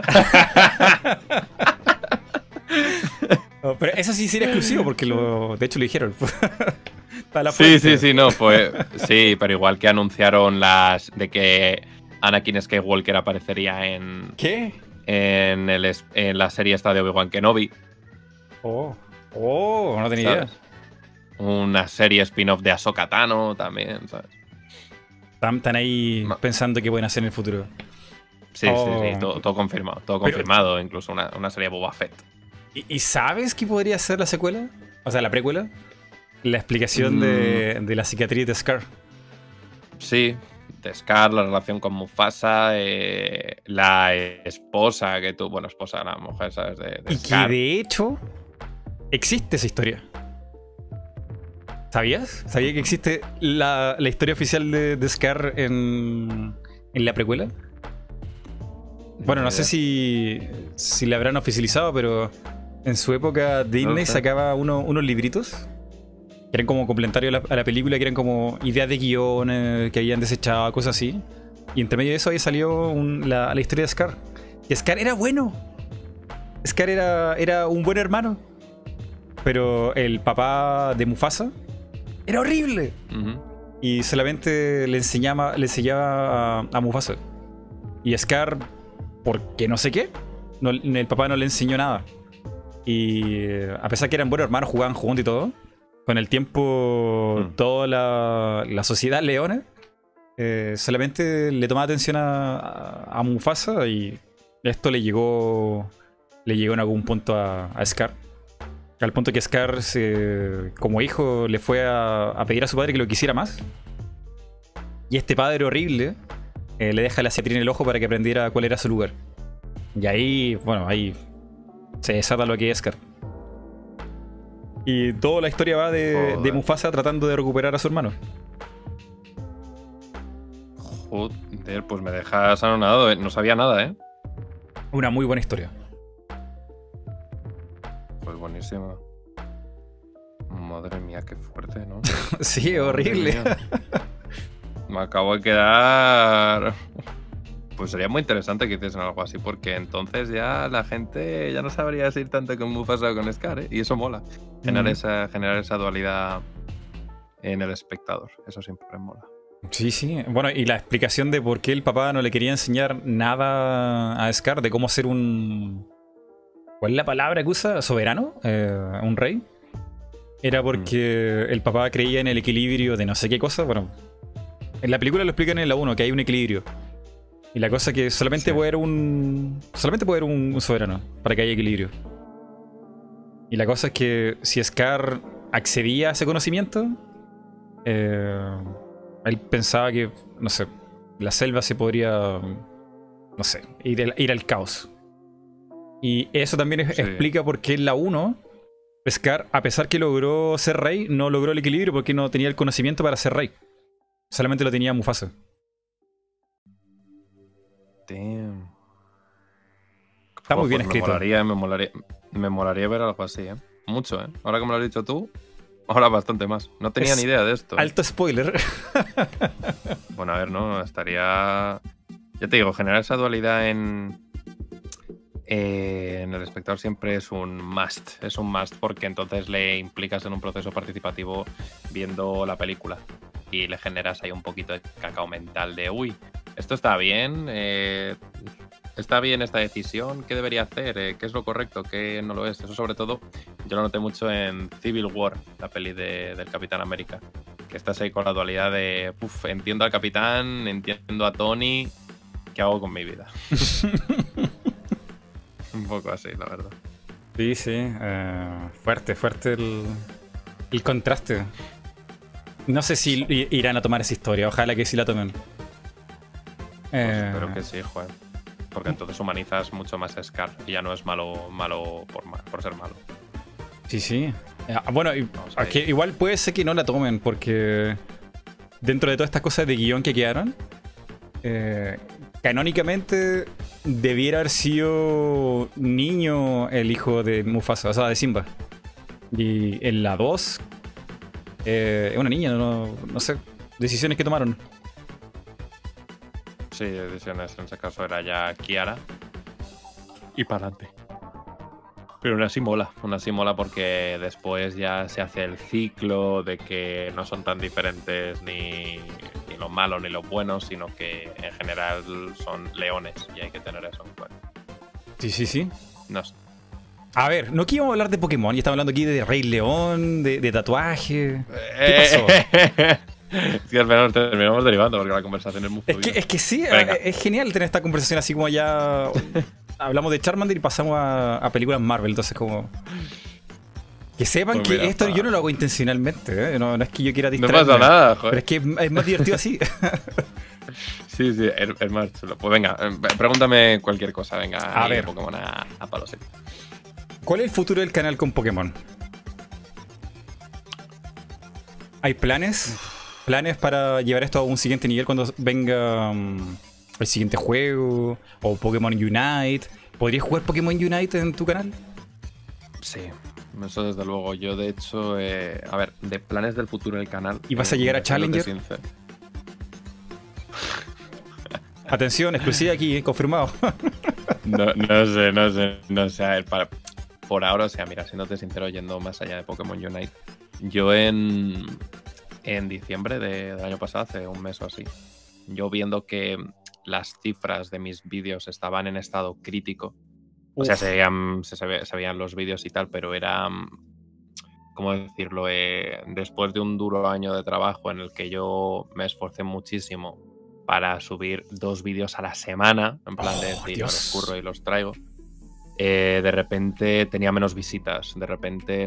No, pero eso sí sería exclusivo porque lo, de hecho lo dijeron. Está la Sí, sí, sí, no, fue. Sí, pero igual que anunciaron las de que Anakin Skywalker aparecería en, ¿Qué? en, el, en la serie esta de Obi-Wan Kenobi. Oh. Oh, no tenía idea. Una serie spin-off de Ahsoka Tano también, ¿sabes? Están, ahí pensando qué pueden hacer en el futuro. Sí, Oh. sí, sí, todo, todo confirmado, todo Pero- confirmado, incluso una, una serie de Boba Fett. ¿Y, y sabes qué podría ser la secuela? O sea, la precuela. La explicación de, Mm. de la cicatriz de Scar. Sí, de Scar, la relación con Mufasa, eh, la esposa que tú, bueno, esposa, la mujer, ¿sabes? De, de Y que de hecho existe esa historia. ¿Sabías? ¿Sabías que existe la, la historia oficial de, de Scar en, en la precuela? Bueno, no sé si, si la habrán oficializado, pero en su época Disney sacaba uno- unos libritos que eran como complementarios a la, a la película, que eran como ideas de guiones que habían desechado, cosas así. Y entre medio de eso ahí salió un- la, la historia de Scar. Y Scar era bueno. Scar era, era un buen hermano. Pero el papá de Mufasa era horrible. Y solamente le enseñaba, le enseñaba a, a Mufasa. Y Scar, porque no sé qué, no- el papá no le enseñó nada. Y eh, a pesar que eran buenos hermanos, jugaban juntos y todo, con el tiempo Mm. toda la, la sociedad leona eh, solamente le tomaba atención a, a- a Mufasa y esto le llegó le llegó en algún punto a, a Scar. Al punto que Scar, se- como hijo, le fue a, a pedir a su padre que lo quisiera más. Y este padre horrible eh, le deja la cicatriz en el ojo para que aprendiera cuál era su lugar. Y ahí, bueno, ahí se desata lo que es Scar. Y toda la historia va de. Mufasa tratando de recuperar a su hermano. Joder, pues me dejas anonadado, ¿eh? no sabía nada, ¿eh? Una muy buena historia. Pues buenísima. Madre mía, qué fuerte, ¿no? sí, horrible. Me acabo de quedar. Pues sería muy interesante que hiciesen algo así, porque entonces ya la gente ya no sabría si ir tanto con Mufasa o con Scar, ¿eh? Y eso mola. Generar, Mm. esa, generar esa dualidad en el espectador. Eso siempre mola. Sí, sí. Bueno, y la explicación de por qué el papá no le quería enseñar nada a Scar, de cómo ser un... ¿Cuál es la palabra que usa? ¿Soberano? Eh, ¿Un rey? Era porque el papá creía en el equilibrio de no sé qué cosa. Bueno, en la película lo explican en la 1, que hay un equilibrio. Y la cosa es que solamente Sí. puede haber un... Solamente puede haber un, un soberano para que haya equilibrio. Y la cosa es que si Scar accedía a ese conocimiento, eh, él pensaba que, no sé, la selva se podría, no sé, ir, al- ir al caos. Y eso también Sí. explica por qué en la 1, Scar, a pesar que logró ser rey, no logró el equilibrio porque no tenía el conocimiento para ser rey. Solamente lo tenía Mufasa. Damn. Está muy bien escrito. Me molaría, me, molaría, me molaría ver algo así, ¿eh? Mucho, ¿eh? Ahora que me lo has dicho tú, ahora bastante más. No tenía Es ni idea de esto. ¿eh? Alto spoiler. Bueno, a ver, ¿no? Estaría. Ya te digo, generar esa dualidad en. eh, en el espectador siempre es un must. Es un must porque entonces le implicas en un proceso participativo viendo la película. Y le generas ahí un poquito de cacao mental de, uy, esto está bien, eh, está bien esta decisión, ¿qué debería hacer? Eh, ¿Qué es lo correcto? ¿Qué no lo es? Eso sobre todo yo lo noté mucho en Civil War, la peli de- del Capitán América que estás ahí con la dualidad de, "Uf, entiendo al capitán, entiendo a Tony, ¿qué hago con mi vida? Un poco así, la verdad. sí, sí. eh, fuerte, fuerte el, el contraste. No sé si irán a tomar esa historia. Ojalá que sí la tomen. Pues espero que sí, joder. Porque entonces humanizas mucho más a Scar y ya no es malo, malo por, por ser malo. Sí, sí. Ah, bueno, igual puede ser que no la tomen porque dentro de todas estas cosas de guion que quedaron, eh, canónicamente debiera haber sido niño el hijo de Mufasa, o sea, de Simba. Y en la 2 eh, es una niña, no, no sé, decisiones que tomaron. Sí, decisiones, en ese caso era ya Kiara. Y para adelante. Pero aún así mola, aún así mola porque después ya se hace el ciclo de que no son tan diferentes ni, ni los malos ni los buenos, sino que en general son leones y hay que tener eso en cuenta. Sí, sí, sí. No sé. A ver, no quiero hablar de Pokémon, ya estamos hablando aquí de Rey León, de, tatuaje. ¿Qué pasó? Sí, al final terminamos derivando porque la conversación es muy es que, es que sí, es genial tener esta conversación así como ya hablamos de Charmander y pasamos a, películas Marvel, entonces como... Que sepan pues que esto yo no lo hago intencionalmente, ¿eh? no, es que yo quiera distraerme. No pasa nada, joder. Pero es que es más divertido así. sí, sí, es, más chulo. Pues venga, eh, pregúntame cualquier cosa, venga. A ver. Pokémon a, a palo ¿Cuál es el futuro del canal con Pokémon? ¿Hay planes? ¿Planes para llevar esto a un siguiente nivel cuando venga... Mm, el siguiente juego o Pokémon Unite. ¿Podrías jugar Pokémon Unite en tu canal? Sí, eso desde luego. Yo, de hecho, eh, a ver, de planes del futuro del canal. ¿Y vas a llegar a Challenger? Atención, exclusiva aquí, eh, confirmado. no, no, sé, no sé, no sé. A ver, para, por ahora, o sea, mira, siéndote sincero, yendo más allá de Pokémon Unite, yo en, en diciembre del año pasado, hace un mes o así, yo viendo que las cifras de mis vídeos estaban en estado crítico. O sea, se veían, se, veían los vídeos y tal, pero era, mm, ¿cómo decirlo? Eh, después de un duro año de trabajo en el que yo me esforcé muchísimo para subir dos vídeos a la semana, en plan de oh, decir, los curro y los traigo. Eh, de repente tenía menos visitas, de repente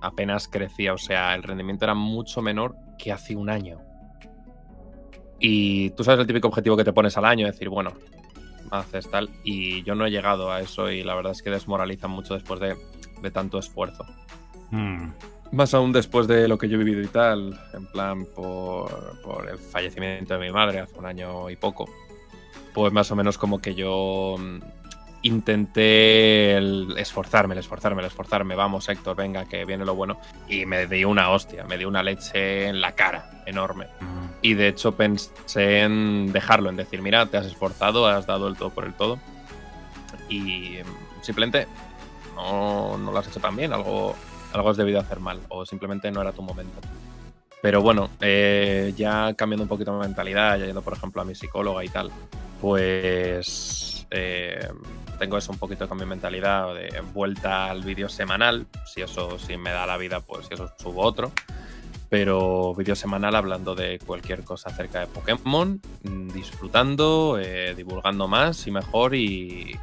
apenas crecía, o sea, el rendimiento era mucho menor que hace un año. Y tú sabes el típico objetivo que te pones al año, decir, bueno, haces tal. Y yo no he llegado a eso y la verdad es que desmoraliza mucho después de, tanto esfuerzo. Hmm. Más aún después de lo que yo he vivido y tal, en plan por, por, el fallecimiento de mi madre hace un año y poco. Pues más o menos como que yo mm, intenté el esforzarme, el esforzarme, el esforzarme. Vamos, Héctor, venga, que viene lo bueno. Y me di una hostia, me di una leche en la cara enorme. Hmm. Y de hecho pensé en dejarlo, en decir, mira, te has esforzado, has dado el todo por el todo. Y simplemente no, lo has hecho tan bien, algo, algo has debido hacer mal, o simplemente no era tu momento. Pero bueno, eh, ya cambiando un poquito mi mentalidad, ya yendo por ejemplo a mi psicóloga y tal, pues eh, tengo eso un poquito con mi mentalidad de vuelta al vídeo semanal. Si eso si me da la vida, pues si eso subo otro pero vídeo semanal hablando de cualquier cosa acerca de Pokémon, mm, disfrutando, eh, divulgando más y mejor y,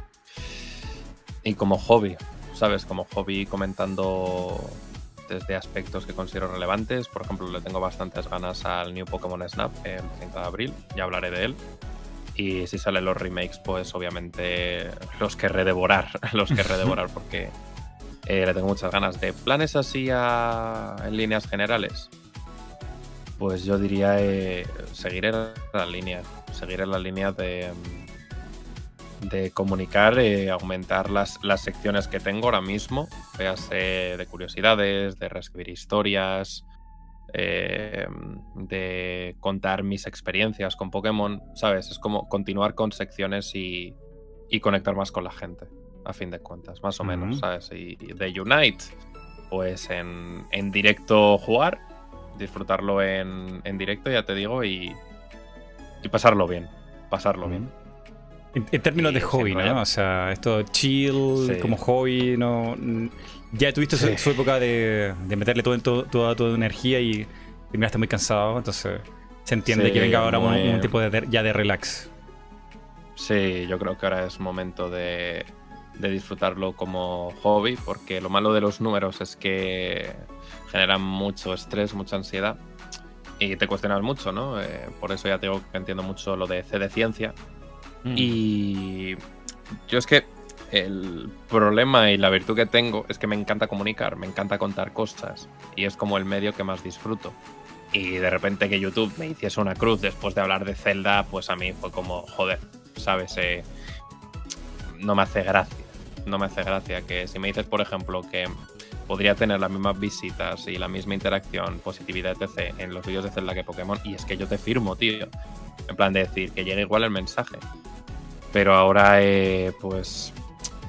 y como hobby, ¿sabes? Como hobby comentando desde aspectos que considero relevantes. Por ejemplo, le tengo bastantes ganas al New Pokémon Snap el 30 de abril, ya hablaré de él. Y si salen los remakes, pues obviamente los querré devorar, los querré devorar porque eh, le tengo muchas ganas. ¿De planes así en líneas generales? Pues yo diría eh, seguir en la línea, seguir en la línea de, de comunicar, eh, aumentar las, las, secciones que tengo ahora mismo, véase de curiosidades, de reescribir historias, eh, de contar mis experiencias con Pokémon, ¿sabes? Es como continuar con secciones y, y conectar más con la gente, a fin de cuentas, más o menos, ¿sabes? Y de Unite, pues en, en directo jugar disfrutarlo en, directo, ya te digo, y, y pasarlo bien. Pasarlo bien. En, términos de hobby, ¿no? O sea, esto chill, como hobby, ¿no? Ya tuviste su, época de, meterle todo, toda tu energía y terminaste muy cansado, entonces se entiende que venga ahora un, tipo de, ya de relax. Sí, yo creo que ahora es momento de, de disfrutarlo como hobby, porque lo malo de los números es que generan mucho estrés, mucha ansiedad. y te cuestionas mucho, ¿no? Eh, por eso ya tengo que entiendo mucho lo de C de ciencia. Mm. Y yo es que el problema y la virtud que tengo es que me encanta comunicar, me encanta contar cosas y es como el medio que más disfruto. Y de repente que YouTube me hiciese una cruz después de hablar de Zelda, pues a mí fue como, joder, ¿sabes? Eh, no me hace gracia. No me hace gracia que si me dices, por ejemplo, que podría tener las mismas visitas y la misma interacción, positividad, etc. en los vídeos de Zelda que Pokémon, y es que yo te firmo, tío. En plan de decir que llegue igual el mensaje. Pero ahora, eh, pues,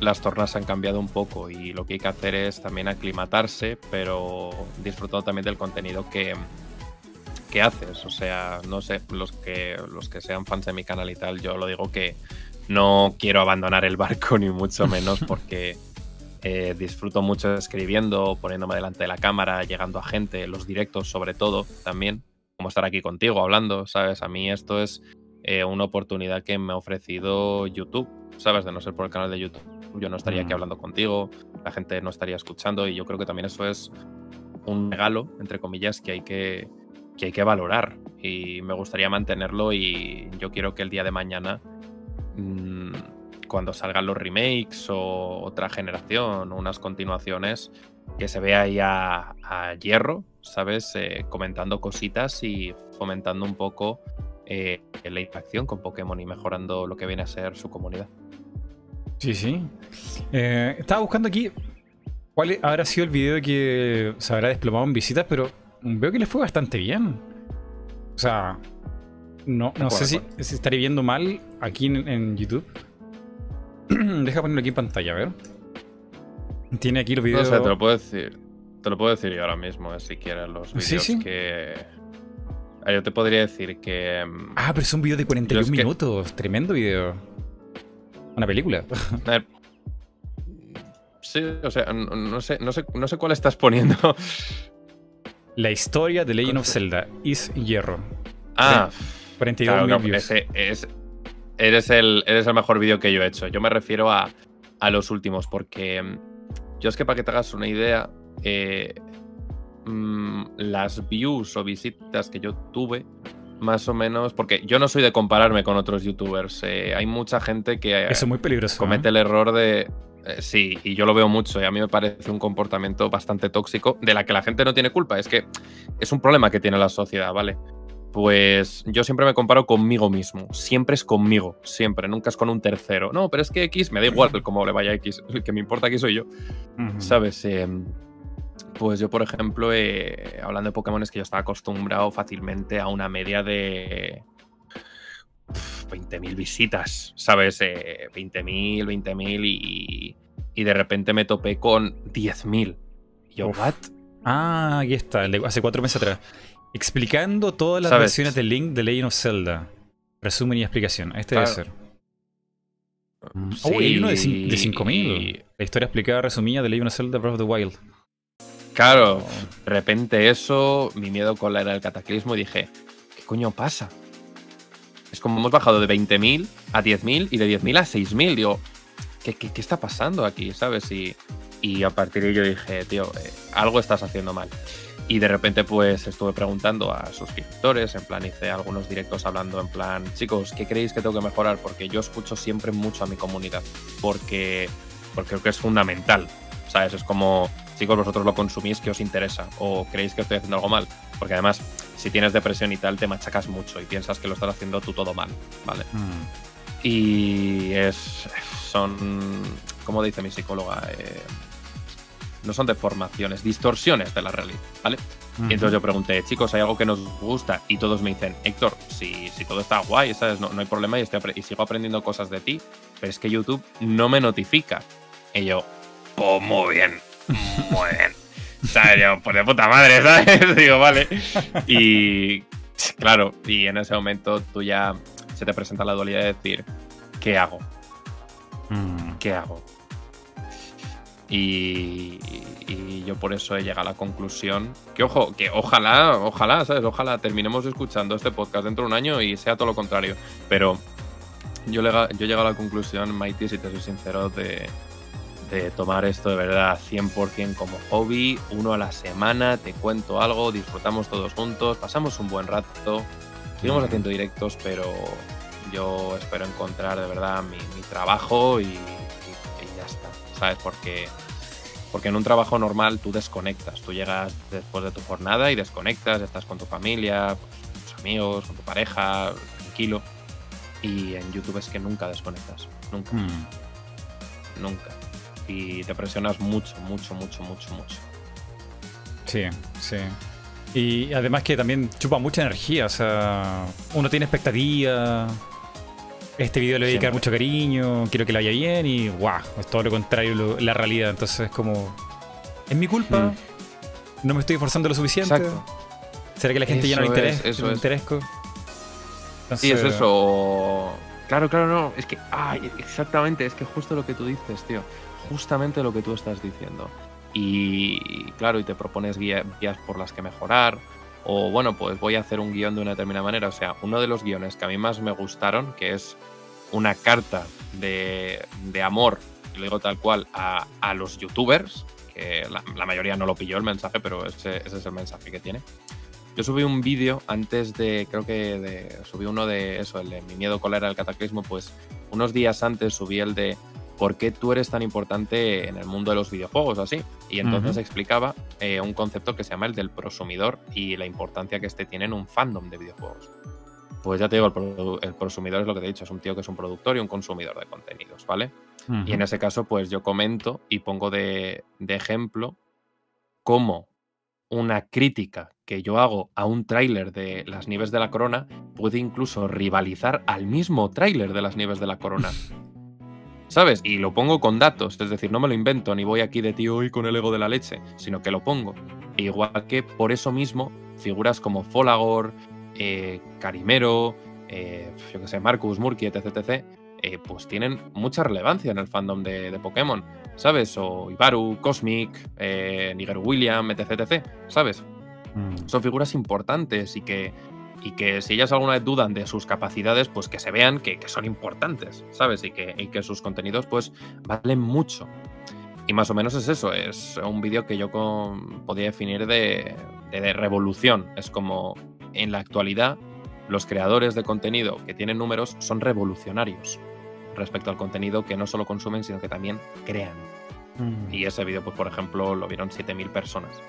las tornas han cambiado un poco y lo que hay que hacer es también aclimatarse, pero disfrutando también del contenido que, que haces. O sea, no sé, los que, los que sean fans de mi canal y tal, yo lo digo que no quiero abandonar el barco ni mucho menos porque eh, disfruto mucho escribiendo, poniéndome delante de la cámara, llegando a gente, los directos sobre todo también, como estar aquí contigo hablando, ¿sabes? A mí esto es eh, una oportunidad que me ha ofrecido YouTube, ¿sabes? De no ser por el canal de YouTube, yo no estaría aquí Mm. hablando contigo, la gente no estaría escuchando y yo creo que también eso es un regalo, entre comillas, que hay que, que, hay que valorar y me gustaría mantenerlo y yo quiero que el día de mañana mm, cuando salgan los remakes o otra generación o unas continuaciones, que se vea ahí a, a Hierro, ¿sabes? Eh, comentando cositas y fomentando un poco eh, la interacción con Pokémon y mejorando lo que viene a ser su comunidad. Sí, sí. Eh, estaba buscando aquí cuál habrá sido el video que se habrá desplomado en visitas, pero veo que le fue bastante bien. O sea, no, no sé si, estaré viendo mal aquí en, en YouTube. Deja ponerlo aquí en pantalla, a ver. Tiene aquí los No videos. sé, te lo puedo decir. Te lo puedo decir yo ahora mismo, eh, si quieres, los Sí, vídeos sí. que. Ah, Yo te podría decir que. mm, Ah, pero es un video de 41 Yo es que- minutos. Tremendo video. Una película. ver, Sí, o sea, no, no sé, no, sé, no sé cuál estás poniendo. La historia de Legend of Zelda is Hierro. ah, 42 Claro, mil ese eres, el, eres el mejor vídeo que yo he hecho. Yo me refiero a, a los últimos, porque mm, yo es que para que te hagas una idea, eh, mm, las views o visitas que yo tuve, más o menos, porque yo no soy de compararme con otros youtubers. eh, hay mucha gente que Eso es muy peligroso. comete ¿eh? el error de. eh, sí, y yo lo veo mucho y a mí me parece un comportamiento bastante tóxico de la que la gente no tiene culpa. Es que es un problema que tiene la sociedad, ¿vale? Pues yo siempre me comparo conmigo mismo. Siempre es conmigo, siempre, nunca es con un tercero. No, pero es que X me da igual cómo le vaya a X. El que me importa aquí soy yo, Ujú. ¿sabes? Pues yo, por ejemplo, eh, hablando de Pokémon, es que yo estaba acostumbrado fácilmente a una media de pf, 20.000 visitas, ¿sabes? Eh, 20.000, 20.000 y, y de repente me topé con 10.000. Y Yo, Uf. ¿what? Ah, aquí está, hace cuatro meses atrás. Explicando todas las ¿Sabes? versiones de Link de Legend of Zelda. Resumen y explicación. Este debe ser. Oh, hay uno de, de 5000. y- La historia explicada resumida de Legend of Zelda Breath of the Wild. Claro, de repente eso, mi miedo con la era del cataclismo y dije, ¿qué coño pasa? Es como hemos bajado de 20.000 a 10.000 y de 10.000 a 6.000. Digo, ¿qué, qué, qué está pasando aquí? ¿Sabes? Y, y a partir de ello dije, tío, eh, algo estás haciendo mal. Y de repente pues estuve preguntando a suscriptores, en plan hice algunos directos hablando en plan, chicos, ¿qué creéis que tengo que mejorar? Porque yo escucho siempre mucho a mi comunidad, porque, porque creo que es fundamental, ¿sabes? Es como, chicos, vosotros lo consumís, que os interesa? ¿O creéis que estoy haciendo algo mal? Porque además, si tienes depresión y tal, te machacas mucho y piensas que lo estás haciendo tú todo mal, ¿vale? Mm. Y es. Son. como dice mi psicóloga? Eh, no son deformaciones, distorsiones de la realidad, ¿vale? Y entonces yo pregunté, chicos, ¿hay algo que nos gusta? Y todos me dicen, Héctor, si, si todo está guay, ¿sabes? No, no hay problema y, estoy apre- y sigo aprendiendo cosas de ti, pero es que YouTube no me notifica. Y yo, pues muy bien, muy bien. ¿Sabes? Yo, pues de puta madre, ¿sabes? Digo, vale. Y claro, y en ese momento tú ya se te presenta la dualidad de decir, ¿qué hago? Mm. ¿Qué hago? Y, y yo por eso he llegado a la conclusión que, ojo, que ojalá, ojalá, ¿sabes? Ojalá terminemos escuchando este podcast dentro de un año y sea todo lo contrario. Pero yo, yo he llegado a la conclusión, Mighty, si te soy sincero, de, de tomar esto de verdad 100% como hobby, uno a la semana, te cuento algo, disfrutamos todos juntos, pasamos un buen rato, seguimos haciendo directos, pero yo espero encontrar de verdad mi, trabajo y, ya está, ¿sabes? Porque, porque en un trabajo normal tú desconectas, tú llegas después de tu jornada y desconectas, estás con tu familia, con tus amigos, con tu pareja, tranquilo. Y en YouTube es que nunca desconectas, nunca. Hmm. Nunca y te presionas mucho, mucho, mucho, mucho, mucho. Sí, sí. Y además que también chupa mucha energía, o sea, uno tiene expectativa. Este video le voy a dedicar mucho cariño, quiero que le vaya bien y guau, es todo lo contrario la realidad. Entonces es como, es mi culpa, hmm. no me estoy esforzando lo suficiente. Exacto. ¿Será que la gente ya no le interesa? Eso es. Sí, es eso. Claro, claro, no. Es que, ay, exactamente, es que justo lo que tú dices, tío justamente lo que tú estás diciendo. Y claro, y te propones guías por las que mejorar. O bueno, pues voy a hacer un guion de una determinada manera. O sea, uno de los guiones que a mí más me gustaron, que es una carta de, de amor, lo digo tal cual, a, a los youtubers, que la, mayoría no lo pilló el mensaje, pero ese, ese es el mensaje que tiene. Yo subí un vídeo antes de, creo que de, subí uno de eso, el de mi miedo, cólera, el cataclismo, pues unos días antes subí el de por qué tú eres tan importante en el mundo de los videojuegos, así. Y entonces explicaba eh, un concepto que se llama el del prosumidor y la importancia que este tiene en un fandom de videojuegos. Pues ya te digo, el, prosumidor es lo que te he dicho, es un tío que es un productor y un consumidor de contenidos, ¿vale? Y en ese caso, pues yo comento y pongo de, de ejemplo cómo una crítica que yo hago a un tráiler de Las Nieves de la Corona puede incluso rivalizar al mismo tráiler de Las Nieves de la Corona. ¿sabes? Y lo pongo con datos, es decir, no me lo invento, ni voy aquí de tío y con el ego de la leche, sino que lo pongo. E igual que por eso mismo, figuras como Folagor, eh, Carimero, eh, yo que sé, Marcus, Murky, etc, etc, eh, pues tienen mucha relevancia en el fandom de, Pokémon, ¿sabes? O Ibaru, Cosmic, Niger William, etc, etc, ¿sabes? Mm. Son figuras importantes y que y que si ellas alguna vez dudan de sus capacidades, pues que se vean que, son importantes, ¿sabes? Y que, que, sus contenidos pues valen mucho. Y más o menos es eso, es un vídeo que yo podría definir de, de, revolución. Es como en la actualidad los creadores de contenido que tienen números son revolucionarios respecto al contenido que no solo consumen, sino que también crean. Mm. Y ese vídeo, pues por ejemplo, lo vieron 7.000 personas.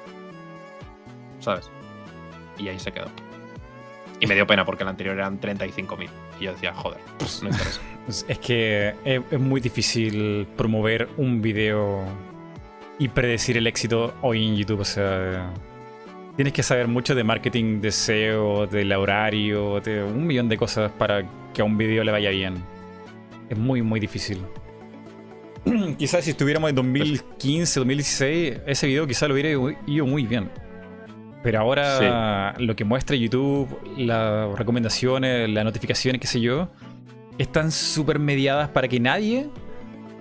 ¿Sabes? Y ahí se quedó. Y me dio pena porque el anterior eran 35.000. Y yo decía, joder, no interesa. es que es, muy difícil promover un video y predecir el éxito hoy en YouTube. O sea, tienes que saber mucho de marketing, de SEO, del horario, de un millón de cosas para que a un video le vaya bien. Es muy, muy difícil. quizás si estuviéramos en 2015, 2016, ese video quizás lo hubiera ido muy bien. Pero ahora lo que muestra YouTube, las recomendaciones, las notificaciones, qué sé yo, están súper mediadas para que nadie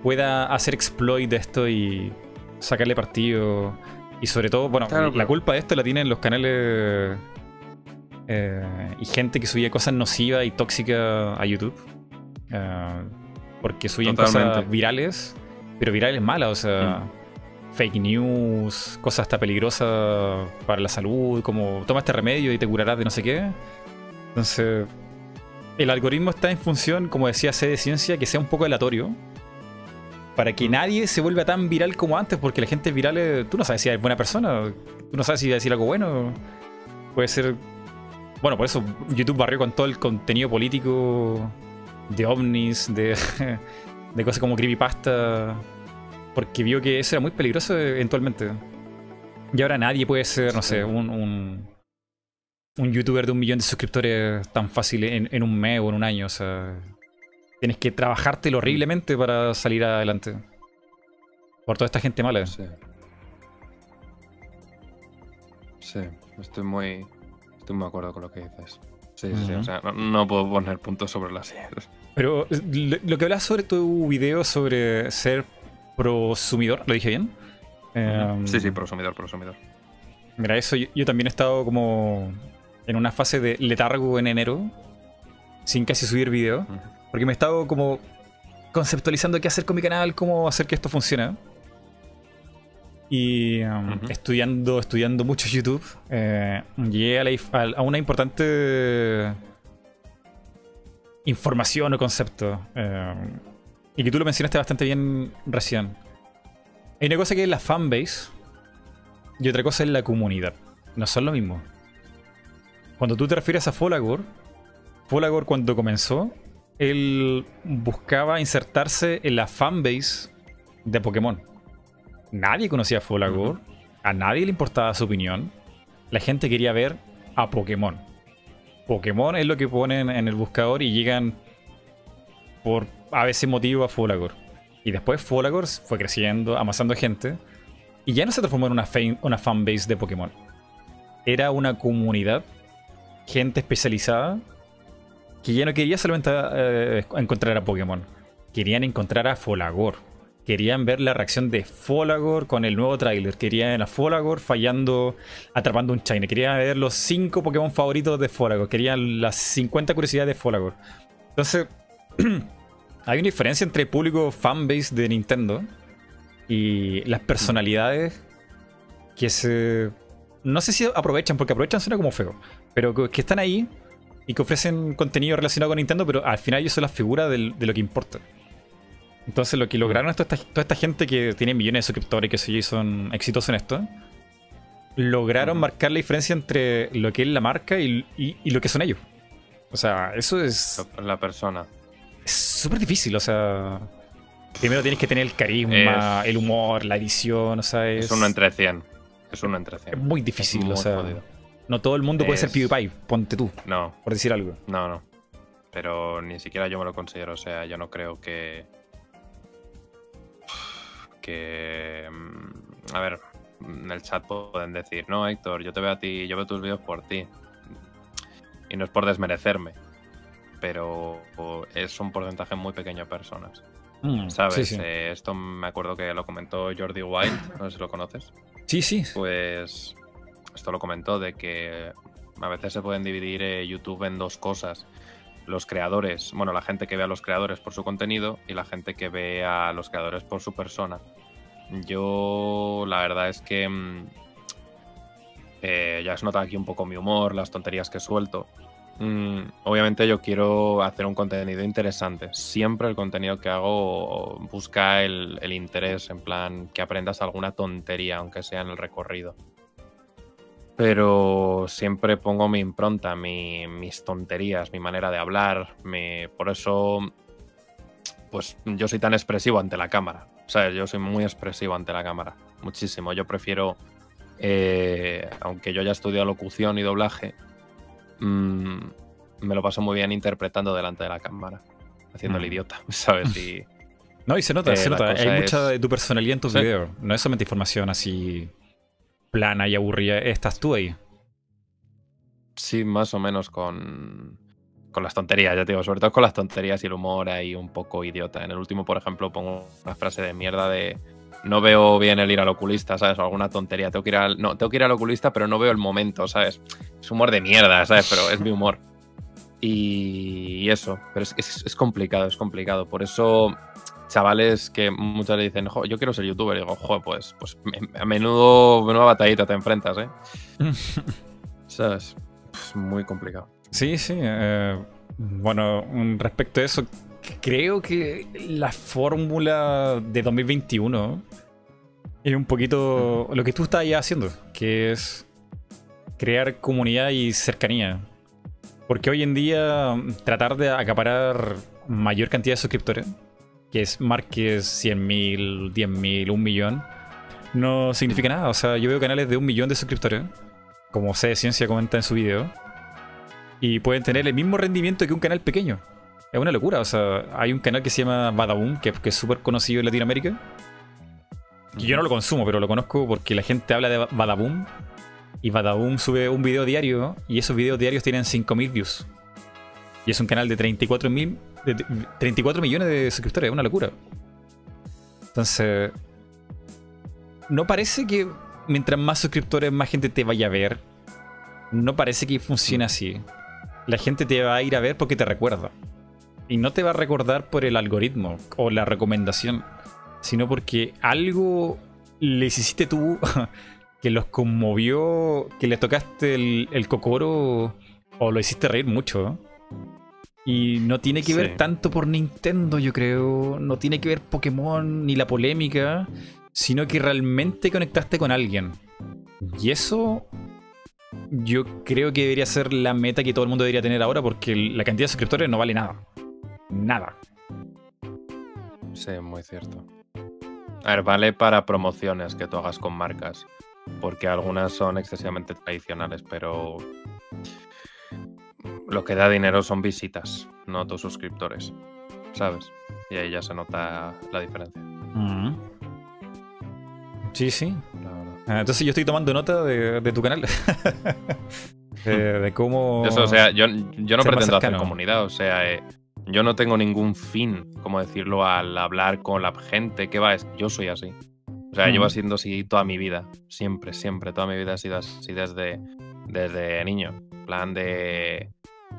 pueda hacer exploit de esto y sacarle partido. Y sobre todo, bueno, la culpa de esto la tienen los canales eh, y gente que subía cosas nocivas y tóxicas a YouTube. Eh, porque subían cosas virales, pero virales malas, o sea. Mm fake news, cosas hasta peligrosas para la salud, como toma este remedio y te curarás de no sé qué. Entonces, el algoritmo está en función, como decía C de Ciencia, que sea un poco aleatorio. Para que nadie se vuelva tan viral como antes, porque la gente viral, es, tú no sabes si es buena persona, tú no sabes si va a decir algo bueno. Puede ser. Bueno, por eso YouTube barrió con todo el contenido político de ovnis, de, de cosas como creepypasta porque vio que eso era muy peligroso eventualmente. Y ahora nadie puede ser, no sé, un, un, youtuber de un millón de suscriptores tan fácil en, un mes o en un año. O sea, tienes que trabajártelo horriblemente para salir adelante. Por toda esta gente mala. Sí. Sí, estoy muy, estoy muy de acuerdo con lo que dices. Sí, sí, sí. O sea, no, puedo poner puntos sobre las sillas. Pero lo que hablas sobre tu video sobre ser prosumidor, ¿lo dije bien? Em, sí, sí, prosumidor, prosumidor. Mira, eso yo, también he estado como en una fase de letargo en enero, sin casi subir video, porque me he estado como conceptualizando qué hacer con mi canal, cómo hacer que esto funcione. Y um, estudiando, estudiando mucho YouTube, eh, llegué a, una importante información o concepto. Eh, y que tú lo mencionaste bastante bien recién. Hay una cosa que es la fanbase y otra cosa es la comunidad. No son lo mismo. Cuando tú te refieres a Folagor, Folagor cuando comenzó, él buscaba insertarse en la fanbase de Pokémon. Nadie conocía a Folagor, a nadie le importaba su opinión. La gente quería ver a Pokémon. Pokémon es lo que ponen en el buscador y llegan por a veces motivo a Folagor. Y después Folagor fue creciendo, amasando gente. Y ya no se transformó en una, una fanbase de Pokémon. Era una comunidad, gente especializada, que ya no quería solamente eh, encontrar a Pokémon. Querían encontrar a Folagor querían ver la reacción de Folagor con el nuevo tráiler. Querían a Folagor fallando, atrapando un China. Querían ver los 5 Pokémon favoritos de Folagor. Querían las 50 curiosidades de Folagor. Entonces, hay una diferencia entre el público fanbase de Nintendo y las personalidades que se... No sé si aprovechan, porque aprovechan suena como feo, pero que están ahí y que ofrecen contenido relacionado con Nintendo, pero al final ellos son las figuras de lo que importa. Entonces lo que lograron es toda esta, gente que tiene millones de suscriptores y que sí son exitosos en esto, lograron marcar la diferencia entre lo que es la marca y, lo que son ellos. O sea, eso es... La persona. Es súper difícil, o sea... Primero tienes que tener el carisma, el humor, la edición, o sea, es... Es uno entre 100. Es uno entre 100. Es muy difícil, o sea... No todo el mundo puede ser PewDiePie, ponte tú. No. Por decir algo. No, no. Pero ni siquiera yo me lo considero, o sea, yo no creo que que, mm, a ver, en el chat pueden decir, no, Héctor, yo te veo a ti, yo veo tus vídeos por ti. Y no es por desmerecerme, pero es un porcentaje muy pequeño de personas. Mm, ¿Sabes? Eh, esto me acuerdo que lo comentó Jordi Wild, no sé si lo conoces. Sí, sí. Pues esto lo comentó de que a veces se pueden dividir eh, YouTube en dos cosas los creadores, bueno, la gente que ve a los creadores por su contenido y la gente que ve a los creadores por su persona. Yo, la verdad es que mm, eh, ya se nota aquí un poco mi humor, las tonterías que suelto. Mm, obviamente yo quiero hacer un contenido interesante. Siempre el contenido que hago busca el interés, en plan que aprendas alguna tontería, aunque sea en el recorrido pero siempre pongo mi impronta, mis tonterías, mi manera de hablar. por eso, pues yo soy tan expresivo ante la cámara. O yo soy muy expresivo ante la cámara. Muchísimo. Yo prefiero, eh, aunque yo haya estudiado locución y doblaje, mm, me lo paso muy bien interpretando delante de la cámara, haciendo el mm. idiota, ¿sabes? Y, no, y se nota, se eh, nota. Hay mucha de tu personalidad en tus videos. No es solamente información así plana y aburrida estás tú ahí. Sí, más o menos con, con las tonterías, ya te digo, sobre todo con las tonterías y el humor ahí un poco idiota. En el último, por ejemplo, pongo una frase de mierda de no veo bien el ir al oculista, ¿sabes? O alguna tontería. Tengo que ir al, no, tengo que ir al oculista, pero no veo el momento, ¿sabes? Es humor de mierda, ¿sabes? Pero es mi humor. Y, eso, pero es, es, es complicado, es complicado. Por eso chavales que muchas le dicen, yo quiero ser youtuber. Y digo, joder, pues, pues a menudo, menuda batallita te enfrentas, ¿eh? ¿Sabes? Pues muy complicado. Sí, sí. Eh, bueno, respecto a eso, creo que la fórmula de 2021 es un poquito lo que tú estás ya haciendo, que es crear comunidad y cercanía. Porque hoy en día tratar de acaparar mayor cantidad de suscriptores que es marques 100.000, 10.000, un millón, no significa nada. O sea, yo veo canales de un millón de suscriptores, como C de Ciencia comenta en su video, y pueden tener el mismo rendimiento que un canal pequeño. Es una locura. O sea, hay un canal que se llama Badaboom, que, es súper conocido en Latinoamérica. Y yo no lo consumo, pero lo conozco porque la gente habla de Badaboom. Y Badaboom sube un video diario y esos videos diarios tienen 5.000 views. Y es un canal de 34.000 34 millones de suscriptores, es una locura. Entonces, no parece que mientras más suscriptores, más gente te vaya a ver. No parece que funcione así. La gente te va a ir a ver porque te recuerda. Y no te va a recordar por el algoritmo o la recomendación, sino porque algo les hiciste tú que los conmovió, que les tocaste el, el cocoro o lo hiciste reír mucho? Y no tiene que ver tanto por Nintendo, yo creo. No tiene que ver Pokémon ni la polémica, sino que realmente conectaste con alguien. Y eso yo creo que debería ser la meta que todo el mundo debería tener ahora porque la cantidad de suscriptores no vale nada. Nada. Sí, muy cierto. A ver, vale para promociones que tú hagas con marcas, porque algunas son excesivamente tradicionales, pero lo que da dinero son visitas, no tus suscriptores, ¿sabes? Y ahí ya se nota la diferencia, Mm. Sí, sí. Ah, Entonces yo estoy tomando nota de, de tu canal. de, de cómo... Eso, o sea, yo, yo no pretendo hacer comunidad, o sea, eh, yo no tengo ningún fin, como decirlo, al hablar con la gente que va, yo soy así. O sea, llevo Ujú. siendo así toda mi vida, siempre, siempre, toda mi vida ha sido así desde, desde niño. En plan de...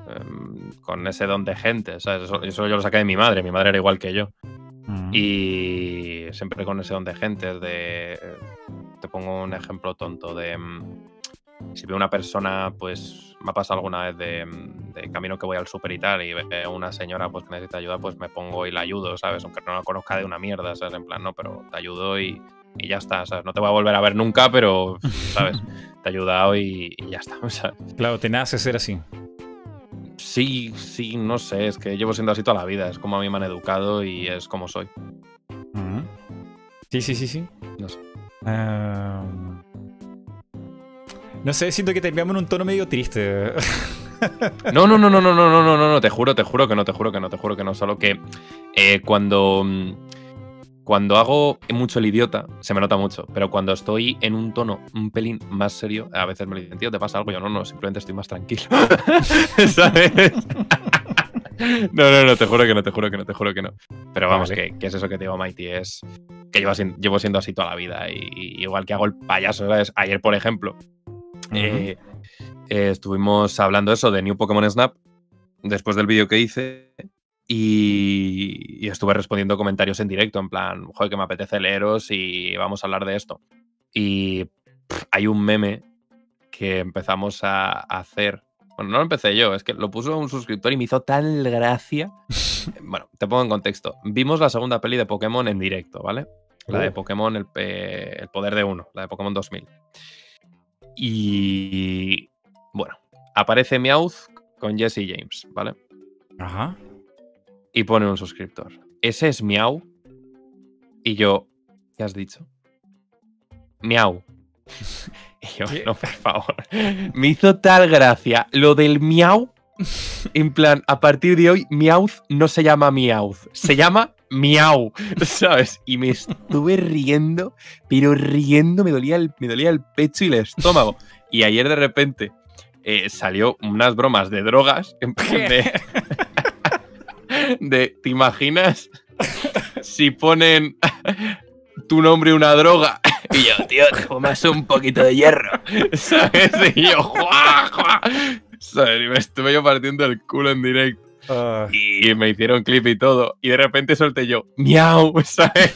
em, con ese don de gente, ¿sabes? Eso, eso yo lo saqué de mi madre, mi madre era igual que yo. Mm. Y siempre con ese don de gente, de... Te pongo un ejemplo tonto de... mm, Si veo una persona, pues me ha pasado alguna vez de, de camino que voy al súper y tal, y veo una señora pues, que necesita ayuda, pues me pongo y la ayudo, ¿sabes? Aunque no la conozca de una mierda, ¿sabes? En plan, no, pero te ayudo y, y ya está, ¿sabes? No te voy a volver a ver nunca, pero, ¿sabes? Te he ayudado y, y ya está, ¿sabes? Claro, te nace ser así. Sí, sí, no sé, es que llevo siendo así toda la vida, es como a mí me han educado y es como soy. Sí, sí, sí, sí. No sé. Ah, no sé, siento que terminamos en un tono medio triste. No, no, no, no, no, no, no, no, no, no, te juro, te juro que no, te juro que no, te juro que no. Solo que eh, cuando, mm, cuando hago mucho el idiota, se me nota mucho. Pero cuando estoy en un tono un pelín más serio, a veces me dicen, tío, ¿te pasa algo? Yo no, no, simplemente estoy más tranquilo. ¿Sabes? No, no, no, te juro que no, te juro que no, te juro que no. Pero vamos, Vale. que, que es eso que te digo, Mighty, es que llevo, llevo siendo así toda la vida. Y, y igual que hago el payaso, ¿sabes? Ayer, por ejemplo, eh, eh, estuvimos hablando eso de New Pokémon Snap después del vídeo que hice y, y estuve respondiendo comentarios en directo en plan, joder, que me apetece leeros y vamos a hablar de esto. Y pff, hay un meme que empezamos a a hacer. Bueno, no lo empecé yo, es que lo puso un suscriptor y me hizo tal gracia. bueno, te pongo en contexto. Vimos la segunda peli de Pokémon en directo, ¿vale? La de Oh. Pokémon, el, pe- el poder de uno, la de Pokémon 2000. Y bueno, aparece Meowth con Jesse James, ¿vale? Ajá. Y pone un suscriptor. Ese es Miau. Y yo, ¿qué has dicho? Miau. Y yo, ¿Qué? no, por favor. Me hizo tal gracia lo del Miau. En plan, a partir de hoy, Meowth no se llama Meowth, se llama Miau, ¿sabes? Y me estuve riendo, pero riendo, me dolía el, me dolía el pecho y el estómago. Y ayer de repente eh, salió unas bromas de drogas, en de, ¿te imaginas si ponen tu nombre una droga? Y yo, tío, te fumas un poquito de hierro, ¿sabes? Y yo, ¡juá, juá! ¿Sabes? Y me estuve yo partiendo el culo en directo. Ah, Y me hicieron clip y todo. Y de repente solté yo, miau, ¿sabes?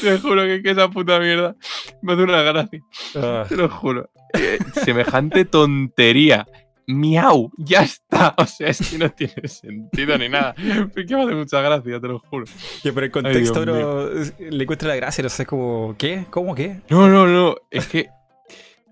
te juro que, que esa puta mierda me hace una gracia. ah. Te lo juro. Eh, semejante tontería. Miau, ya está. O sea, es que no tiene sentido ni nada. Pero que me hace mucha gracia, te lo juro. Que por el contexto bro, le encuentra la gracia, no sé, como, ¿qué? ¿Cómo qué? No, no, no. Es que.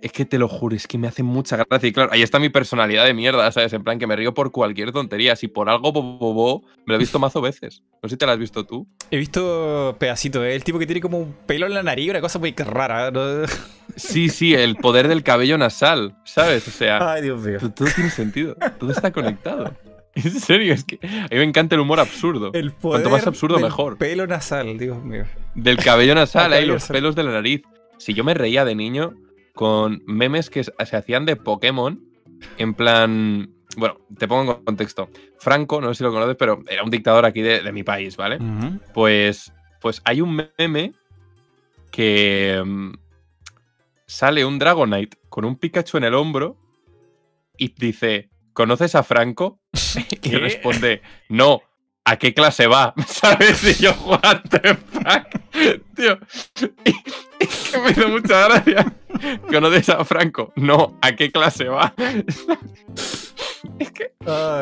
Es que te lo juro, es que me hace mucha gracia. Y claro, ahí está mi personalidad de mierda, ¿sabes? En plan, que me río por cualquier tontería. Si por algo bo, bo, me lo he visto mazo veces. No sé si te lo has visto tú. He visto pedacitos, ¿eh? el tipo que tiene como un pelo en la nariz, una cosa muy rara. ¿no? Sí, sí, el poder del cabello nasal, ¿sabes? O sea, Ay, Dios mío. to- todo tiene sentido. Todo está conectado. En serio, es que a mí me encanta el humor absurdo. El poder Cuanto más absurdo, del mejor. Pelo nasal, Dios mío. Del cabello nasal, El ahí, los pelos de la nariz. Si yo me reía de niño con memes que se hacían de Pokémon, en plan. Bueno, te pongo en contexto. Franco, no sé si lo conoces, pero era un dictador aquí de, de mi país, ¿vale? Pues, pues hay un meme que mm, sale un Dragonite con un Pikachu en el hombro y dice, ¿conoces a Franco? y responde, no, ¿a qué clase va? ¿Sabes? Y yo, the fuck, tío. es que me hizo mucha gracia. ¿Conoces a Franco? No, ¿a qué clase va? es que,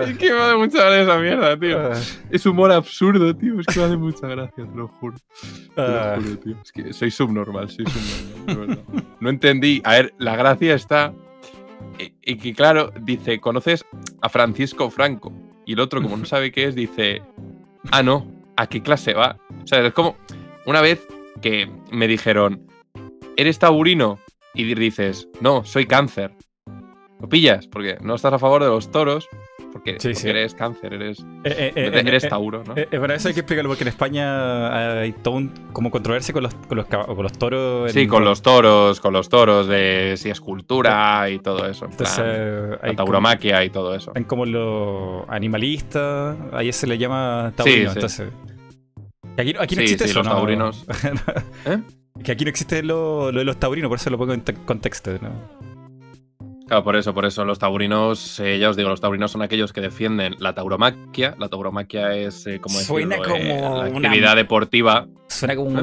es que me hace mucha gracia esa mierda, tío. Es humor absurdo, tío. Es que me hace mucha gracia, te lo juro. Te lo juro, tío. Es que soy subnormal, soy subnormal, de. No entendí. A ver, la gracia está. Y que claro, dice, ¿conoces a Francisco Franco? Y el otro, como no sabe qué es, dice, ah, no, ¿a qué clase va? O sea, es como una vez que me dijeron, ¿eres taurino? Y dices, no, soy cáncer. ¿Lo pillas? Porque no estás a favor de los toros, porque, eres cáncer, eres, eh, eh, eh, eres Tauro, ¿no? para eso hay que explicarlo, porque en España hay todo un, como controversia con los, con los, con los toros. Sí, con los toros, con los toros de si es cultura y todo eso. Entonces, la tauromaquia y todo eso. En como los animalistas, ahí se le llama taurino. Sí, entonces, aquí, aquí no existe eso, los taurinos. Que aquí no existe lo, lo, de los taurinos, por eso lo pongo en contexto, ¿no? Claro, por eso, por eso los taurinos, eh, ya os digo, los taurinos son aquellos que defienden la tauromaquia. La tauromaquia es, eh, como Suena como la actividad deportiva. Suena como,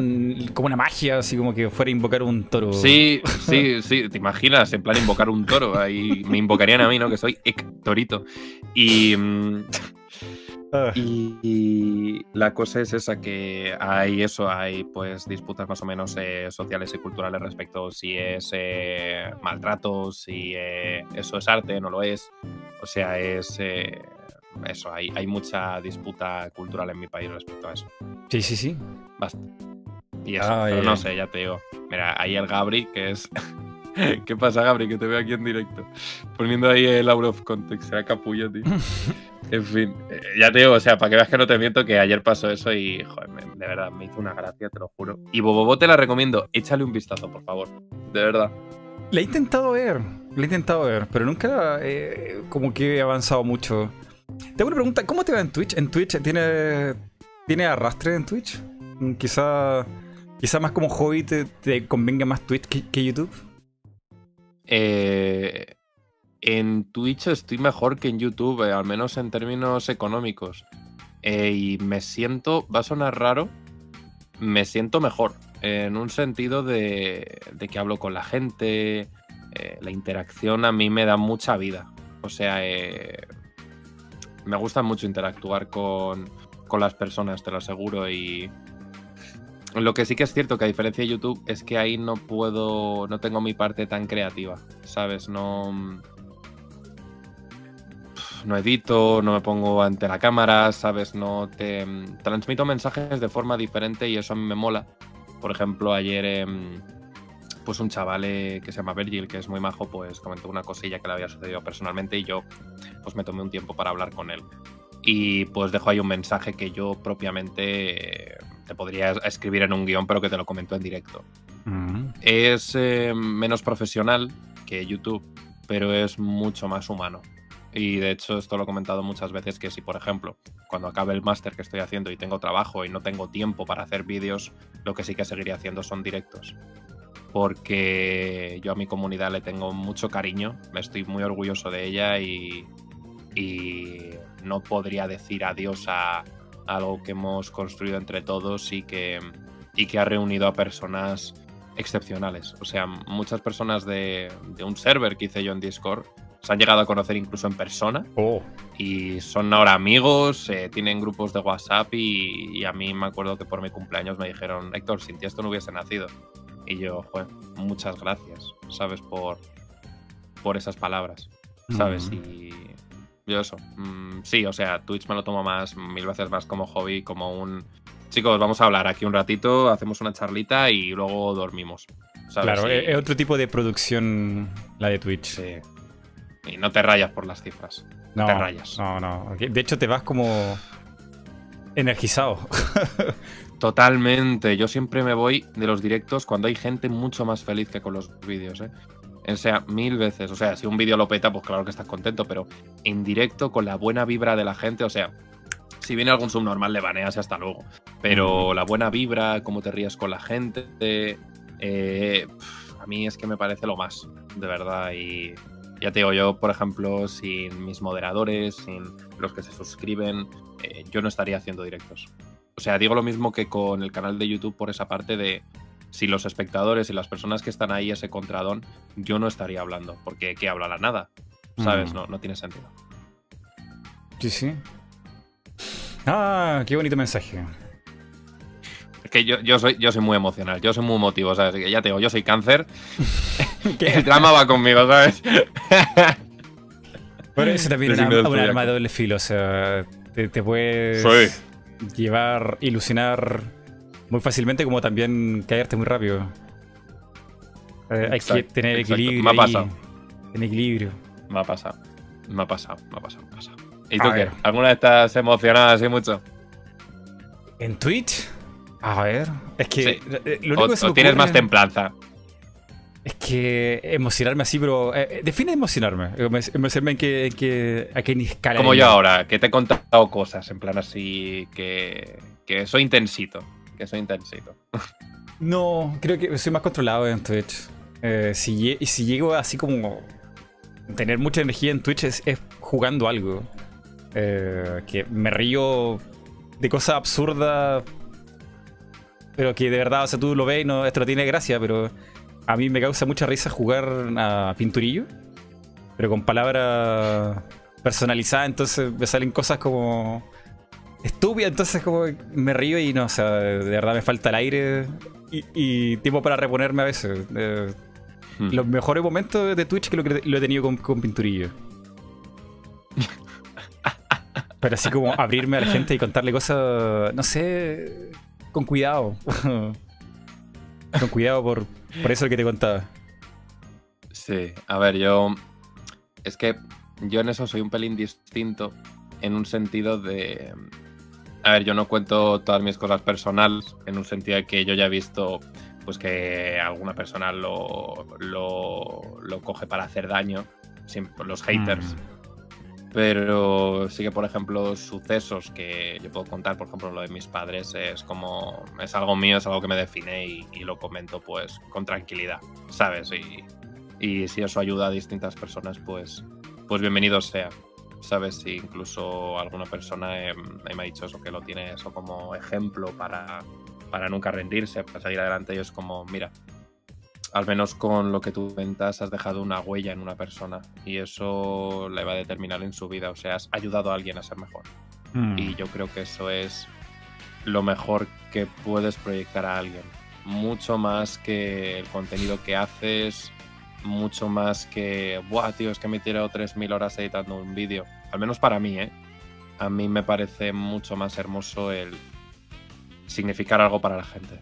como una magia, así como que fuera a invocar un toro. Sí, sí, sí, te imaginas, en plan invocar un toro. Ahí me invocarían a mí, ¿no? Que soy Héctorito. Y... Ah. Y, la cosa es esa, que hay eso, hay pues disputas más o menos eh, sociales y culturales respecto si es eh, maltrato, si eh, eso es arte, no lo es. O sea, es eso, hay, hay mucha disputa cultural en mi país respecto a eso. Sí, sí, sí. Basta. Y eso, pero no sé, ya te digo. Mira, ahí el Gabri, que es ¿Qué pasa, Gabri? Que te veo aquí en directo. Poniendo ahí el out of context. Será capullo, tío. en fin, eh, ya te digo, o sea, para que veas que no te miento, que ayer pasó eso y, joder, de verdad, me hizo una gracia, te lo juro. Y Bobobo te la recomiendo. Échale un vistazo, por favor. De verdad. Le he intentado ver, le he intentado ver, pero nunca eh, como que he avanzado mucho. Tengo una pregunta, ¿cómo te va en Twitch? ¿En Twitch tiene, tiene arrastre en Twitch? Mm, quizá, quizá más como hobby te, convenga más Twitch que YouTube. Eh, en Twitch estoy mejor que en YouTube, eh, al menos en términos económicos. Eh, y me siento, va a sonar raro, me siento mejor. En un sentido de, que hablo con la gente, la interacción a mí me da mucha vida. O sea, me gusta mucho interactuar con, con las personas, te lo aseguro. Y, lo que sí que es cierto que a diferencia de YouTube es que ahí no puedo, no tengo mi parte tan creativa, ¿sabes? No, no edito, no me pongo ante la cámara, ¿sabes? No te transmito mensajes de forma diferente y eso a mí me mola. Por ejemplo, ayer em, pues un chaval eh, que se llama Virgil, que es muy majo, pues comentó una cosilla que le había sucedido personalmente y yo pues me tomé un tiempo para hablar con él. Y pues dejo ahí un mensaje que yo propiamente te podría escribir en un guion, pero que te lo comento en directo. Mm. Es eh, menos profesional que YouTube, pero es mucho más humano. Y de hecho, esto lo he comentado muchas veces, que si, por ejemplo, cuando acabe el máster que estoy haciendo y tengo trabajo y no tengo tiempo para hacer vídeos, lo que sí que seguiría haciendo son directos. Porque yo a mi comunidad le tengo mucho cariño, me estoy muy orgulloso de ella y, y no podría decir adiós a, algo que hemos construido entre todos y que, y que ha reunido a personas excepcionales. O sea, muchas personas de, un server que hice yo en Discord se han llegado a conocer incluso en persona. Oh. Y son ahora amigos, eh, tienen grupos de WhatsApp y, a mí me acuerdo que por mi cumpleaños me dijeron, Héctor, sin ti esto no hubiese nacido. Y yo, joder, muchas gracias, ¿sabes? Por, por esas palabras, ¿sabes? Y yo eso. Mm, sí, o sea, Twitch me lo tomo más, mil veces más como hobby, como un. Chicos, vamos a hablar aquí un ratito, hacemos una charlita y luego dormimos. Claro, es otro tipo de producción la de Twitch. Sí. Y no te rayas por las cifras. No, te rayas. No, no. De hecho, te vas como energizado. Totalmente. Yo siempre me voy de los directos cuando hay gente mucho más feliz que con los vídeos, ¿eh? O sea, mil veces. O sea, si un vídeo lo peta, pues claro que estás contento, pero en directo, con la buena vibra de la gente, o sea, si viene algún subnormal, le baneas y hasta luego. Pero la buena vibra, cómo te ríes con la gente, eh, a mí es que me parece lo más, de verdad. Y, ya te digo, yo, por ejemplo, sin mis moderadores, sin los que se suscriben, eh, yo no estaría haciendo directos. O sea, digo lo mismo que con el canal de YouTube por esa parte de si los espectadores y las personas que están ahí, ese contradón, yo no estaría hablando, porque ¿qué habla la nada? ¿Sabes? Mm. No, no tiene sentido. Sí, sí. Ah, qué bonito mensaje. Es que yo, yo, soy, yo soy muy emocional, yo soy muy emotivo, ¿sabes? Ya te digo, yo soy cáncer. El drama va conmigo, ¿sabes? Pero eso también es una, una zodiaco. arma de doble filo, o sea, te, te puedes Sí. llevar, ilusionar muy fácilmente como también caerte muy rápido. Eh, hay que tener exacto. equilibrio. Me ha pasado. Tener equilibrio. Me ha pasado. Me ha pasado, me ha pasado, me ha pasado. ¿Y A tú qué? ver. ¿Alguna vez estás emocionada así mucho? ¿En Twitch? A ver, es que Sí. eh, lo ¿O, único que se o me tienes más templanza? Es que emocionarme así, pero. eh, eh, define emocionarme. Emo- Emocionarme en que, en que a qué escala. Como yo ahora, que te he contado cosas en plan así que, que soy intensito. Que soy intensito. No, creo que soy más controlado en Twitch. Eh, si, si llego así como tener mucha energía en Twitch es, es jugando algo. Eh, que me río de cosas absurdas. Pero que de verdad, o sea, tú lo ves y no, esto no tiene gracia, pero a mí me causa mucha risa jugar a pinturillo. Pero con palabras personalizadas, entonces me salen cosas como estúpidas, entonces como me río y no, o sea, de verdad me falta el aire y, y tiempo para reponerme a veces. Eh, Hmm. los mejores momentos de Twitch que lo, que lo he tenido con, con pinturillo. Pero así como abrirme a la gente y contarle cosas, no sé, con cuidado. con cuidado por, por eso que te contaba. Sí, a ver, yo. Es que yo en eso soy un pelín distinto. En un sentido de. A ver, yo no cuento todas mis cosas personales. En un sentido de que yo ya he visto. Pues que alguna persona lo, lo, lo coge para hacer daño. los haters. Pero sí que, por ejemplo, sucesos que yo puedo contar, por ejemplo, lo de mis padres, es como. Es algo mío, es algo que me define y, lo comento, pues, con tranquilidad, ¿sabes? Y, y si eso ayuda a distintas personas, pues, pues bienvenido sea. ¿Sabes? Si incluso alguna persona eh, me ha dicho eso, que lo tiene eso como ejemplo para, para nunca rendirse, para seguir adelante, y es como, mira, al menos con lo que tú cuentas has dejado una huella en una persona y eso le va a determinar en su vida, o sea, has ayudado a alguien a ser mejor. Mm. Y yo creo que eso es lo mejor que puedes proyectar a alguien. Mucho más que el contenido que haces, mucho más que, buah, tío, es que me he tirado 3.000 horas editando un vídeo. Al menos para mí, ¿eh? A mí me parece mucho más hermoso el significar algo para la gente.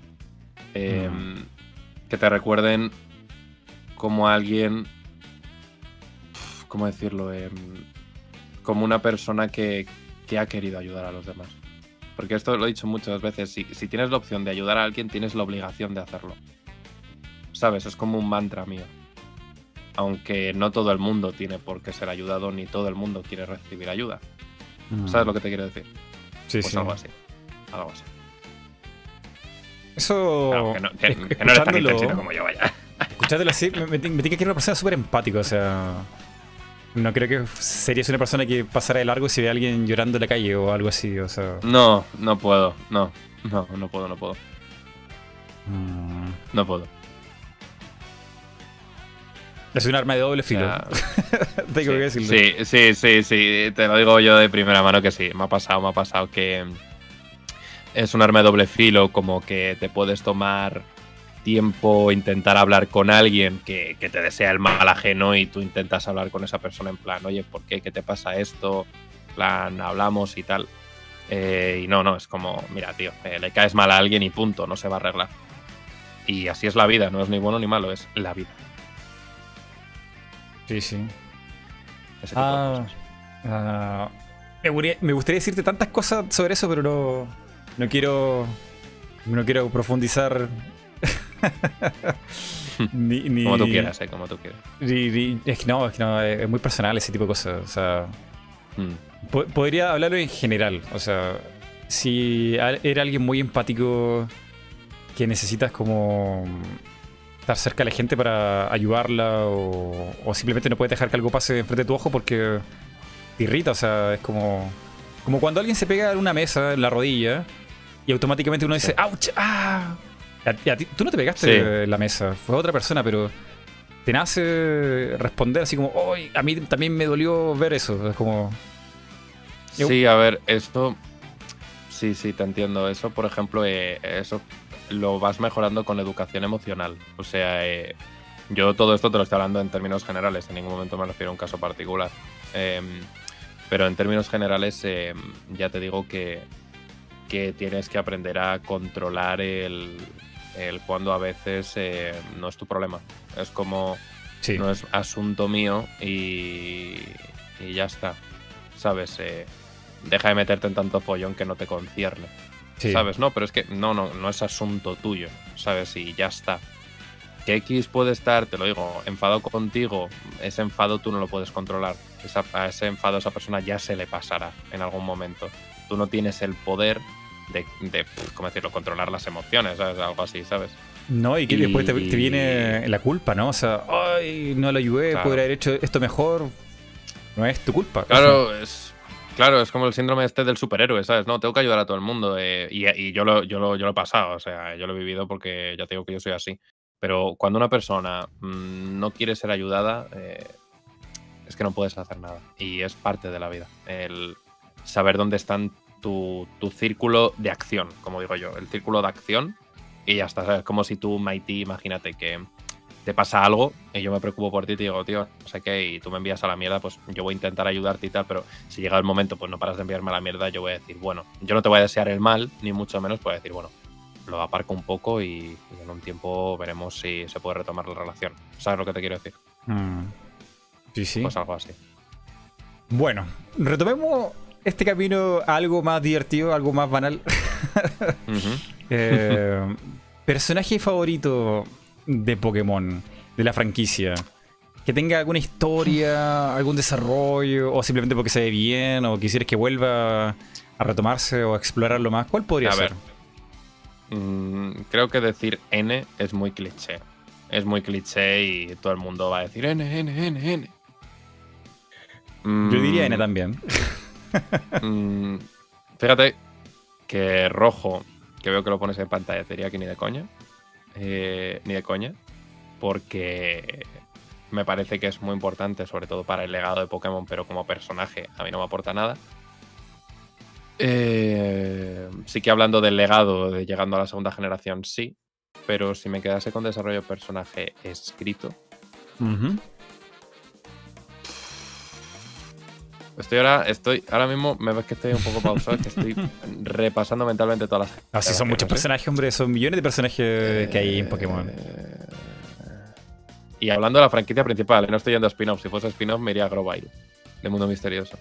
Eh, Que te recuerden como alguien, ¿cómo decirlo? Em, como una persona que, que ha querido ayudar a los demás. Porque esto lo he dicho muchas veces, si, si tienes la opción de ayudar a alguien, tienes la obligación de hacerlo. ¿Sabes? Es como un mantra mío. Aunque no todo el mundo tiene por qué ser ayudado, ni todo el mundo quiere recibir ayuda. Mm. ¿Sabes lo que te quiero decir? Sí, Pues sí. algo así. Algo así. Eso. Claro, que, no, que- que no eres tan escuchándolo- intensito como yo, vaya. Escuchátelo así, me, me, me tiene que era una persona súper empática, o sea. No creo que serías una persona que pasara de largo si ve a alguien llorando en la calle o algo así, o sea. No, no puedo. No, no, no puedo, no puedo. mm, No puedo. Es un arma de doble filo. Tengo que decirlo. sí, sí, sí, sí, te lo digo yo de primera mano que sí, me ha pasado, me ha pasado que es un arma de doble filo, como que te puedes tomar tiempo, intentar hablar con alguien que, que te desea el mal ajeno y tú intentas hablar con esa persona en plan, oye, ¿por qué? ¿Qué te pasa esto? En plan, hablamos y tal. Eh, y no, no, es como, mira, tío, eh, le caes mal a alguien y punto, no se va a arreglar. Y así es la vida, no es ni bueno ni malo, es la vida. Sí, sí. Ese tipo de Ah, cosas. ah, me, gustaría, me gustaría decirte tantas cosas sobre eso, pero no, no quiero. No quiero profundizar. ni, ni- Como tú quieras, eh, como tú quieras. ni- es que no, es que no, es muy personal ese tipo de cosas. O sea, Mm. po- podría hablarlo en general. O sea, si era alguien muy empático que necesitas como estar cerca de la gente para ayudarla o, o simplemente no puedes dejar que algo pase enfrente de tu ojo porque te irrita, o sea, es como como cuando alguien se pega en una mesa en la rodilla y automáticamente uno dice, ¡ouch! ¡ah! Y a- y a ti- tú no te pegaste Sí. la mesa, fue otra persona, pero te nace responder así como, ¡ay! A mí también me dolió ver eso. Es como, Sí, a ver, esto. Sí, sí, te entiendo. Eso, por ejemplo, eh, eso lo vas mejorando con educación emocional. O sea, eh, yo todo esto te lo estoy hablando en términos generales, en ningún momento me refiero a un caso particular. Em, pero en términos generales, em, ya te digo que, que tienes que aprender a controlar el, el cuando a veces eh, no es tu problema. Es como sí. no es asunto mío y, y ya está. ¿Sabes? Eh, deja de meterte en tanto follón que no te concierne. sí. ¿Sabes? No, pero es que no, no, no es asunto tuyo. ¿Sabes? Y ya está. Que X puede estar, te lo digo, enfado contigo, ese enfado tú no lo puedes controlar. Esa- a ese enfado a esa persona ya se le pasará en algún momento. Tú no tienes el poder de, ¿cómo decirlo?, controlar las emociones, ¿sabes? Algo así, ¿sabes? No, y que después te, viene la culpa, ¿no? O sea, ¡ay! No lo ayudé, Claro. podría haber hecho esto mejor. No es tu culpa. Claro, es, claro, es como el síndrome este del superhéroe, ¿sabes? No, tengo que ayudar a todo el mundo. eh, y y yo, lo, yo, lo, yo lo he pasado, o sea, yo lo he vivido porque ya te digo que yo soy así. Pero cuando una persona mm, no quiere ser ayudada, eh, es que no puedes hacer nada. Y es parte de la vida. El saber dónde están tu, tu círculo de acción, como digo yo. El círculo de acción y ya está. ¿sabes? Como si tú, Mighty, imagínate que te pasa algo y yo me preocupo por ti y te digo, tío, no sé qué, y tú me envías a la mierda, pues yo voy a intentar ayudarte y tal, pero si llega el momento, pues no paras de enviarme a la mierda, yo voy a decir, bueno, yo no te voy a desear el mal, ni mucho menos, voy a decir, bueno, lo aparco un poco y, y en un tiempo veremos si se puede retomar la relación. ¿Sabes lo que te quiero decir? Mm. Sí, sí. Pues algo así. Bueno, retomemos este camino a algo más divertido, algo más banal. Eh, personaje favorito de Pokémon, de la franquicia. Que tenga alguna historia, algún desarrollo, o simplemente porque se ve bien, o quisieras que vuelva a retomarse o a explorarlo más. ¿Cuál podría A ser? ver. Mm, creo que decir N es muy cliché. Es muy cliché y todo el mundo va a decir N, N, N, N. Yo diría Mm, N también. Mm, fíjate que rojo, que veo que lo pones en pantalla, te diría que ni de coña. Eh, ni de coña. Porque me parece que es muy importante, sobre todo para el legado de Pokémon, pero como personaje a mí no me aporta nada. Eh, sí que hablando del legado, de llegando a la segunda generación, sí. Pero si me quedase con desarrollo de personaje escrito. Estoy ahora, estoy, ahora mismo me ves que estoy un poco pausado, que estoy repasando mentalmente todas las. Así son muchos personajes, hombre. Son millones de personajes que hay en Pokémon. Eh, Y hablando de la franquicia principal, no estoy yendo a spin-off. Si fuese spin-off, me iría a Grovyle, de Mundo Misterioso.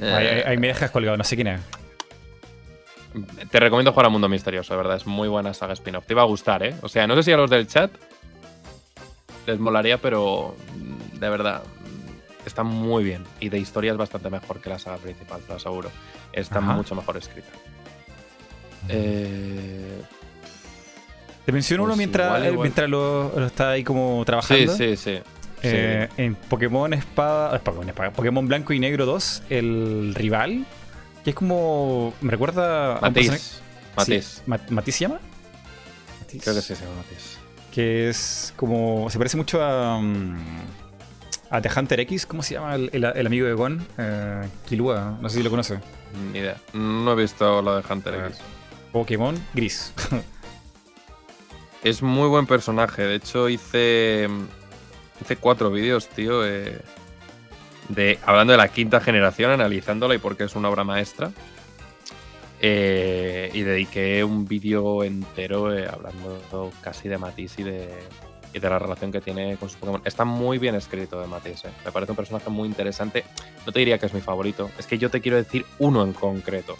Eh, ahí, ahí- me dejas colgado, no sé quién es. Te recomiendo jugar a Mundo Misterioso, de verdad. Es muy buena saga spin-off. Te iba a gustar, ¿eh? O sea, no sé si a los del chat les molaría, pero mm, de verdad está muy bien. Y de historia es bastante mejor que la saga principal, te lo aseguro. Está Ajá. mucho mejor escrita. Eh, Te menciono Pues uno mientras, igual, eh, igual. mientras lo, lo está ahí como trabajando. sí, sí. Sí, Eh, en Pokémon Espada, eh, Pokémon Espada, Pokémon Blanco y Negro 2, el rival, que es como, me recuerda a un Matiz. Sí, Ma- ¿Matiz se llama? Matiz. Creo que sí se llama Matiz. Que es como, se parece mucho a, mm, a The Hunter X, ¿cómo se llama el, el- el amigo de Gon? Eh, Killua, no sé si lo conoce. Ni idea. No he visto lo de Hunter Ah. X. Pokémon Gris. Es muy buen personaje. De hecho, hice. Hice cuatro vídeos, tío. eh, de, hablando de la quinta generación, analizándola y por qué es una obra maestra. Eh, y dediqué un vídeo entero eh, hablando casi de Matisse y de, y de la relación que tiene con su Pokémon. Está muy bien escrito de Matisse. eh. Me parece un personaje muy interesante. No te diría que es mi favorito. Es que yo te quiero decir uno en concreto.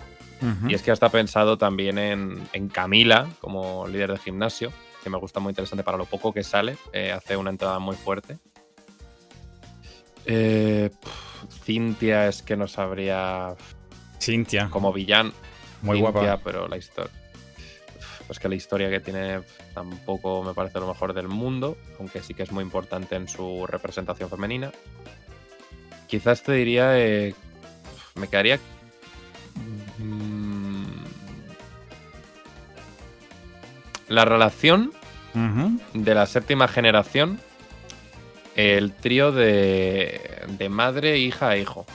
Y es que está pensado también en, en Camila como líder de gimnasio, que me gusta muy interesante para lo poco que sale. eh, hace una entrada muy fuerte. Eh, Cintia es que no sabría Cintia, como villano. muy Cintia, guapa. pero la historia. Pues que la historia que tiene tampoco me parece lo mejor del mundo, aunque sí que es muy importante en su representación femenina. Quizás te diría, eh, me quedaría... mm, la relación de la séptima generación, el trío de, de madre, hija e hijo.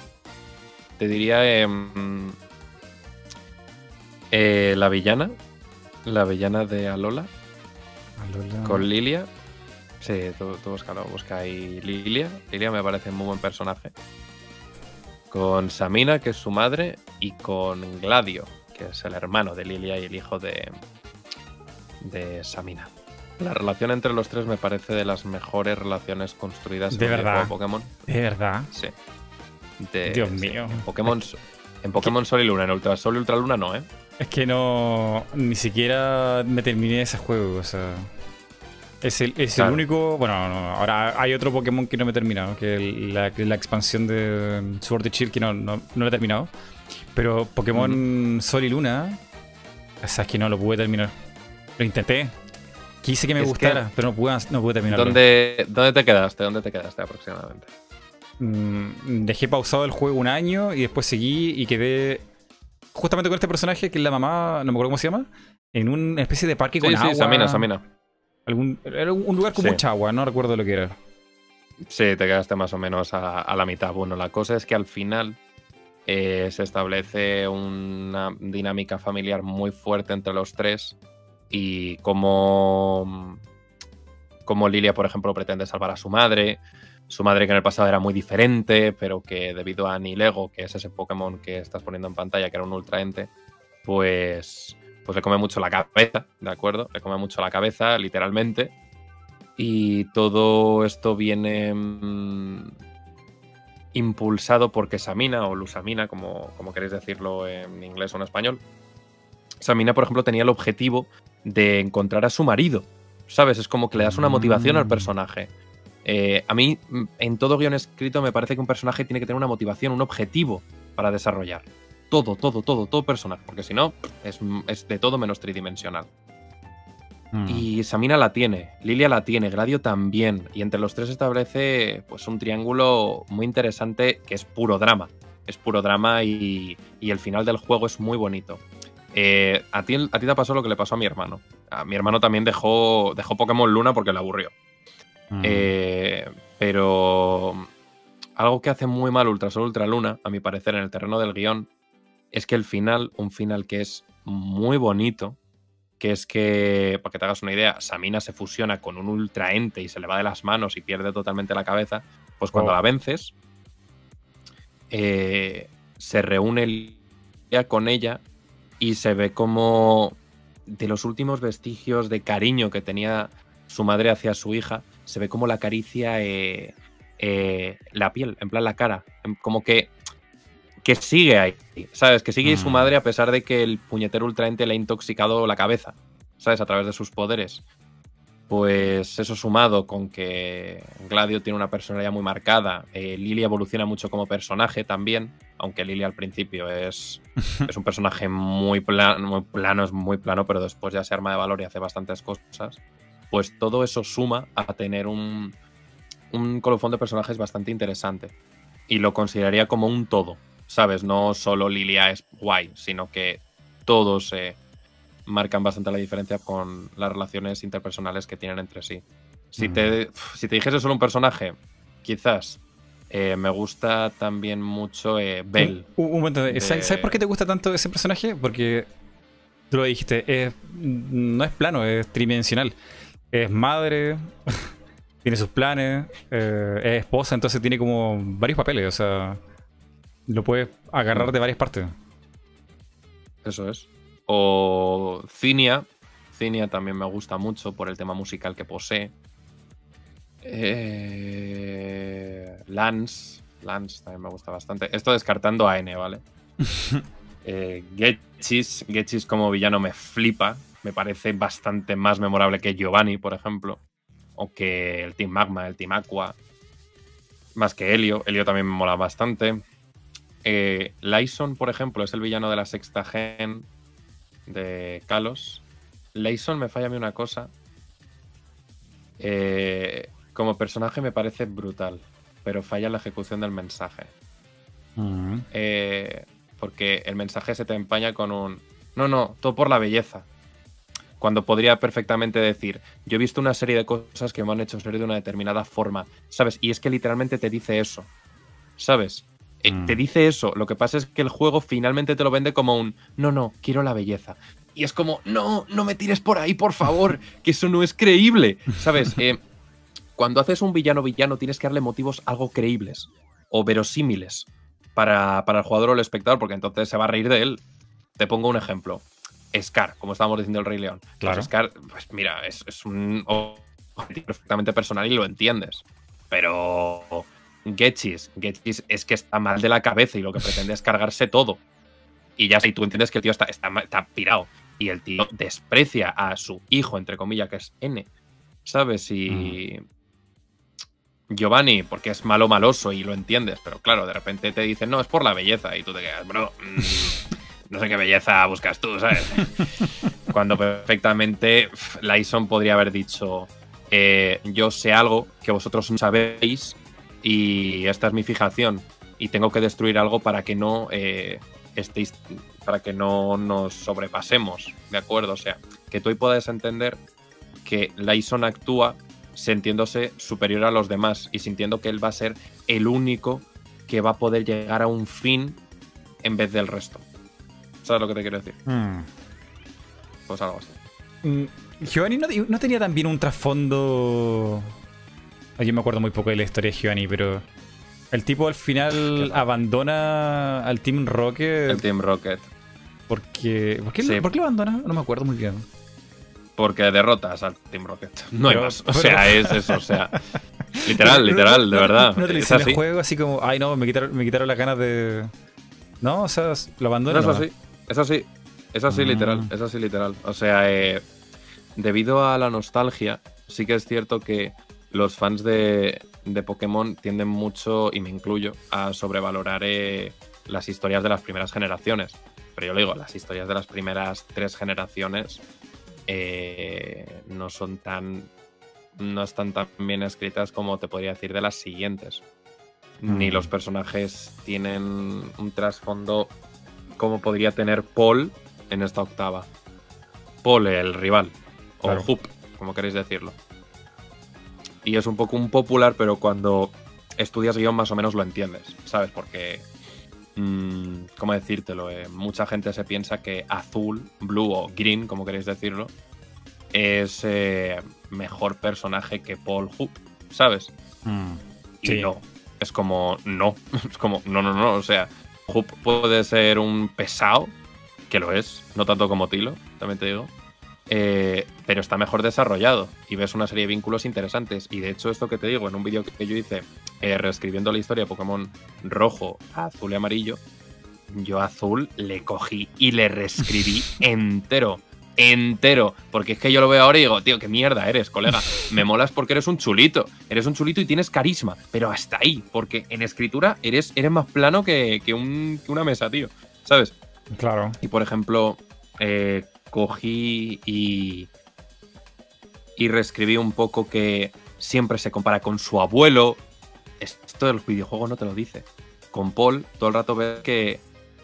Te diría em, eh, la villana, la villana de Alola, Alola. con Lilia. Sí, tú, tú búscalo, busca ahí Lilia. Lilia me parece muy buen personaje. Con Samina, que es su madre, y con Gladio, que es el hermano de Lilia y el hijo de, de Samina. La relación entre los tres me parece de las mejores relaciones construidas ¿De en verdad? videojuego de Pokémon. De verdad. Sí. De- Dios sí. mío. En Pokémon, en Pokémon Sol y Luna, en Ultra Sol y Ultra Luna no, ¿eh? Es que no. Ni siquiera me terminé ese juego, o sea. Es el, es el único. Bueno, no, ahora hay otro Pokémon que no me he terminado, que es la, expansión de Sword and Shield que no, no, no lo he terminado. Pero Pokémon Sol y Luna. O sea, es que no lo pude terminar. Lo intenté. Quise que me Es que- gustara, pero no pude, no pude terminarlo. ¿Dónde, ¿Dónde te quedaste? ¿Dónde te quedaste aproximadamente? Mm, dejé pausado el juego un año y después seguí y quedé justamente con este personaje que es la mamá, no me acuerdo cómo se llama, en una especie de parque con Sí, agua. sí, Samina, Samina. Algún, era un lugar con Sí. mucha agua, no recuerdo lo que era. Sí, te quedaste más o menos a, a la mitad. Bueno, la cosa es que al final eh, se establece una dinámica familiar muy fuerte entre los tres y como, como Lilia, por ejemplo, pretende salvar a su madre, su madre que en el pasado era muy diferente, pero que debido a Nilego, que es ese Pokémon que estás poniendo en pantalla, que era un ultraente, pues, pues le come mucho la cabeza, ¿de acuerdo? Le come mucho la cabeza, literalmente. Y todo esto viene mm, impulsado porque Samina, o Lusamina, como, como queréis decirlo en inglés o en español, Samina, por ejemplo, tenía el objetivo de encontrar a su marido. ¿Sabes? Es como que le das una motivación al Mm. personaje. Eh, a mí, en todo guion escrito, me parece que un personaje tiene que tener una motivación, un objetivo para desarrollar. Todo, todo, todo, todo personaje. Porque si no, es, es de todo menos tridimensional. Mm. Y Samina la tiene, Lilia la tiene, Gladio también. Y entre los tres establece pues un triángulo muy interesante que es puro drama. Es puro drama y, y el final del juego es muy bonito. Eh, a, ti, a ti te pasó lo que le pasó a mi hermano. A mi hermano también dejó, dejó Pokémon Luna porque le aburrió. Mm. Eh, pero algo que hace muy mal Ultra Sol Ultra Luna, a mi parecer, en el terreno del guion, es que el final, un final que es muy bonito, que es que, para que te hagas una idea, Samina se fusiona con un ultraente y se le va de las manos y pierde totalmente la cabeza, pues cuando Oh. la vences, eh, se reúne con ella y se ve como de los últimos vestigios de cariño que tenía su madre hacia su hija, se ve como la acaricia eh, eh, la piel, en plan la cara, en- como que, que sigue ahí, ¿sabes? Que sigue ahí su Mm. madre a pesar de que el puñetero ultraente le ha intoxicado la cabeza, ¿sabes? A través de sus poderes. Pues eso sumado con que Gladio tiene una personalidad muy marcada, eh, Lily evoluciona mucho como personaje también, aunque Lily al principio es, es un personaje muy, plan- muy plano, es muy plano, pero después ya se arma de valor y hace bastantes cosas. Pues todo eso suma a tener un, un colofón de personajes bastante interesante. Y lo consideraría como un todo, ¿sabes? No solo Lilia es guay, sino que todos eh, marcan bastante la diferencia con las relaciones interpersonales que tienen entre sí. Si, te, si te dijese solo un personaje, quizás eh, me gusta también mucho eh, Bell. Un, un momento, de- ¿sabes, sabes por qué te gusta tanto ese personaje? Porque tú lo dijiste, es- no es plano, es tridimensional. Es madre, tiene sus planes, eh, es esposa, entonces tiene como varios papeles, o sea, lo puedes agarrar de varias partes. Eso es. O Cinia. Cinia también me gusta mucho por el tema musical que posee. Eh, Lance. Lance también me gusta bastante. Esto descartando a N, ¿vale? eh, Getchis. Getchis como villano me flipa. Me parece bastante más memorable que Giovanni, por ejemplo. O que el Team Magma, el Team Aqua. Más que Helio. Helio también me mola bastante. Eh, Lyson, por ejemplo, es el villano de la sexta gen de Kalos. Layson me falla a mí una cosa. Eh, como personaje me parece brutal, pero falla en la ejecución del mensaje. Mm. Eh, porque el mensaje se te empaña con un... No, no, todo por la belleza. Cuando podría perfectamente decir, yo he visto una serie de cosas que me han hecho ser de una determinada forma, ¿sabes? Y es que literalmente te dice eso, ¿sabes? Eh, Mm. Te dice eso, lo que pasa es que el juego finalmente te lo vende como un, no, no, quiero la belleza. Y es como, no, no me tires por ahí, por favor, que eso no es creíble, ¿sabes? Eh, cuando haces un villano villano tienes que darle motivos algo creíbles o verosímiles para, para el jugador o el espectador, porque entonces se va a reír de él. Te pongo un ejemplo. Scar, como estábamos diciendo el Rey León. Pues Claro. Scar, pues mira, es, es un objetivo perfectamente personal y lo entiendes. Pero Getchis, Getchis es que está mal de la cabeza y lo que pretende es cargarse todo. Y ya sé, tú entiendes que el tío está, está, ma- está pirado. Y el tío desprecia a su hijo, entre comillas, que es N. ¿Sabes? Y. Giovanni, porque es malo maloso y lo entiendes, pero claro, de repente te dicen, no, es por la belleza, y tú te quedas, bro, mm, no sé qué belleza buscas tú, ¿sabes? Cuando perfectamente Lyson podría haber dicho, eh, yo sé algo que vosotros no sabéis y esta es mi fijación y tengo que destruir algo para que no eh, estéis, para que no nos sobrepasemos, ¿de acuerdo? O sea, que tú ahí puedas entender que Lyson actúa sintiéndose superior a los demás y sintiendo que él va a ser el único que va a poder llegar a un fin en vez del resto. ¿Sabes lo que te quiero decir? Mm. Pues algo así. Mm, Giovanni no, no tenía también un trasfondo. Yo me acuerdo muy poco de la historia de Giovanni, pero. El tipo al final abandona al Team Rocket El Team Rocket. porque. ¿por qué, Sí. ¿Por qué lo abandona? No me acuerdo muy bien. Porque derrotas al Team Rocket. No Pero- hay más. O pero- sea, es eso. O sea, literal, No- literal, de no- verdad. No te es así. el juego así como, ay no, me quitaron, me quitaron las ganas de. No, o sea, lo abandono. No, es así. Es así. Es así, literal. Es así, literal. O sea, eh, debido a la nostalgia, sí que es cierto que los fans de, de Pokémon tienden mucho, y me incluyo, a sobrevalorar eh, las historias de las primeras generaciones. Pero yo le digo, las historias de las primeras tres generaciones eh, no son tan. no están tan bien escritas como te podría decir de las siguientes. Ni Mm. los personajes tienen un trasfondo como podría tener Paul en esta octava. Paul, el rival. O Claro. Hoop, como queréis decirlo. Y es un poco un popular, pero cuando estudias guion más o menos lo entiendes, ¿sabes? Porque, mm, ¿cómo decírtelo? Eh, mucha gente se piensa que azul, blue o green, como queréis decirlo, es eh, mejor personaje que Paul Hoop, ¿sabes? Mm. Y Sí. no. Es como, no. Es como, no, no, no. O sea, Hoop puede ser un pesado, que lo es, no tanto como Tilo, también te digo. eh, pero está mejor desarrollado y ves una serie de vínculos interesantes. Y de hecho, esto que te digo, en un vídeo que yo hice eh, reescribiendo la historia de Pokémon rojo, azul y amarillo, yo azul le cogí y le reescribí entero. Entero. Porque es que yo lo veo ahora y digo, tío, qué mierda eres, colega. Me molas porque eres un chulito. Eres un chulito y tienes carisma. Pero hasta ahí. Porque en escritura eres, eres más plano que, que un- que una mesa, tío. ¿Sabes? Claro. Y por ejemplo, eh, cogí y. Y reescribí un poco que siempre se compara con su abuelo. Esto de los videojuegos no te lo dice. Con Paul, todo el rato ves que,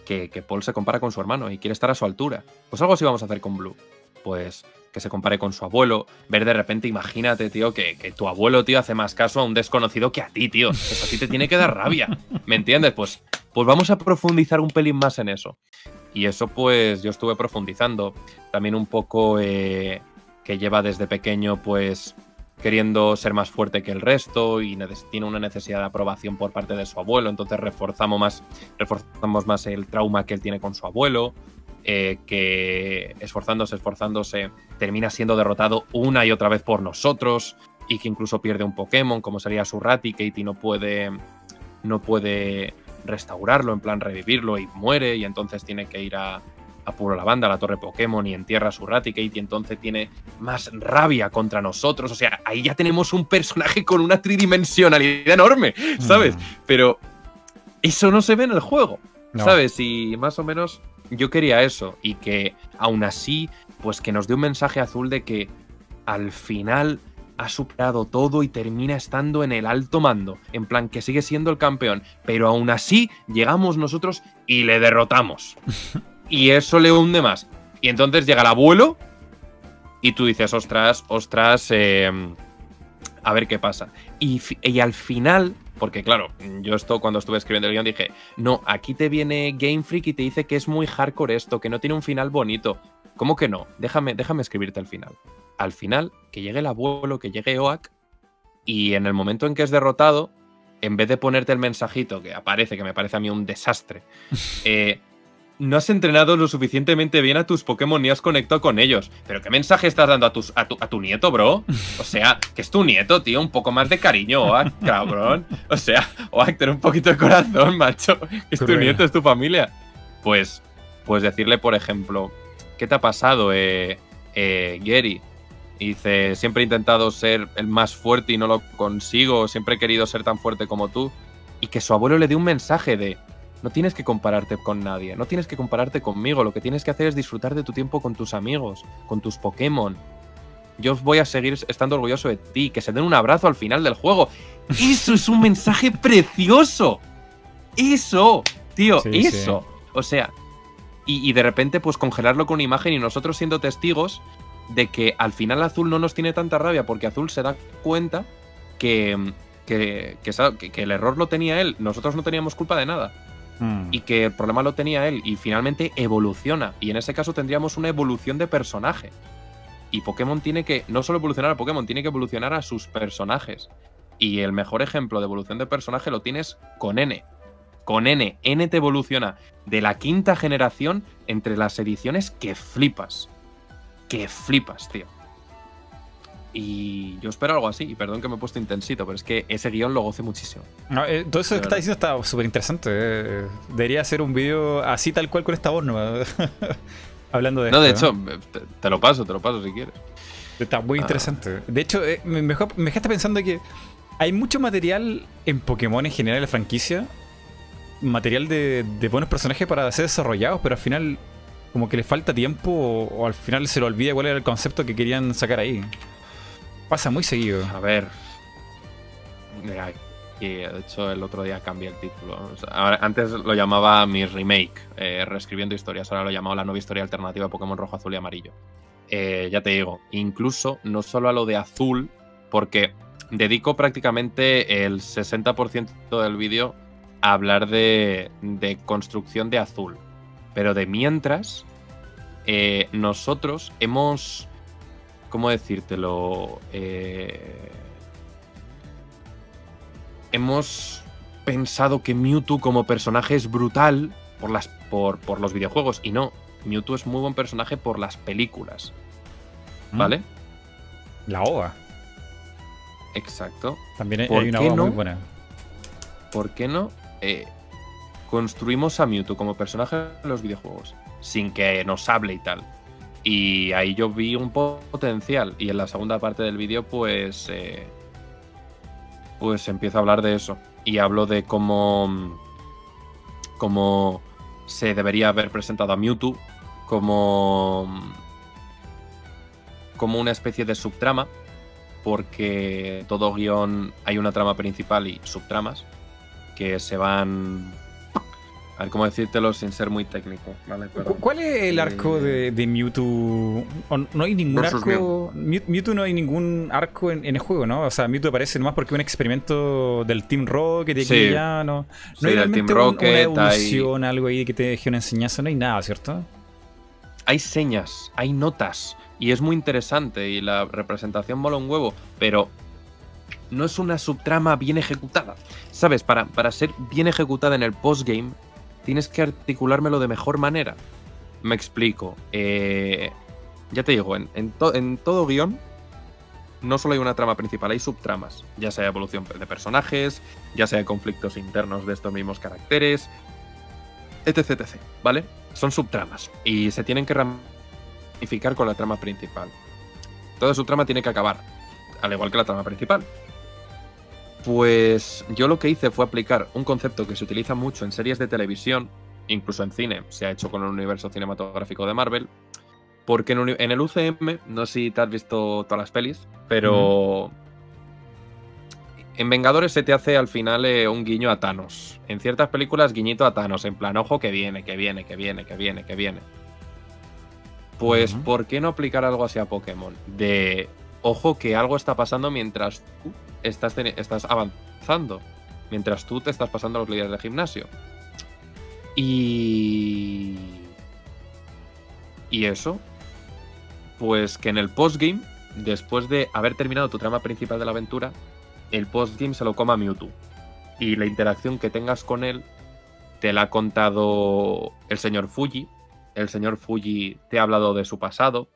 que, Paul se compara con su hermano y quiere estar a su altura. Pues algo así vamos a hacer con Blue. Pues que se compare con su abuelo. Ver de repente, imagínate, tío, que, que tu abuelo, tío, hace más caso a un desconocido que a ti, tío. Eso a ti te tiene que dar rabia. ¿Me entiendes? Pues, pues vamos a profundizar un pelín más en eso. Y eso, pues, yo estuve profundizando. También un poco eh, que lleva desde pequeño, pues, queriendo ser más fuerte que el resto y tiene una necesidad de aprobación por parte de su abuelo. Entonces reforzamos más, reforzamos más el trauma que él tiene con su abuelo. eh, que esforzándose, esforzándose, termina siendo derrotado una y otra vez por nosotros. Y que incluso pierde un Pokémon, como sería su Raticate, y no puede. No puede restaurarlo, en plan revivirlo, y muere. Y entonces tiene que ir a, a Puro Lavanda, a la torre Pokémon, y entierra a su Raticate. Y entonces tiene más rabia contra nosotros. O sea, ahí ya tenemos un personaje con una tridimensionalidad enorme, ¿sabes? Mm. Pero eso no se ve en el juego, No. ¿sabes? Y más o menos yo quería eso y que aún así, pues que nos dé un mensaje azul de que al final ha superado todo y termina estando en el alto mando, en plan que sigue siendo el campeón, pero aún así llegamos nosotros y le derrotamos. y eso le hunde más. Y entonces llega el abuelo y tú dices, ostras, ostras, em, a ver qué pasa. Y, y, al final, porque claro, yo esto cuando estuve escribiendo el guion dije, no, aquí te viene Game Freak y te dice que es muy hardcore esto, que no tiene un final bonito. ¿Cómo que no? Déjame, déjame escribirte el final. Al final, que llegue el abuelo, que llegue Oak, y en el momento en que es derrotado, en vez de ponerte el mensajito que aparece, que me parece a mí un desastre, eh, no has entrenado lo suficientemente bien a tus Pokémon ni has conectado con ellos. ¿Pero qué mensaje estás dando a, tus, a, tu, nieto, bro? O sea, que es tu nieto, tío. Un poco más de cariño, Oak, cabrón. O sea, Oak, ten un poquito de corazón, macho. Es tu nieto, es tu familia. Pues, pues decirle, por ejemplo, ¿qué te ha pasado, eh, eh, Gary? dice, siempre he intentado ser el más fuerte y no lo consigo. Siempre he querido ser tan fuerte como tú. Y que su abuelo le dé un mensaje de, no tienes que compararte con nadie, no tienes que compararte conmigo, lo que tienes que hacer es disfrutar de tu tiempo con tus amigos, con tus Pokémon. Yo voy a seguir estando orgulloso de ti, que se den un abrazo al final del juego. Eso es un mensaje precioso. Eso, tío, eso. O sea, y, y, de repente pues congelarlo con una imagen y nosotros siendo testigos de que al final Azul no nos tiene tanta rabia porque Azul se da cuenta que, que, que, que el error lo tenía él, nosotros no teníamos culpa de nada. Hmm. y que el problema lo tenía él y finalmente evoluciona. Y en ese caso tendríamos una evolución de personaje. Y Pokémon tiene que no solo evolucionar a Pokémon, tiene que evolucionar a sus personajes. Y el mejor ejemplo de evolución de personaje lo tienes con N. Con N, N te evoluciona de la quinta generación entre las ediciones que flipas. Que flipas, tío. Y yo espero algo así. Y perdón que me he puesto intensito, pero es que ese guion lo goce muchísimo. Eh, todo eso que estás diciendo está súper interesante. Eh. Debería ser un vídeo así tal cual con esta voz, ¿no? Hablando de No, de hecho, te, lo paso, te lo paso si quieres. Está muy ah. interesante. De hecho, eh, me, me, dejaste pensando que hay mucho material en Pokémon en general, en la franquicia. Material de, buenos personajes para ser desarrollados, pero al final como que le falta tiempo o al final se lo olvida cuál era el concepto que querían sacar ahí. Pasa muy seguido. A ver. Y de hecho el otro día cambié el título. antes lo llamaba mi remake, eh, reescribiendo historias. Ahora lo llamaba la nueva historia alternativa Pokémon Rojo, Azul y Amarillo. Eh, ya te digo, incluso no solo a lo de azul, porque dedico prácticamente el 60% del vídeo a hablar de, de, construcción de azul. Pero de mientras, eh, nosotros hemos ¿Cómo decírtelo? Eh, hemos pensado que Mewtwo como personaje es brutal por, las, por, por, los videojuegos. Y no, Mewtwo es muy buen personaje por las películas. Mm. ¿Vale? La OVA. Exacto. También hay una OVA muy buena. ¿Por qué no? Eh, construimos a Mewtwo como personaje en los videojuegos. Sin que nos hable y tal. Y ahí yo vi un potencial. Y en la segunda parte del vídeo, pues. Eh, pues empiezo a hablar de eso. Y hablo de cómo. cómo se debería haber presentado a Mewtwo como. como una especie de subtrama. Porque todo guion hay una trama principal y subtramas que se van a ver cómo decírtelo sin ser muy técnico. ¿Cuál es el arco de, Mewtwo? no hay ningún arco. Mewtwo no hay ningún arco en, el juego, ¿no? O sea, Mewtwo aparece nomás porque es un experimento del Team Rocket y sí. ya no. No hay realmente una evolución, algo ahí que te deje una enseñanza, no hay nada, ¿cierto? Hay señas, hay notas. Y es muy interesante. Y la representación mola un huevo. Pero no es una subtrama bien ejecutada. ¿Sabes? Para, para ser bien ejecutada en el postgame, tienes que articulármelo de mejor manera. Me explico. Eh, ya te digo, en, todo guion no solo hay una trama principal, hay subtramas, ya sea evolución de personajes, ya sea conflictos internos de estos mismos caracteres, etc, etc, ¿vale? Son subtramas y se tienen que ramificar con la trama principal. Toda subtrama tiene que acabar, al igual que la trama principal. Pues yo lo que hice fue aplicar un concepto que se utiliza mucho en series de televisión incluso en cine, se ha hecho con el universo cinematográfico de Marvel. Porque en, el UCM, no sé si te has visto todas las pelis, pero en Vengadores se te hace al final eh, un guiño a Thanos. En ciertas películas, guiñito a Thanos, en plan, ojo que viene, que viene, que viene, que viene, que viene. Pues, ¿por qué no aplicar algo así a Pokémon? De, ojo que algo está pasando mientras tú estás, estás avanzando. Mientras tú te estás pasando a los líderes de gimnasio. Y... Y eso, pues que en el postgame, después de haber terminado tu trama principal de la aventura, el postgame se lo coma Mewtwo. Y la interacción que tengas con él te la ha contado el señor Fuji. El señor Fuji te ha hablado de su pasado,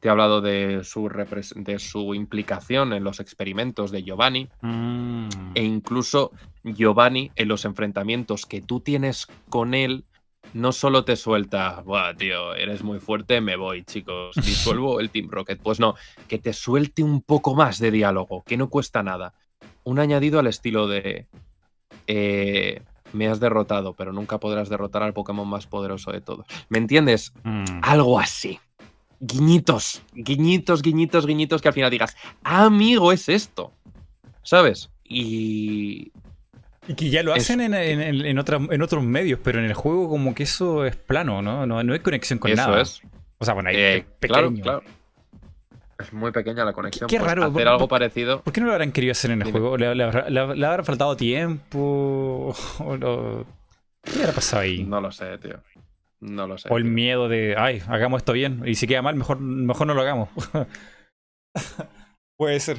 te ha hablado de su, de su implicación en los experimentos de Giovanni. Mm. E incluso Giovanni, en los enfrentamientos que tú tienes con él, no solo te suelta, Buah, tío, eres muy fuerte, me voy, chicos, disuelvo el Team Rocket. Pues no, que te suelte un poco más de diálogo, que no cuesta nada. Un añadido al estilo de. Eh, me has derrotado, pero nunca podrás derrotar al Pokémon más poderoso de todos. ¿Me entiendes? Mm. Algo así. Guiñitos, guiñitos, guiñitos, guiñitos, que al final digas, amigo, es esto. ¿Sabes? Y, y que ya lo hacen en, en, otros medios, pero en el juego como que eso es plano, ¿no? No, hay conexión con nada. Eso es. O sea, bueno, hay eh, pequeño. Claro, Es muy pequeña la conexión. Qué, raro. Hacer algo parecido. ¿Por qué no lo habrán querido hacer en el juego? ¿Le, habrá faltado tiempo? ¿Qué habrá pasado ahí? No lo sé, tío. No lo sé. O el miedo de, ay, hagamos esto bien. Y si queda mal, mejor, mejor no lo hagamos. Puede ser.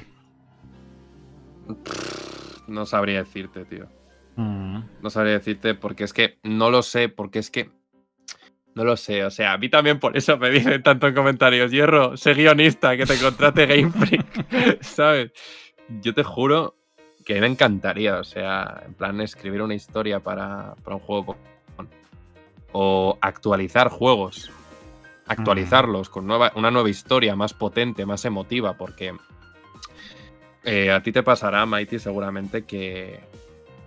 No sabría decirte, tío. Mm. No sabría decirte porque es que no lo sé, porque es que no lo sé, o sea, a mí también por eso me dicen tanto en comentarios, Hierro, sé guionista, que te contrate Game Freak, ¿sabes? Yo te juro que me encantaría, o sea, en plan escribir una historia para, un juego o actualizar juegos, actualizarlos con nueva, una nueva historia más potente, más emotiva, porque eh, a ti te pasará, Mighty, seguramente que,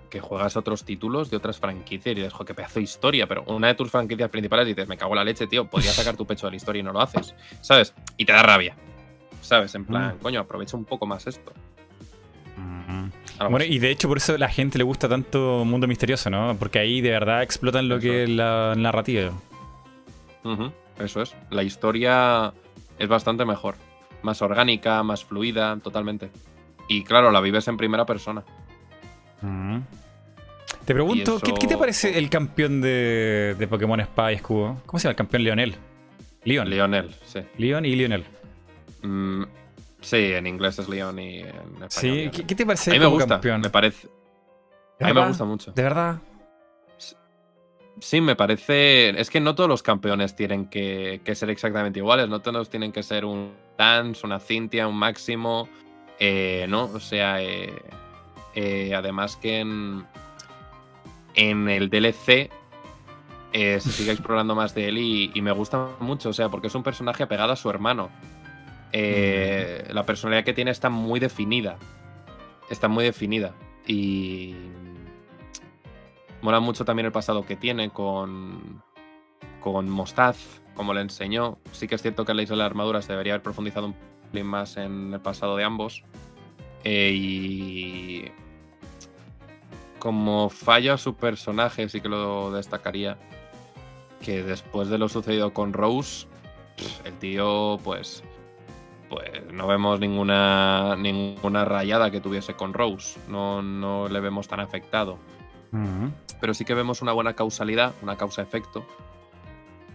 que juegas otros títulos de otras franquicias y dices, jo, qué pedazo de historia, pero una de tus franquicias principales dices, me cago en la leche, tío, podría sacar tu pecho de la historia y no lo haces, ¿sabes? Y te da rabia, ¿sabes? En plan, mm. coño, aprovecha un poco más esto. Bueno, y de hecho por eso a la gente le gusta tanto Mundo Misterioso, ¿no? Porque ahí de verdad explotan lo que es la narrativa. Eso es. La historia es bastante mejor. Más orgánica, más fluida, totalmente. Y claro, la vives en primera persona. Mm. Te pregunto, ¿qué, te parece el campeón de, de Pokémon Espada y Escudo? ¿Cómo se llama el campeón Leonel? Leon. Leonel, sí. Leon y Lionel. Mm, sí, en inglés es Leon y en español. Sí, ¿qué, te parece a mí me gusta, Me parece. A mí me gusta mucho. ¿De verdad? Sí, me parece. Es que no todos los campeones tienen que, que ser exactamente iguales. No todos tienen que ser un Lance, una Cintia, un Máximo. Eh, ¿no? O sea, eh, eh, además que en, en el DLC se sigue explorando más de él y, me gusta mucho, o sea, porque es un personaje apegado a su hermano. Mm. La personalidad que tiene está muy definida. Está muy definida. Y mola mucho también el pasado que tiene con, con Mostaz, como le enseñó. Sí que es cierto que la isla de las armaduras debería haber profundizado un más en el pasado de ambos. Eh, y como falla su personaje, sí que lo destacaría. Que después de lo sucedido con Rose, el tío, pues. Pues no vemos ninguna, ninguna rayada que tuviese con Rose. No, no le vemos tan afectado. Pero sí que vemos una buena causalidad, una causa-efecto,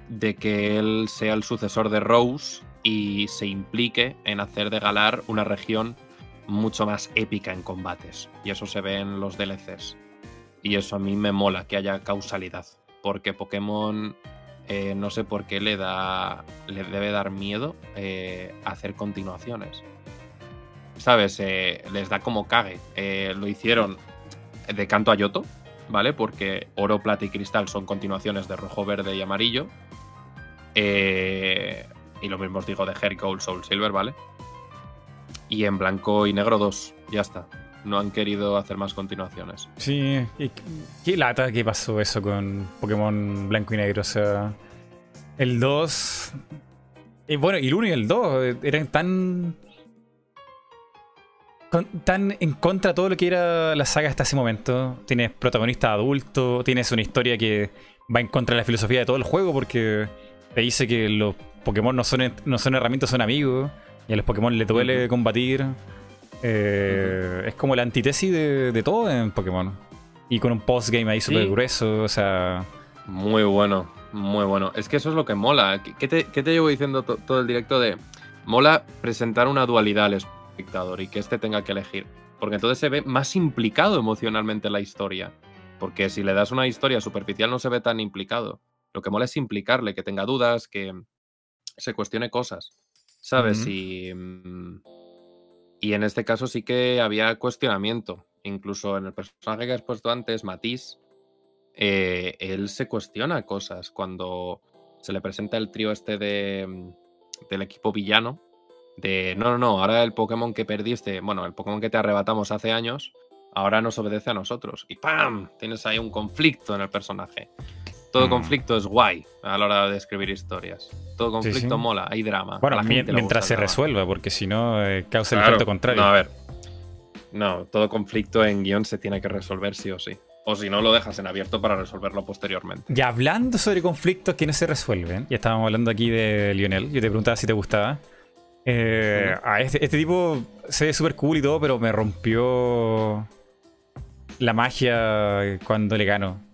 de que él sea el sucesor de Rose y se implique en hacer de Galar una región mucho más épica en combates. Y eso se ve en los DLCs. Y eso a mí me mola, que haya causalidad. Porque Pokémon eh, no sé por qué le da. le debe dar miedo eh, hacer continuaciones. ¿Sabes? Eh, les da como cague. lo hicieron de canto a Yoto, ¿vale? Porque oro, plata y cristal son continuaciones de rojo, verde y amarillo. Y lo mismo os digo de Hair Gold, Soul Silver, ¿vale? Y en blanco y negro dos, ya está. No han querido hacer más continuaciones. Sí, y qué lata que pasó eso con Pokémon Blanco y Negro. O sea, el 2. Y bueno, y el 1 y el 2 eran tan. Tan en contra de todo lo que era la saga hasta ese momento. Tienes protagonista adulto, tienes una historia que va en contra de la filosofía de todo el juego porque te dice que los Pokémon no son, no son herramientas, son amigos. Y a los Pokémon les duele combatir. Eh, es como la antítesis de, todo en Pokémon. Y con un postgame ahí súper grueso, o sea. Muy bueno, muy bueno. Es que eso es lo que mola. ¿Qué te, llevo diciendo todo el directo de. Mola presentar una dualidad al espectador y que este tenga que elegir. Porque entonces se ve más implicado emocionalmente en la historia. Porque si le das una historia superficial no se ve tan implicado. Lo que mola es implicarle, que tenga dudas, que se cuestione cosas. ¿Sabes? Y. Mm, y en este caso sí que había cuestionamiento. Incluso en el personaje que has puesto antes, Matisse, eh, él se cuestiona cosas cuando se le presenta el trío este de, mm, del equipo villano. De no, no, no, ahora el Pokémon que perdiste, bueno, el Pokémon que te arrebatamos hace años, ahora nos obedece a nosotros. Y ¡pam! Tienes ahí un conflicto en el personaje. Todo mm. conflicto es guay a la hora de escribir historias. Todo conflicto mola, hay drama. Bueno, mientras se resuelva, porque si no, eh, causa el efecto contrario. No, a ver. No, todo conflicto en guion se tiene que resolver sí o sí. O si no, lo dejas en abierto para resolverlo posteriormente. Y hablando sobre conflictos que no se resuelven, ya estábamos hablando aquí de Lionel, yo te preguntaba si te gustaba. Eh, este, este, tipo se ve súper cool y todo, pero me rompió la magia cuando le gano.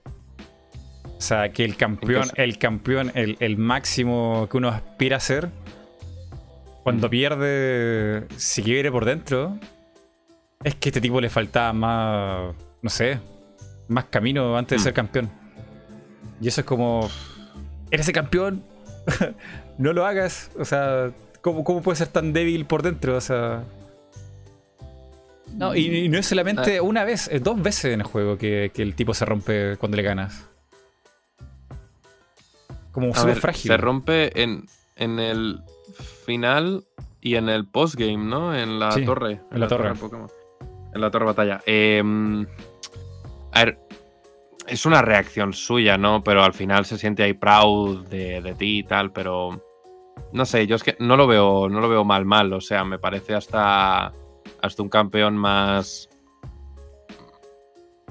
O sea, que el campeón, el campeón, el, máximo que uno aspira a ser, cuando pierde, si quiere por dentro, es que a este tipo le faltaba más, no sé, más camino antes de mm. ser campeón. Y eso es como, eres el campeón, no lo hagas. O sea, ¿cómo, ¿cómo puede ser tan débil por dentro? O sea... No, y, no es solamente ah. una vez, es dos veces en el juego que, que el tipo se rompe cuando le ganas. Como súper frágil. Se rompe en, en el final y en el postgame, ¿no? En la torre. En, la, torre. En la torre batalla. Em, a ver, es una reacción suya, ¿no? Pero al final se siente ahí proud de, de, ti y tal, pero no sé, yo es que no lo veo, no lo veo mal mal, o sea, me parece hasta, hasta un campeón más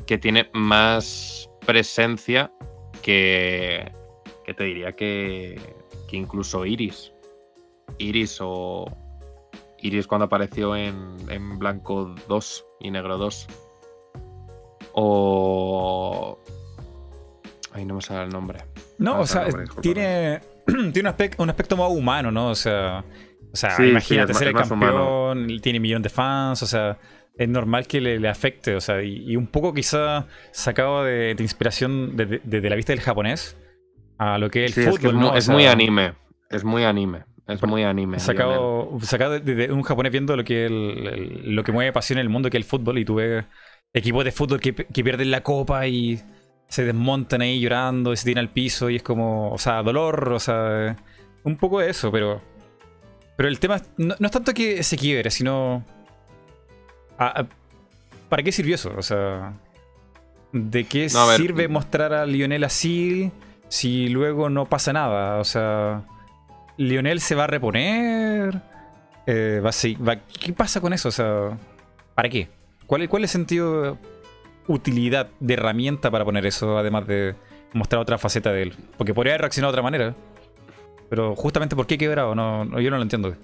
que tiene más presencia que, que te diría que, que incluso Iris. Iris o. Iris cuando apareció en, en Blanco 2 y Negro 2. O. Ay, no me sale el nombre. No, o sea, tiene, tiene un, aspecto, un aspecto más humano, ¿no? O sea, o sea imagínate ser el campeón, tiene millón de fans, o sea, es normal que le, afecte, o sea, y, un poco quizá sacado de, de inspiración desde de, la vista del japonés, a lo que es el fútbol. Es, muy anime. Es muy anime. Es muy anime. Sacado, sacado de, un japonés viendo lo que, lo que mueve pasión en el mundo, que es el fútbol, y tú ves equipos de fútbol que, pierden la copa y se desmontan ahí llorando y se tiran al piso y es como, o sea, dolor, o sea, un poco de eso, pero pero el tema no, es tanto que se quiebre, sino ¿para qué sirvió eso? O sea, ¿de qué sirve mostrar a Lionel así? Si luego no pasa nada? O sea, ¿Lionel se va a reponer? Eh, va, ¿Qué pasa con eso? O sea, ¿para qué? ¿Cuál, ¿Cuál es el sentido, utilidad de herramienta para poner eso, además de mostrar otra faceta de él? Porque podría haber reaccionado de otra manera. Pero justamente ¿por qué quebrado? No, yo no lo entiendo.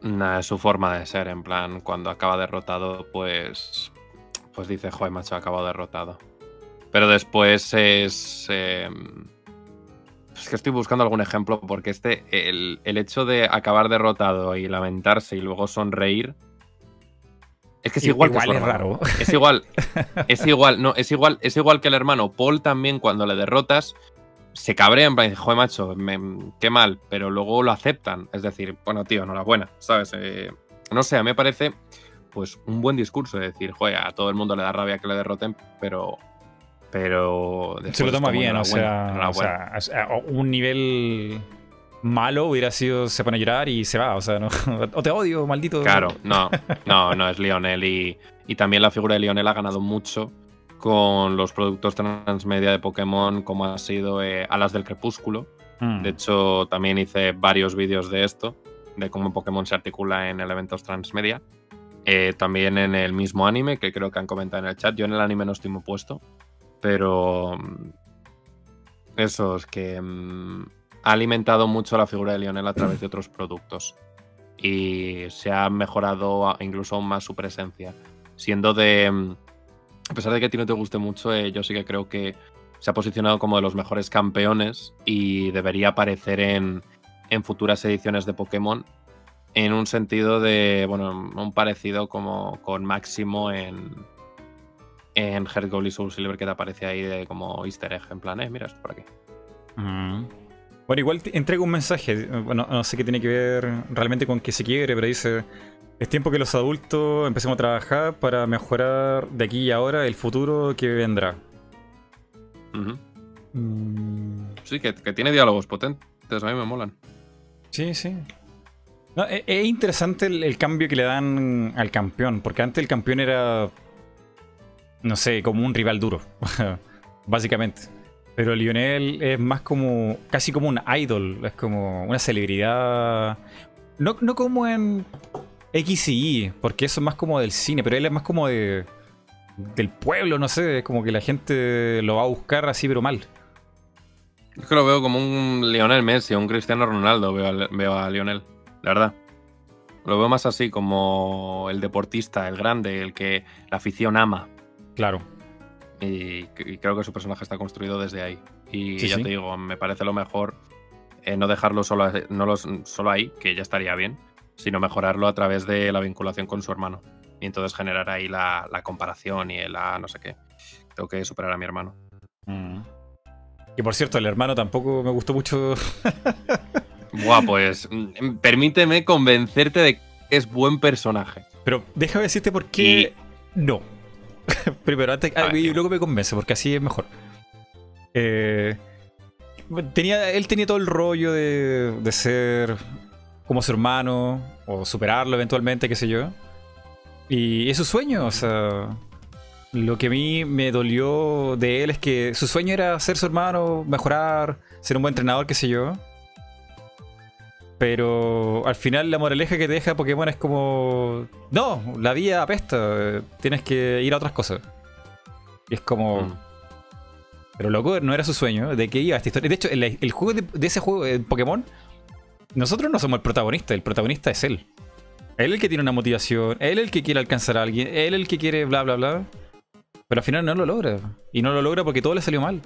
Nada, es su forma de ser, en plan, cuando acaba derrotado, pues. Pues dice, joder, macho, acabado derrotado. Pero después es. Em, es que estoy buscando algún ejemplo, porque este. El, hecho de acabar derrotado y lamentarse y luego sonreír. Es que es igual, que es raro. Es igual. Es igual, no, es igual, es igual que el hermano. Paul también, cuando le derrotas, se cabrea en plan, dice, joder, macho, qué mal, pero luego lo aceptan. Es decir, bueno, tío, enhorabuena, ¿sabes? Eh, no sé, a mí me parece, pues, un buen discurso de decir, joder, a todo el mundo le da rabia que le derroten, pero pero se lo toma bien, o sea, un nivel malo hubiera sido se pone a llorar y se va, o sea, no, o te odio, maldito. Claro, no, no, no es Lionel y, y también la figura de Lionel ha ganado mucho con los productos transmedia de Pokémon como ha sido eh, Alas del Crepúsculo. Mm. De hecho, también hice varios vídeos de esto, de cómo Pokémon se articula en elementos transmedia. Eh, también en el mismo anime, que creo que han comentado en el chat. Yo en el anime no estoy muy puesto, pero mm, eso es que mm, ha alimentado mucho la figura de Lionel a través de otros productos. Y se ha mejorado incluso aún más su presencia. Siendo de. mm, A pesar de que a ti no te guste mucho, eh, yo sí que creo que se ha posicionado como de los mejores campeones y debería aparecer en, en futuras ediciones de Pokémon. En un sentido de. Bueno, un parecido como con Máximo en. En Heart Gold y Soul Silver que te aparece ahí de como easter egg, en plan, eh, mira esto por aquí. Mm. Bueno, igual te entrega un mensaje. Bueno, no sé qué tiene que ver realmente con que se quiere, pero dice: Es tiempo que los adultos empecemos a trabajar para mejorar de aquí y ahora el futuro que vendrá. Mm, Sí, que, que tiene diálogos potentes, a mí me molan. Sí, sí. No, e- es, interesante el, el cambio que le dan al campeón, porque antes el campeón era, no sé, como un rival duro, básicamente. Pero Lionel es más como, casi como un idol, es como una celebridad. No, no como en X y Y, porque eso es más como del cine, pero él es más como de, del pueblo, no sé, es como que la gente lo va a buscar así, pero mal. Es que lo veo como un Lionel Messi un Cristiano Ronaldo, veo veo a Lionel, la verdad. Lo veo más así, como el deportista, el grande, el que la afición ama. Claro. Y, y creo que su personaje está construido desde ahí. Y Sí, ya sí. te digo, me parece lo mejor eh, no dejarlo solo, no los- solo ahí, que ya estaría bien, sino mejorarlo a través de la vinculación con su hermano. Y entonces generar ahí la, la comparación y el ah, no sé qué. Tengo que superar a mi hermano. Mm. Y por cierto, el hermano tampoco me gustó mucho. Buah, pues mm, permíteme convencerte de que es buen personaje. Pero déjame decirte por qué no. Primero, antes, ah, y luego me convence, porque así es mejor. Eh, tenía, él tenía todo el rollo de, de ser como su hermano, o superarlo eventualmente, qué sé yo. Y es su sueño, o sea. Lo que a mí me dolió de él es que su sueño era ser su hermano, mejorar, ser un buen entrenador, qué sé yo. Pero al final la moraleja que te deja Pokémon es como... No, la vida apesta, eh, tienes que ir a otras cosas. Y es como... Mm. Pero loco, no era su sueño, ¿de qué iba esta historia? De hecho, el, el juego de, de ese juego de Pokémon, nosotros no somos el protagonista, el protagonista es él. Él el que tiene una motivación, él el que quiere alcanzar a alguien, él el que quiere bla bla bla. Pero al final no lo logra. Y no lo logra porque todo le salió mal.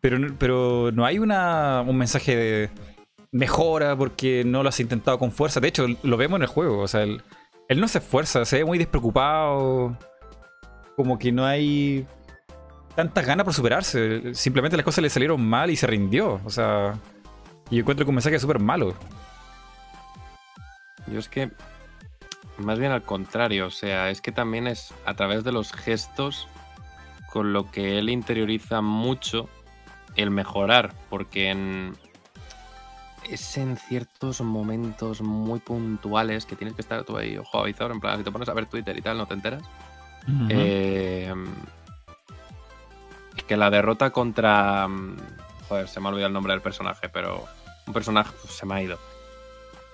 Pero, no- pero no hay una, un mensaje de mejora porque no lo has intentado con fuerza. De hecho, lo vemos en el juego. O sea, él, él no se esfuerza, se ve muy despreocupado. Como que no hay tantas ganas por superarse. Simplemente las cosas le salieron mal y se rindió. O sea, y encuentro que un mensaje súper malo. Yo es que, más bien al contrario, o sea, es que también es a través de los gestos con lo que él interioriza mucho el mejorar, porque en, es en ciertos momentos muy puntuales que tienes que estar tú ahí, ojo avizor, en plan, si te pones a ver Twitter y tal, no te enteras. Eh, que la derrota contra. mm, Joder, se me ha olvidado el nombre del personaje, pero un personaje se me ha ido.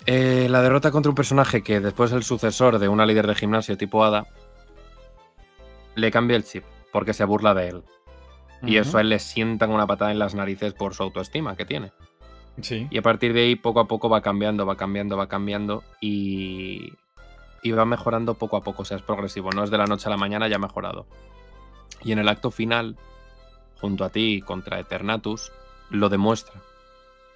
Eh, la derrota contra un personaje que después es el sucesor de una líder de gimnasio tipo Ada le cambia el chip porque se burla de él. Y eso a él le sientan una patada en las narices por su autoestima que tiene. Y a partir de ahí, poco a poco va cambiando, va cambiando, va cambiando y, y va mejorando poco a poco. O sea, es progresivo, no es de la noche a la mañana, ya ha mejorado. Y en el acto final, junto a ti contra Eternatus, lo demuestra.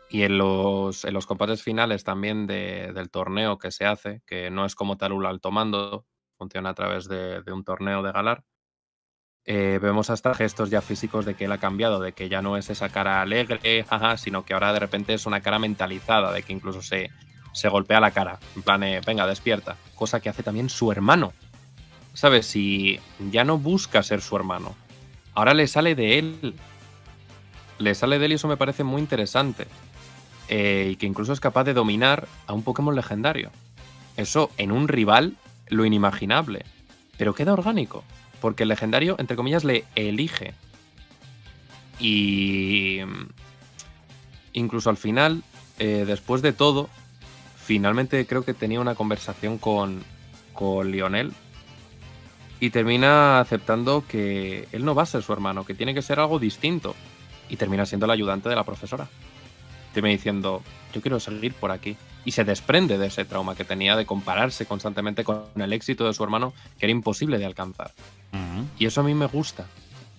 Y en los, en los combates finales también de- del torneo que se hace, que no es como tal un alto mando, funciona a través de, de un torneo de Galar, eh, vemos hasta gestos ya físicos de que él ha cambiado, de que ya no es esa cara alegre, jaja, sino que ahora de repente es una cara mentalizada, de que incluso se, se golpea la cara, en plan, eh, venga, despierta, cosa que hace también su hermano. ¿Sabes? Si ya no busca ser su hermano, ahora le sale de él. Le sale de él y eso me parece muy interesante. eh, y que incluso es capaz de dominar a un Pokémon legendario. Eso en un rival, lo inimaginable. Pero queda orgánico, porque el legendario, entre comillas, le elige. Y mm, incluso al final, eh, después de todo, finalmente creo que tenía una conversación con, con Lionel y termina aceptando que él no va a ser su hermano, que tiene que ser algo distinto. Y termina siendo el ayudante de la profesora. Termina diciendo, yo quiero seguir por aquí. Y se desprende de ese trauma que tenía de compararse constantemente con el éxito de su hermano, que era imposible de alcanzar. Y eso a mí me gusta.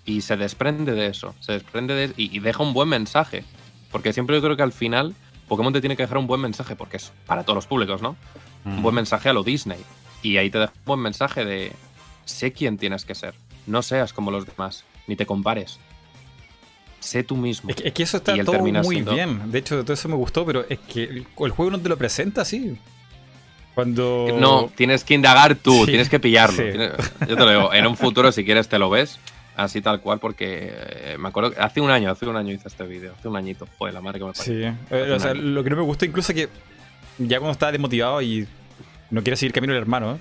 Y se desprende de eso. Se desprende de, y, deja un buen mensaje. Porque siempre yo creo que al final Pokémon te tiene que dejar un buen mensaje, porque es para todos los públicos, ¿no? Un buen mensaje a lo Disney. Y ahí te deja un buen mensaje de sé quién tienes que ser. No seas como los demás, ni te compares. Sé tú mismo. Es que, eso está todo muy bien. De hecho, todo eso me gustó, pero es que el, juego no te lo presenta así. Cuando. No, tienes que indagar tú, tienes que pillarlo. Yo te lo digo, en un futuro, si quieres, te lo ves así tal cual, porque eh, me acuerdo que hace un año, hace un año hice este vídeo, hace un añito, joder, la madre que me parece. Sí, eh, o sea, lo que no me gustó incluso es que ya cuando estaba desmotivado y no quiere seguir camino el hermano, ¿eh?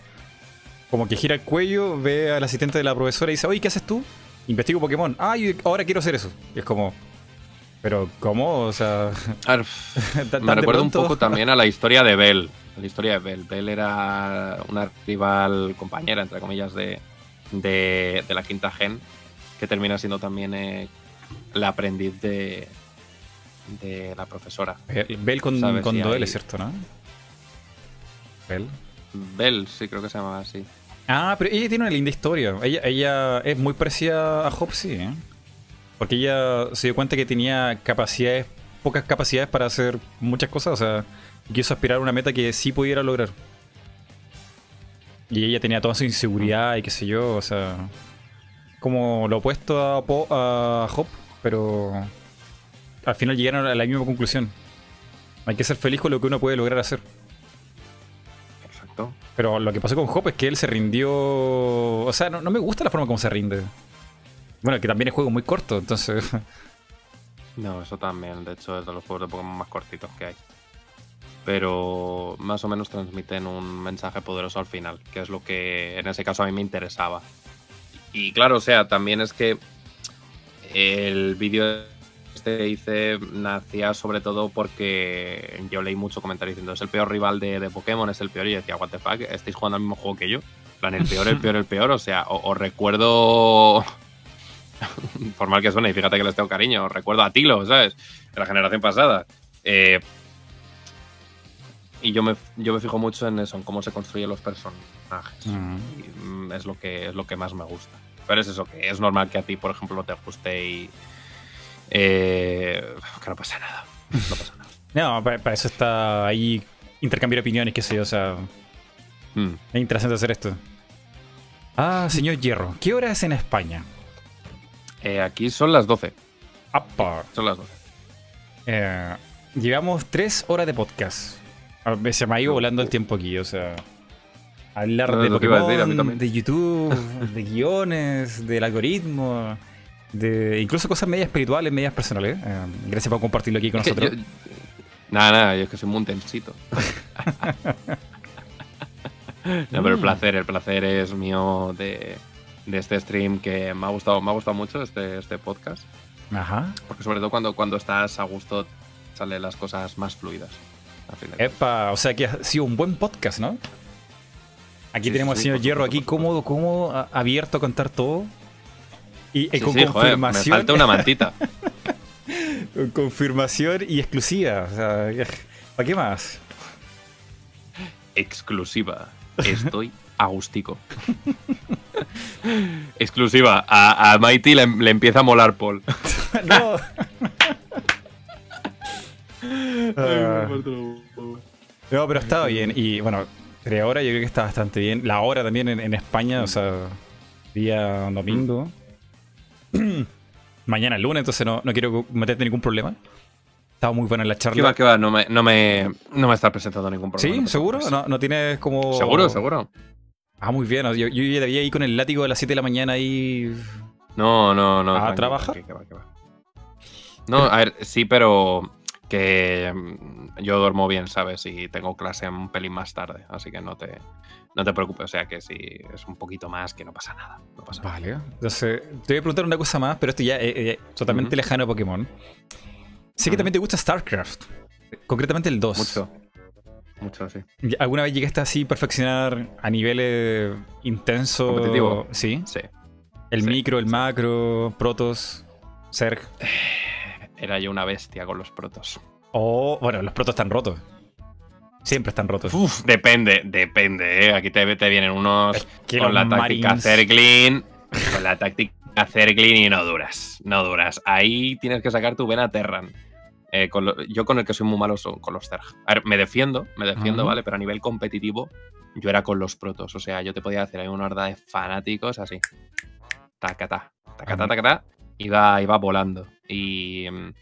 como que gira el cuello, ve al asistente de la profesora y dice, oye, ¿qué haces tú? Investigo Pokémon. Ah, ahora quiero hacer eso. Y es como, pero ¿cómo? O sea... me recuerda un poco también a la historia de Bell. La historia de Bell. Bell era una rival compañera, entre comillas, de, de, la quinta gen, que termina siendo también eh, la aprendiz de, de la profesora. Bell con, con es cierto, ¿no? Bell. Bell, sí, creo que se llamaba así. Ah, pero ella tiene una linda historia. Ella, ella es muy parecida a Hopsy, ¿eh? Porque ella se dio cuenta que tenía capacidades, pocas capacidades para hacer muchas cosas. O sea, quiso aspirar a una meta que sí pudiera lograr. Y ella tenía toda su inseguridad y qué sé yo, o sea. Como lo opuesto a, a Hop, pero al final llegaron a la misma conclusión. Hay que ser feliz con lo que uno puede lograr hacer. Pero lo que pasó con Hop es que él se rindió. O sea, no, me gusta la forma como se rinde. Bueno, que también es juego muy corto, entonces. No, eso también. De hecho, es de los juegos de Pokémon más cortitos que hay. Pero más o menos transmiten un mensaje poderoso al final, que es lo que en ese caso a mí me interesaba. Y claro, o sea, también es que el vídeo este hice nacía sobre todo porque yo leí mucho comentario diciendo es el peor rival de, Pokémon, es el peor. Y yo decía, what the fuck, estáis jugando al mismo juego que yo. plan, el peor, el peor, el peor. O sea, os, recuerdo. por mal que suene, y fíjate que les tengo cariño, os recuerdo a Tilo, ¿sabes? De la generación pasada. Eh, y yo me, yo me fijo mucho en eso, en cómo se construyen los personajes. Mm, es, lo que, es lo que más me gusta. Pero es eso, que es normal que a ti, por ejemplo, no te guste y, eh, que no pasa nada. No pasa nada. no, para, eso está ahí intercambiar opiniones, qué sé yo, o sea. Hmm. Es interesante hacer esto. Ah, señor Hierro, ¿qué hora es en España? Eh, aquí son las 12. Son las 12. Eh, llevamos 3 horas de podcast. Se me ha ido volando el tiempo aquí, o sea. Hablar de Pokémon, de YouTube, de guiones, del algoritmo de incluso cosas medias espirituales, medias personales. Eh, gracias por compartirlo aquí con nosotros. nada, nada, yo es que soy muy intensito. no, pero el placer, el placer es mío de, este stream que me ha gustado, me ha gustado mucho este, este podcast. Ajá. Porque sobre todo cuando, cuando estás a gusto salen las cosas más fluidas. Epa, o sea que ha sido un buen podcast, ¿no? Aquí tenemos al señor Hierro aquí cómodo, cómodo, abierto a contar todo. Y, con confirmación. me falta una mantita. con confirmación y exclusiva. O sea, ¿para qué más? Exclusiva. Estoy agustico. exclusiva. A, a Mighty le, empieza a molar Paul. no. no, pero estaba bien. Y bueno, de ahora yo creo que está bastante bien. La hora también en, España, o sea, día domingo. mañana lunes, entonces no, no quiero meterte ningún problema. Estaba muy buena en la charla. ¿Qué va, qué va? No me, no me, no me está presentando ningún problema. ¿Sí? ¿Seguro? ¿No, ¿No tienes como...? Seguro, seguro. Ah, muy bien. Yo, yo ya debía ir con el látigo de las 7 de la mañana ahí... No, no, no. ¿A trabajar? no, a ver, sí, pero que mm, yo duermo bien, ¿sabes? Y tengo clase un pelín más tarde, así que no te, no te preocupes. O sea que si es un poquito más, que no pasa nada. No pasa nada. Vale. Entonces, te voy a preguntar una cosa más, pero esto ya es totalmente lejano a Pokémon. Sé que también te gusta StarCraft. Concretamente el 2. Mucho. Mucho, sí. ¿Alguna vez llegaste así a perfeccionar a niveles intensos? Competitivo. Sí. Sí. El Sí, micro, el sí. macro, Protos, Zerg. Era yo una bestia con los protos. O, bueno, los Protos están rotos. Siempre están rotos. Uf, depende, depende, ¿eh? Aquí te, te vienen unos que con la táctica Marines- Zerglin, con la táctica Zerglin y no duras, no duras. Ahí tienes que sacar tu vena Terran. Eh, con lo- yo con el que soy muy malo son con los Zerg. A ver, me defiendo, me defiendo. ¿vale? Pero a nivel competitivo yo era con los protos. O sea, yo te podía hacer ahí una horda de fanáticos así. Tacata, tacata, tacata. Iba, iba volando. Y mm,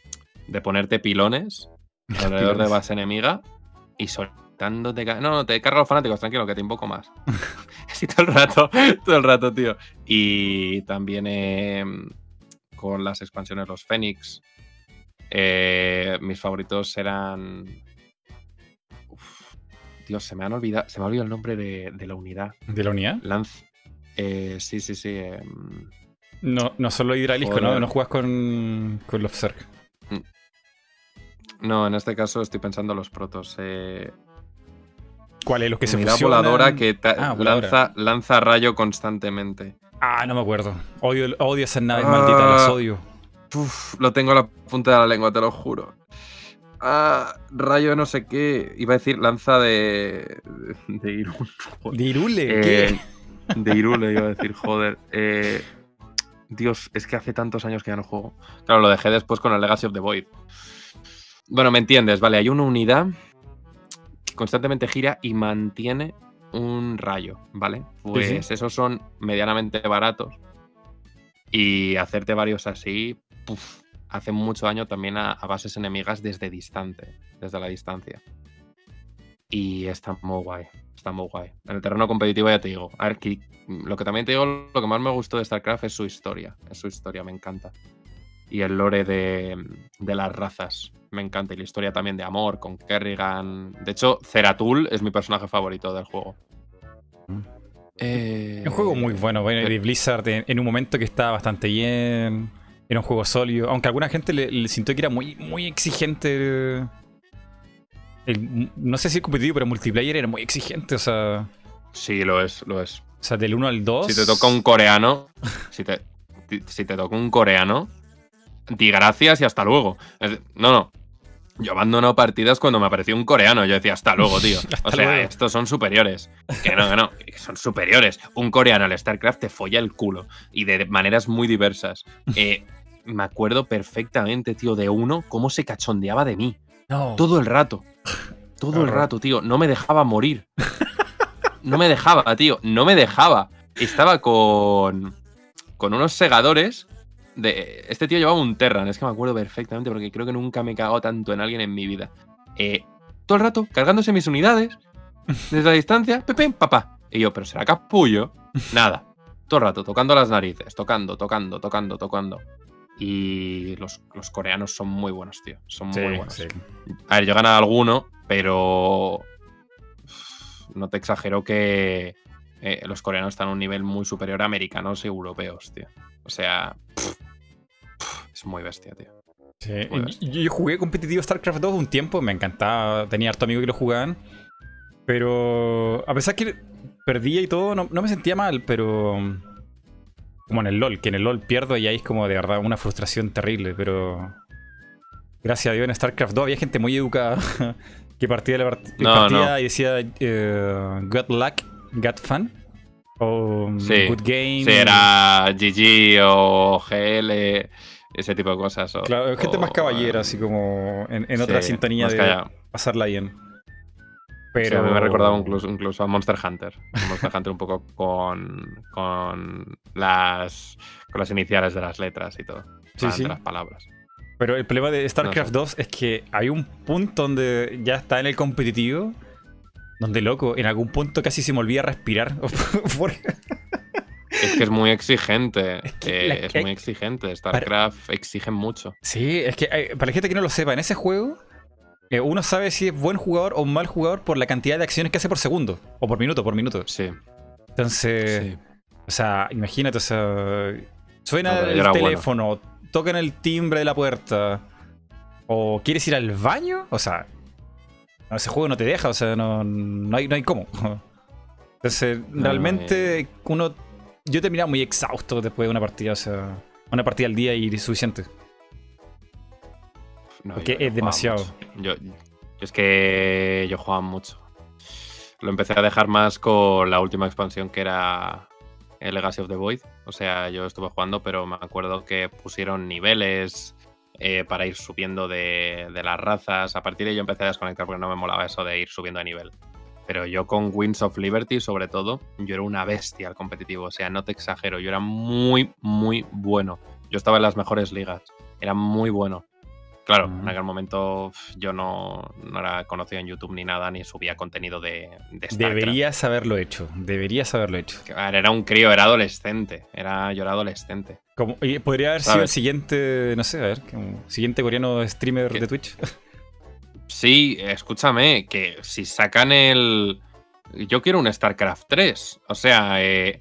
de ponerte pilones alrededor de base enemiga y soltándote. ca- No, no, te cargo los fanáticos, tranquilo, que te invoco más. Así todo el rato, todo el rato, tío. Y también eh, con las expansiones, los Fénix. eh, mis favoritos eran. Uf, Dios, se me han olvidado. Se me ha olvidado el nombre de, de la unidad. ¿De la unidad? Lance. eh, sí, sí, sí. em, No, no solo hidralisco, ¿no? No juegas con, con los Zerg. No, en este caso estoy pensando en los protos. Eh, ¿Cuál es? Los que se unidad fusionan? voladora que Ah, voladora. lanza, lanza rayo constantemente. Ah, no me acuerdo. Odio, odio esas naves Ah. malditas, las odio. Uf, lo tengo a la punta de la lengua, te lo juro. Ah, rayo de no sé qué. Iba a decir lanza de. de Irún. joder. ¿Dirule? Eh, de Irule, iba a decir, joder. Eh, Dios, es que hace tantos años que ya no juego. Claro, lo dejé después con el Legacy of the Void. Bueno, me entiendes, vale. Hay una unidad que constantemente gira y mantiene un rayo, ¿vale? Pues esos son medianamente baratos. Y hacerte varios así, puf, hace mucho daño también a, a bases enemigas desde distante, desde la distancia. Y está muy guay, está muy guay. En el terreno competitivo ya te digo. A ver, lo que también te digo, lo que más me gustó de StarCraft es su historia. Es su historia, me encanta. Y el lore de, de las razas, me encanta. Y la historia también de amor con Kerrigan. De hecho, Zeratul es mi personaje favorito del juego. Eh, Es un juego muy bueno, bueno, y de Blizzard en, en un momento que estaba bastante bien. Era un juego sólido. Aunque a alguna gente le, le sintió que era muy, muy exigente. El- no sé si el competitivo, pero el multiplayer era muy exigente. O sea, Sí, lo es, lo es. o sea del 1 al 2. Si te toca un coreano, si te, si te toca un coreano, di gracias y hasta luego. No, no. Yo abandono partidas cuando me apareció un coreano. Yo decía, hasta luego, tío. Hasta o sea, luego. estos son superiores. Que no, que no, que son superiores. Un coreano al StarCraft te folla el culo. Y de maneras muy diversas. Eh, me acuerdo perfectamente, tío, de uno, cómo se cachondeaba de mí. No. Todo el rato. Todo el rato, tío. No me dejaba morir. No me dejaba, tío. No me dejaba. Estaba con. Con unos segadores. De, este tío llevaba un Terran. Es que me acuerdo perfectamente porque creo que nunca me he cagado tanto en alguien en mi vida. Eh, todo el rato cargándose mis unidades. Desde la distancia. Pepe, papá. Y yo, pero será capullo. Nada. Todo el rato tocando las narices. Tocando, tocando, tocando, tocando. Y los, los coreanos son muy buenos, tío. Son Sí, muy buenos. sí. A ver, yo he ganado alguno, pero no te exagero que eh, los coreanos están a un nivel muy superior a americanos y europeos, tío. O sea, pff, pff, es muy bestia, tío. Sí, Muy y- bestia. Yo, yo jugué competitivo StarCraft 2 un tiempo, me encantaba, tenía harto amigos que lo jugaban. Pero a pesar que perdía y todo, no, no me sentía mal, pero. Como en el LOL, que en el LOL pierdo y ahí es como de verdad una frustración terrible, pero. Gracias a Dios en StarCraft 2 había gente muy educada que partía de la part- No, partida no. y decía eh, Good luck, good fun. O mm, Sí, Good game. Era GG o GL, ese tipo de cosas. o- Claro, gente o, más caballera, así como en, en otra sí, sintonía más de callado. pasarla bien. Sí, Pero me recordaba incluso, incluso a Monster Hunter. Monster Hunter un poco con, con las con las iniciales de las letras y todo. Sí, sí. De las palabras. Pero el problema de StarCraft 2 es que hay un punto donde ya está en el competitivo, donde loco, en algún punto casi se me olvida respirar. Es que es muy exigente. Es que eh, es muy exigente. StarCraft exige mucho. sí, es que hay- para la gente que no lo sepa, en ese juego eh, uno sabe si es buen jugador o mal jugador por la cantidad de acciones que hace por segundo. O por minuto, por minuto. Sí. Entonces, sí. o sea, imagínate, o sea, suena No, el era bueno. teléfono, tocan el timbre de la puerta, o quieres ir al baño, o sea, no, ese juego no te deja, o sea, no, no, hay, no hay cómo. Entonces, realmente, uno, yo terminaba muy exhausto después de una partida, o sea, una partida al día y es suficiente. No, Porque es demasiado. Yo, yo es que yo jugaba mucho. Lo empecé a dejar más con la última expansión que era el Legacy of the Void. O sea, yo estuve jugando, pero me acuerdo que pusieron niveles eh, para ir subiendo de, las razas. A partir de ahí yo empecé a desconectar porque no me molaba eso de ir subiendo de nivel. Pero yo con Winds of Liberty, sobre todo, yo era una bestia al competitivo. O sea, no te exagero, yo era muy, muy bueno. Yo estaba en las mejores ligas. Era muy bueno. Claro, en aquel momento yo no, no era conocido en YouTube ni nada, ni subía contenido de, de StarCraft. Deberías haberlo hecho, deberías haberlo hecho. Era un crío, era adolescente. Era, yo era adolescente. Como, podría haber sido el siguiente, no sé, a ver, como siguiente coreano streamer ¿Qué? de Twitch. Sí, escúchame, que si sacan el. Yo quiero un StarCraft 3. O sea, eh,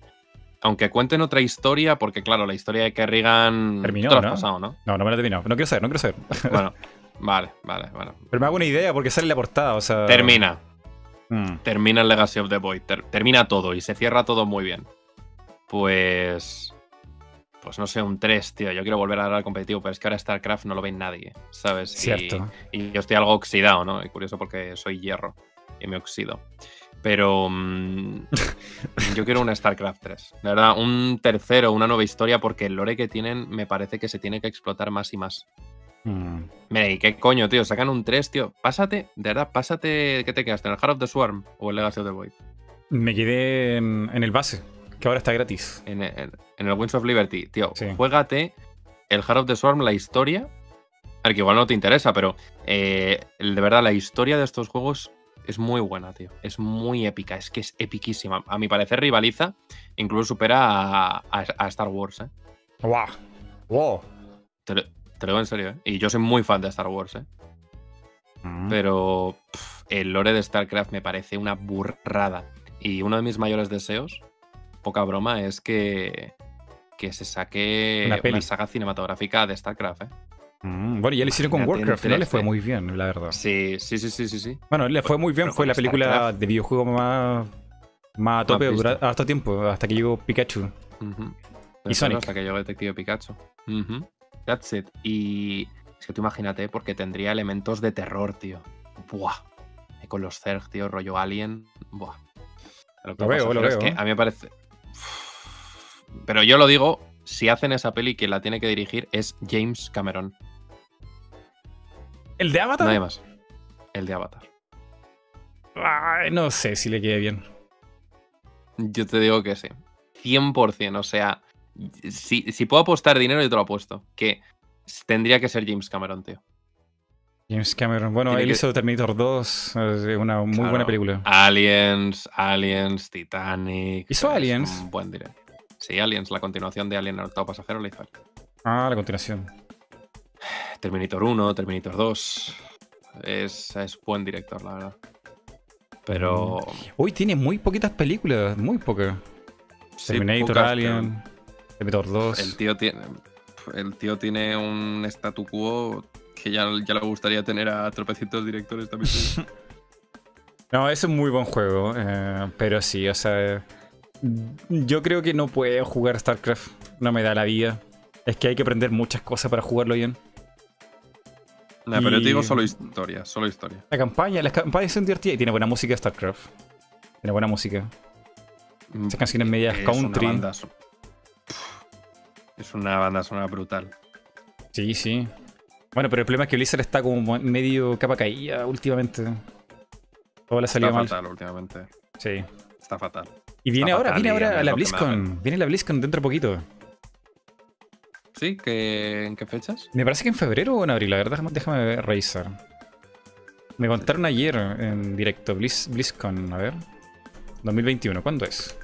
aunque cuenten otra historia, porque claro, la historia de Kerrigan. Terminó, tú lo has ¿no? pasado, ¿no? No, no me lo he terminado. No quiero saber, no quiero saber. Bueno, vale, vale, bueno. Pero me hago una idea porque sale la portada, o sea. Termina. Mm. termina el Legacy of the Void, ter- termina todo y se cierra todo muy bien. Pues. Pues no sé, un 3, tío. Yo quiero volver a dar al competitivo, pero es que ahora StarCraft no lo ve nadie, ¿sabes? Y- Cierto. Y, yo estoy algo oxidado, ¿no? Y curioso porque soy hierro y me oxido. Pero. mm, yo quiero un StarCraft 3. De verdad, un tercero, una nueva historia, porque el lore que tienen me parece que se tiene que explotar más y más. Mm. Mira, ¿y qué coño, tío? Sacan un 3, tío. Pásate, de verdad, pásate. ¿Qué te quedaste? ¿En el Heart of the Swarm o el Legacy of the Void? Me quedé en, en el base, que ahora está gratis. En, en- en el Winds of Liberty, tío. Sí. Juégate el Heart of the Swarm, la historia. A ver, que igual no te interesa, pero eh, el- de verdad, la historia de estos juegos es muy buena, tío. Es muy épica, es que es epiquísima. A mi parecer rivaliza, incluso supera a, a- a Star Wars, ¿eh? ¡Wow! ¡Wow! Te lo, te lo digo en serio, ¿eh? Y yo soy muy fan de Star Wars, ¿eh? Mm. Pero el lore de StarCraft me parece una burrada. Y uno de mis mayores deseos, poca broma, es que, que se saque Una una, saga cinematográfica de StarCraft. ¿eh? Mm, Bueno, ya lo hicieron con Warcraft, no le fue 3D. muy bien, la verdad. Sí, sí, sí, sí, sí, sí. Bueno, le fue muy bien, fue la película StarCraft. de videojuego más, más a tope durante harto tiempo, hasta que llegó Pikachu. Y Sonic. Hasta que llegó Detective Pikachu. Ujú. That's it. Y es que tú imagínate, porque tendría elementos de terror, tío. Buah. Con los Zerg, tío, rollo Alien. Buah. Lo, que Lo veo, lo es veo. que a mí me parece. Pero yo lo digo, si hacen esa peli, quien la tiene que dirigir es James Cameron. ¿El de Avatar? Nadie más. El de Avatar. Ay, no sé si le queda bien. Yo te digo que sí. 100%. O sea, si, si puedo apostar dinero, yo te lo apuesto. Que tendría que ser James Cameron, tío. James Cameron. Bueno, Tiene él que- hizo Terminator 2, es una muy Claro. buena película. Aliens, Aliens, Titanic. ¿Hizo Aliens? Un buen directo. Sí, Aliens, la continuación de Alien el octavo pasajero la hizo él. Ah, la continuación. Terminator 1, Terminator 2. Es, es buen director, la verdad. Pero. Uy, tiene muy poquitas películas, muy pocas. sí, Terminator, pocas, Alien, Terminator 2. pero El tío tiene. El tío tiene un statu quo que ya, ya le gustaría tener a tropecientos directores también. No, es un muy buen juego, eh, pero sí, o sea, yo creo que no puedo jugar StarCraft, no me da la vida. Es que hay que aprender muchas cosas para jugarlo bien. Nah, pero yo te digo solo historia, solo historia. La campaña, las campañas son divertidas y tiene buena música StarCraft. Tiene buena música. Esas canciones medias Es country. Una banda, es una banda sonora brutal. Sí, sí. Bueno, pero el problema es que Blizzard está como medio capa caída últimamente. Todo le ha Está salido mal. fatal últimamente. Sí. Está fatal. Y viene Está ahora, fatal viene a ahora es la BlizzCon. Viene la BlizzCon dentro de poquito. ¿Sí? ¿Qué, ¿En qué fechas? Me parece que en febrero o en abril, la verdad, déjame- déjame revisar. Me contaron ayer en directo, Blizz, BlizzCon, a ver. 2021, ¿cuándo es?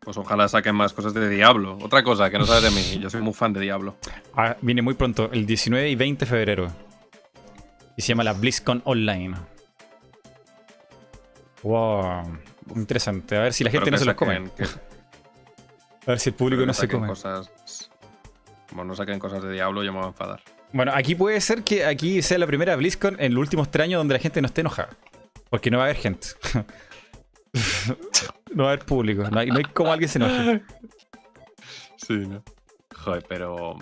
Pues ojalá saquen más cosas de Diablo. Otra cosa que no sabes de mí. Yo soy muy fan de Diablo. Ah, viene muy pronto, el 19 y 20 de febrero. Y se llama la BlizzCon Online. Wow. Interesante. A ver si la gente no se los come. A ver si el público no, se come. Cosas... Como no saquen cosas de Diablo, yo me voy a enfadar. Bueno, aquí puede ser que aquí sea la primera BlizzCon en los últimos tres años donde la gente no esté enojada. Porque no va a haber gente. no va a haber público. No hay, no hay como alguien se enoje. Sí, ¿no? Joder, pero.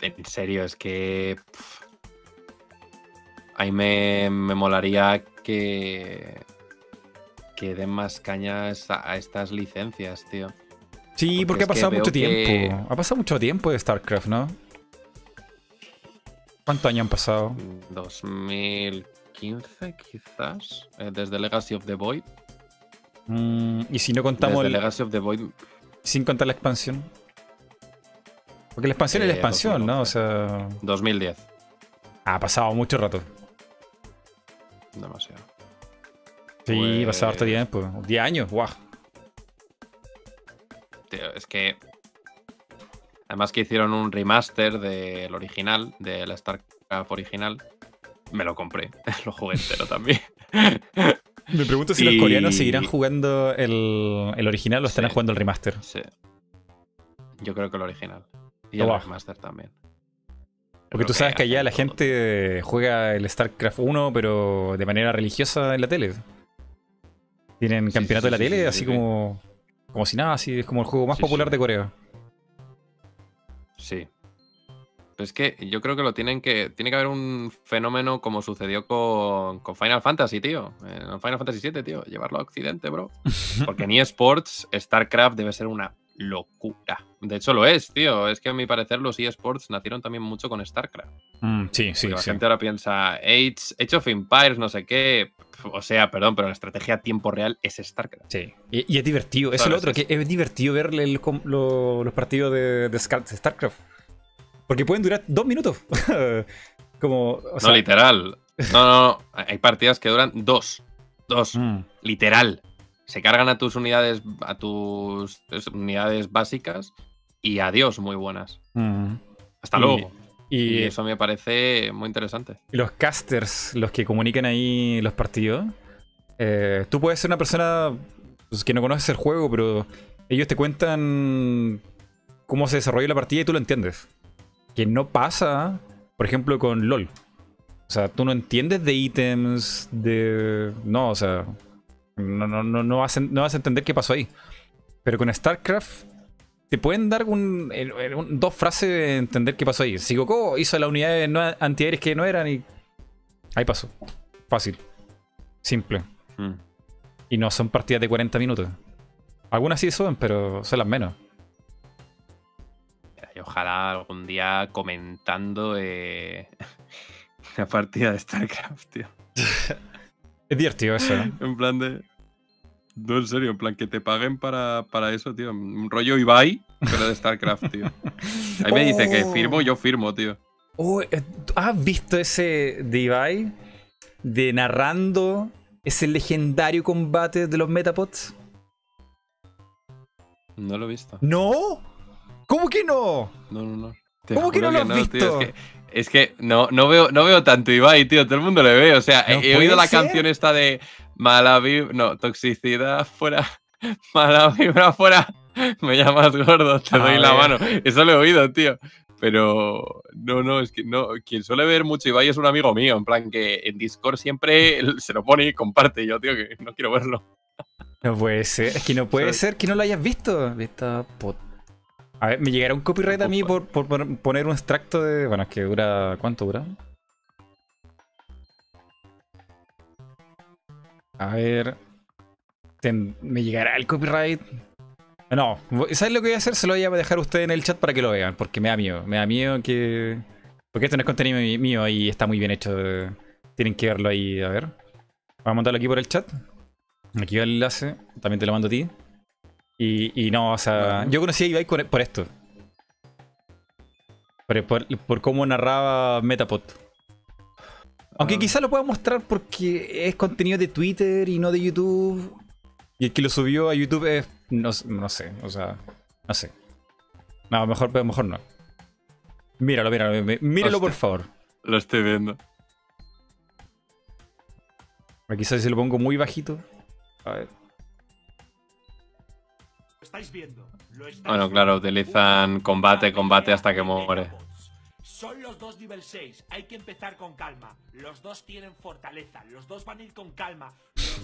En serio, es que. Ahí me, me molaría que. Que den más cañas a, estas licencias, tío. Sí, porque, ha pasado mucho tiempo. Ha pasado mucho tiempo de StarCraft, ¿no? ¿Cuántos años han pasado? 2015, quizás. Eh, desde Legacy of the Void. Mm, y si no contamos. Desde Legacy of the Void. Sin contar la expansión. Porque la expansión es la eh, expansión, ¿no? O sea. 2010. Ha pasado mucho rato. Demasiado. Sí, ha pasado harto pues tiempo. 10 años, guau. Tío, es que. Además que hicieron un remaster del original, de la StarCraft original. Me lo compré. lo jugué entero también. Me pregunto si los coreanos seguirán jugando el, el original o estarán jugando el remaster. Sí. Yo creo que el original. Y el remaster también. Porque tú sabes que, allá la gente juega el StarCraft 1, pero de manera religiosa en la tele. Tienen campeonato de la tele, así como. Como si nada, así es como el juego más popular de Corea. Sí. es que yo creo que lo tienen que. Tiene que haber un fenómeno como sucedió con, con Final Fantasy, tío. En Final Fantasy VII, tío. Llevarlo a Occidente, bro. Porque en eSports, StarCraft debe ser una locura. De hecho, lo es, tío. Es que a mi parecer los eSports nacieron también mucho con StarCraft. Mm, sí, sí. la gente ahora piensa, Age, Age of Empires, no sé qué. O sea, perdón, pero la estrategia a tiempo real es StarCraft. Sí. Y, es divertido. Es lo otro, que es divertido ver los partidos de, StarCraft. Porque pueden durar dos minutos. Como, no, literal. No, no, no. Hay partidas que duran dos. Dos. Mm. Literal se cargan a tus unidades, a tus unidades básicas y adiós, muy buenas. Mm. Hasta luego. Y, eso me parece muy interesante. Los casters, los que comunican ahí los partidos, eh, tú puedes ser una persona pues, que no conoces el juego, pero ellos te cuentan cómo se desarrolla la partida y tú lo entiendes. Que no pasa, por ejemplo, con LOL. O sea, tú no entiendes de ítems, de... No, o sea, no, no, no, no, vas a, no vas a entender qué pasó ahí. Pero con StarCraft te pueden dar un, dos frases de entender qué pasó ahí. Si Goku hizo las unidades no, antiaéreas que no eran y. Ahí pasó. Fácil. Simple. Hmm. Y no son partidas de 40 minutos. Algunas sí son, pero son las menos. Y ojalá algún día comentando eh, una partida de StarCraft, tío. Es divertido eso, ¿eh? en plan de. No, en serio, en plan que te paguen para, para eso, tío. Un rollo Ibai, pero de StarCraft, tío. Ahí me dice que firmo, yo firmo, tío. Oh, eh, ¿Has visto ese de Ibai? De narrando ese legendario combate de los Metapods. No lo he visto. ¿No? ¿Cómo que no? No, no, no. ¿Cómo que no lo has visto? es que, no, no, veo, no veo tanto Ibai, tío. Todo el mundo le ve. O sea, he, oído la canción esta de mala vibra. No, toxicidad fuera. Mala vibra fuera. Me llamas gordo, te doy la mano. Eso lo he oído, tío. Pero no, no, es que no. Quien suele ver mucho Ibai es un amigo mío. En plan, que en Discord siempre se lo pone y comparte. yo, tío, que no quiero verlo. No puede ser. Es que no puede ser que no lo hayas visto. Esta a ver, me llegará un copyright a mí por, poner un extracto de. Bueno, es que dura. ¿Cuánto dura? A ver. me llegará el copyright. No, ¿sabes lo que voy a hacer? Se lo voy a dejar a ustedes en el chat para que lo vean, porque me da miedo. Me da miedo que. Porque esto no es contenido mío y está muy bien hecho. Tienen que verlo ahí, a ver. Vamos a mandarlo aquí por el chat. Aquí va el enlace. También te lo mando a ti. Y, no, o sea, yo conocí a Ibai por, esto. Por, cómo narraba Metapod. Aunque ah. quizá lo pueda mostrar porque es contenido de Twitter y no de YouTube. Y el que lo subió a YouTube es. No, sé, o sea. No sé. No, mejor, mejor no. Míralo, míralo, míralo por favor. Lo estoy viendo. Quizás si lo pongo muy bajito. A ver. Estáis viendo. Lo estáis Bueno, claro, utilizan combate, combate hasta que muere. Son los dos nivel 6. Hay que empezar con calma. Los dos tienen fortaleza. Los dos van a ir con calma.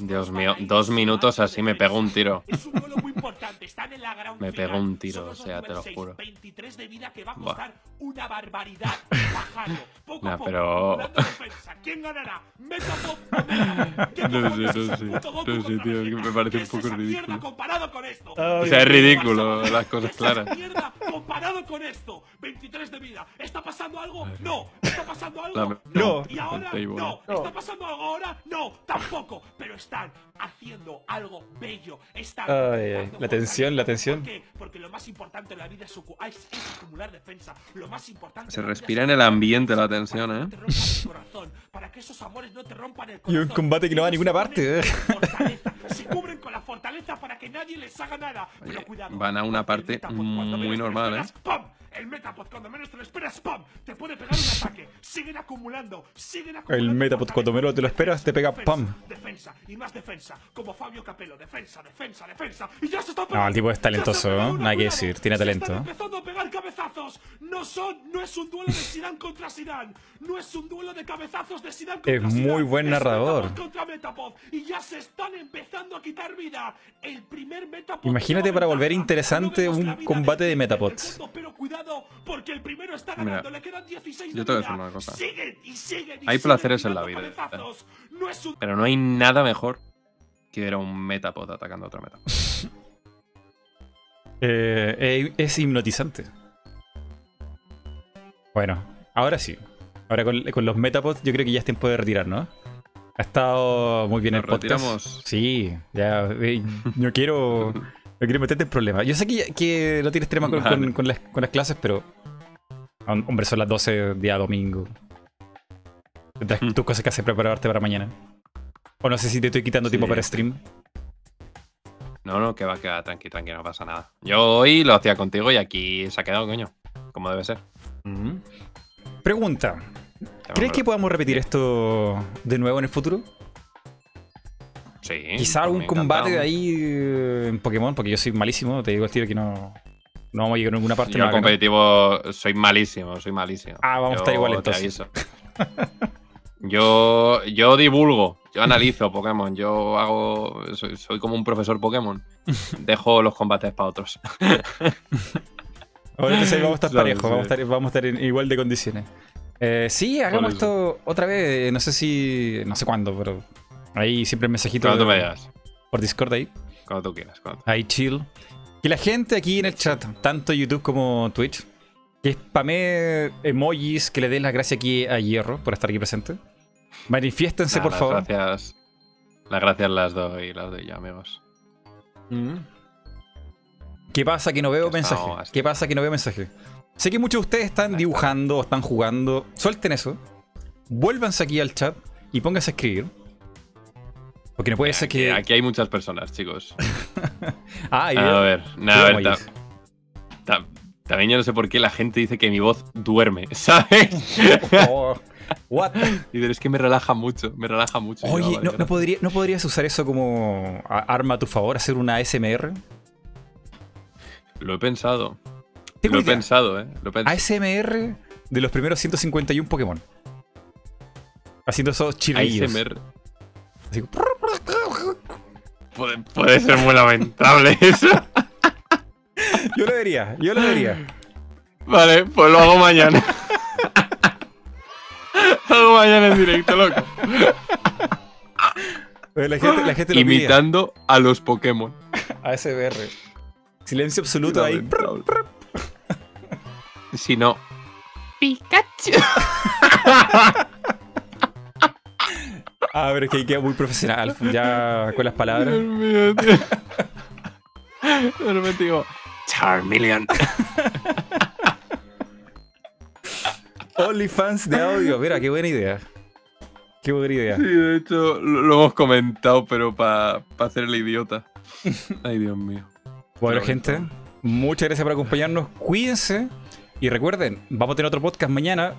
Dios mío, dos minutos así me pego un tiro. Es un duelo muy importante. Están en la ground Me pego un tiro, o sea, te lo 6, juro. 23 de vida que va a Buah. costar una barbaridad. Bajarlo. Poco Nah, pero- acumulando defensa. ¿Quién ganará? ¿Metapop o Metapop? ¿Qué No sé, es no sé, no sé, tío, es que me parece ¿Qué un poco ridículo. comparado con esto? O sea, es ¿Qué ridículo, las cosas ¿Qué es claras. mierda comparado con esto? 23 de vida. ¿Está pasando algo? No. ¿Está pasando algo? No. ¿Y ahora? No. ¿Está pasando algo ahora? No, tampoco. Pero están haciendo algo bello. Están Ay, ay, dando la tensión, la tensión. ¿Por qué? Porque lo más importante en la vida es, acu- es- es acumular defensa. Lo más importante Se respira es en el ambiente la tensión, para que ¿eh? no te rompan el corazón, para que esos amores no te rompan el Y un combate que no va a ninguna parte, ¿eh? con fortaleza, Se cubren con la fortaleza para que nadie les haga nada. Pero Oye, cuidado, van a una parte cuando muy normal, ¿eh? El Metapod, cuando menos te lo esperas, ¡pam! Te puede pegar un ataque. Siguen acumulando, siguen acumulando. El Metapod, cuando menos te lo esperas, te pega Defensa, ¡pam! Defensa y más defensa. Como Fabio Capello, defensa, defensa, defensa. Y ya se está No, el tipo es talentoso, ¿no? Nada que decir, tiene talento, están empezando a pegar cabezazos. No son, no es un duelo de Zidane contra Zidane. No es un duelo de cabezazos de Zidane contra Es muy buen narrador. Metapod contra Metapod. Y ya se están empezando a quitar vida. El primer Metapod Imagínate para volver interesante un combate de Metapods. segundo, Pero cuidado, porque el primero está Mira, ganando. Le quedan 16 yo de te voy a decir una cosa. Siguen y siguen y Hay siguen placeres en la vida, cabezazos. No es un Pero no hay nada mejor que ver a un Metapod atacando a otro Metapod. Eh, eh, es hipnotizante. Bueno, ahora sí. Ahora con, con los Metapods yo creo que ya es tiempo de retirar, ¿no? Ha estado muy bien ¿Nos el podcast. retiramos? Sí, ya. eh, no quiero. No quiero meterte en problemas. Yo sé que, que no tienes tema con, Vale. con- con las, con las clases, pero. hom- Hombre, son las 12 día domingo. Tendrás Mm. tus cosas que hacer prepararte para mañana. O no sé si te estoy quitando tiempo Sí. para stream. No, no, que va, que va, tranqui, tranqui, no pasa nada. Yo hoy lo hacía contigo y aquí se ha quedado, coño. Como debe ser. Pregunta. ¿Crees que podamos repetir esto de nuevo en el futuro? Sí. Quizá por algún combate de ahí eh, en Pokémon, porque yo soy malísimo, te digo el tiro que no, no vamos a llegar a ninguna parte. Yo al que no. competitivo soy malísimo, soy malísimo. Ah, vamos a estar igual te entonces. aviso. Yo, yo divulgo, yo analizo Pokémon, yo hago. Soy, soy como un profesor Pokémon. Dejo los combates para otros. Ahora entonces vamos a estar parejos, vamos a estar, vamos a estar en igual de condiciones. Eh, sí, hagamos esto otra vez, no sé si. No sé cuándo, pero. Ahí siempre el mensajito Cuando tú digas, por Discord ahí. cuando tú quieras. cuando tú- Ahí chill. Que la gente aquí en el chat, tanto YouTube como Twitch, que spamee emojis, que le den las gracias aquí a Hierro por estar aquí presente. Manifiéstense, por las favor. Gracias, las gracias las doy, las doy yo, amigos. ¿Qué pasa que no veo mensaje? ¿Qué pasa que no veo mensaje? Sé que muchos de ustedes están dibujando, están jugando. Suelten eso. Vuélvanse aquí al chat y pónganse a escribir. Porque no puede ser que. aquí hay muchas personas, chicos. Ah, y A ver, nada, a ver, ta- emojis. ta- también yo no sé por qué la gente dice que mi voz duerme, ¿sabes? Oh, what? Dice, es que me relaja mucho, me relaja mucho. Y Oye, vale, ¿no, no podría, ¿no podrías usar eso como arma a tu favor? ¿Hacer una ASMR? Lo he pensado. Lo he idea. pensado, ¿eh? Lo he pensado. ASMR de los primeros 151 Pokémon. Haciendo esos chirridos. ASMR. Así, Puede, puede ser muy lamentable eso. yo lo vería, yo lo vería. Vale, pues lo hago mañana. lo hago mañana en directo, loco. La gente, la gente lo pide. Imitando a los Pokémon. ASMR. Silencio absoluto ahí. Si no. Pikachu. Ah, pero es que ahí queda muy profesional. Ya con las Dios palabras. mío, tío. De repente digo, Charmeleon. OnlyFans de audio. Mira, qué buena idea. Qué buena idea. Sí, de hecho, lo, lo hemos comentado, pero para hacer el idiota. Ay, Dios mío. Bueno, Pero gente, muchas gracias por acompañarnos. Cuídense. Y recuerden, vamos a tener otro podcast mañana.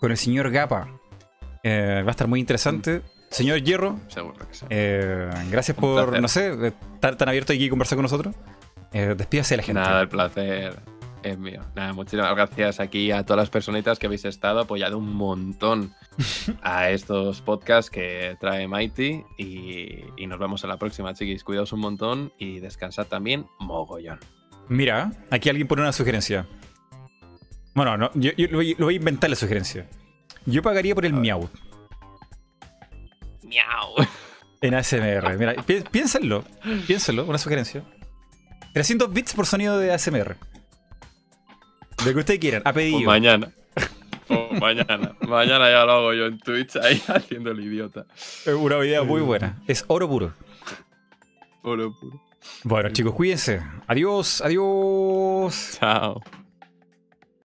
con el señor Gapa. Eh, va a estar muy interesante. Señor Hierro, Seguro que sí. eh, gracias Un por, placer. no sé, estar tan abierto aquí y conversar con nosotros. Eh, despídase de la gente. Nada, el placer es mío. Nada, muchísimas gracias aquí a todas las personitas que habéis estado apoyado un montón a estos podcasts que trae Mighty. Y, y nos vemos en la próxima, chiquis. Cuidaos un montón y descansad también mogollón. Mira, aquí alguien pone una sugerencia. Bueno, no, yo, yo lo, voy, lo voy a inventar la sugerencia. Yo pagaría por el miau ¡Miau! en ASMR. Mira, pi- piénsenlo. Piénsenlo, una sugerencia. 300 bits por sonido de ASMR. De que ustedes quieran, a Pues pedido. mañana. Pues mañana. mañana ya lo hago yo en Twitch ahí haciendo el idiota. Eh, Una idea muy buena. Es oro puro. Oro puro. Bueno, chicos, cuídense. Adiós, adiós. Chao.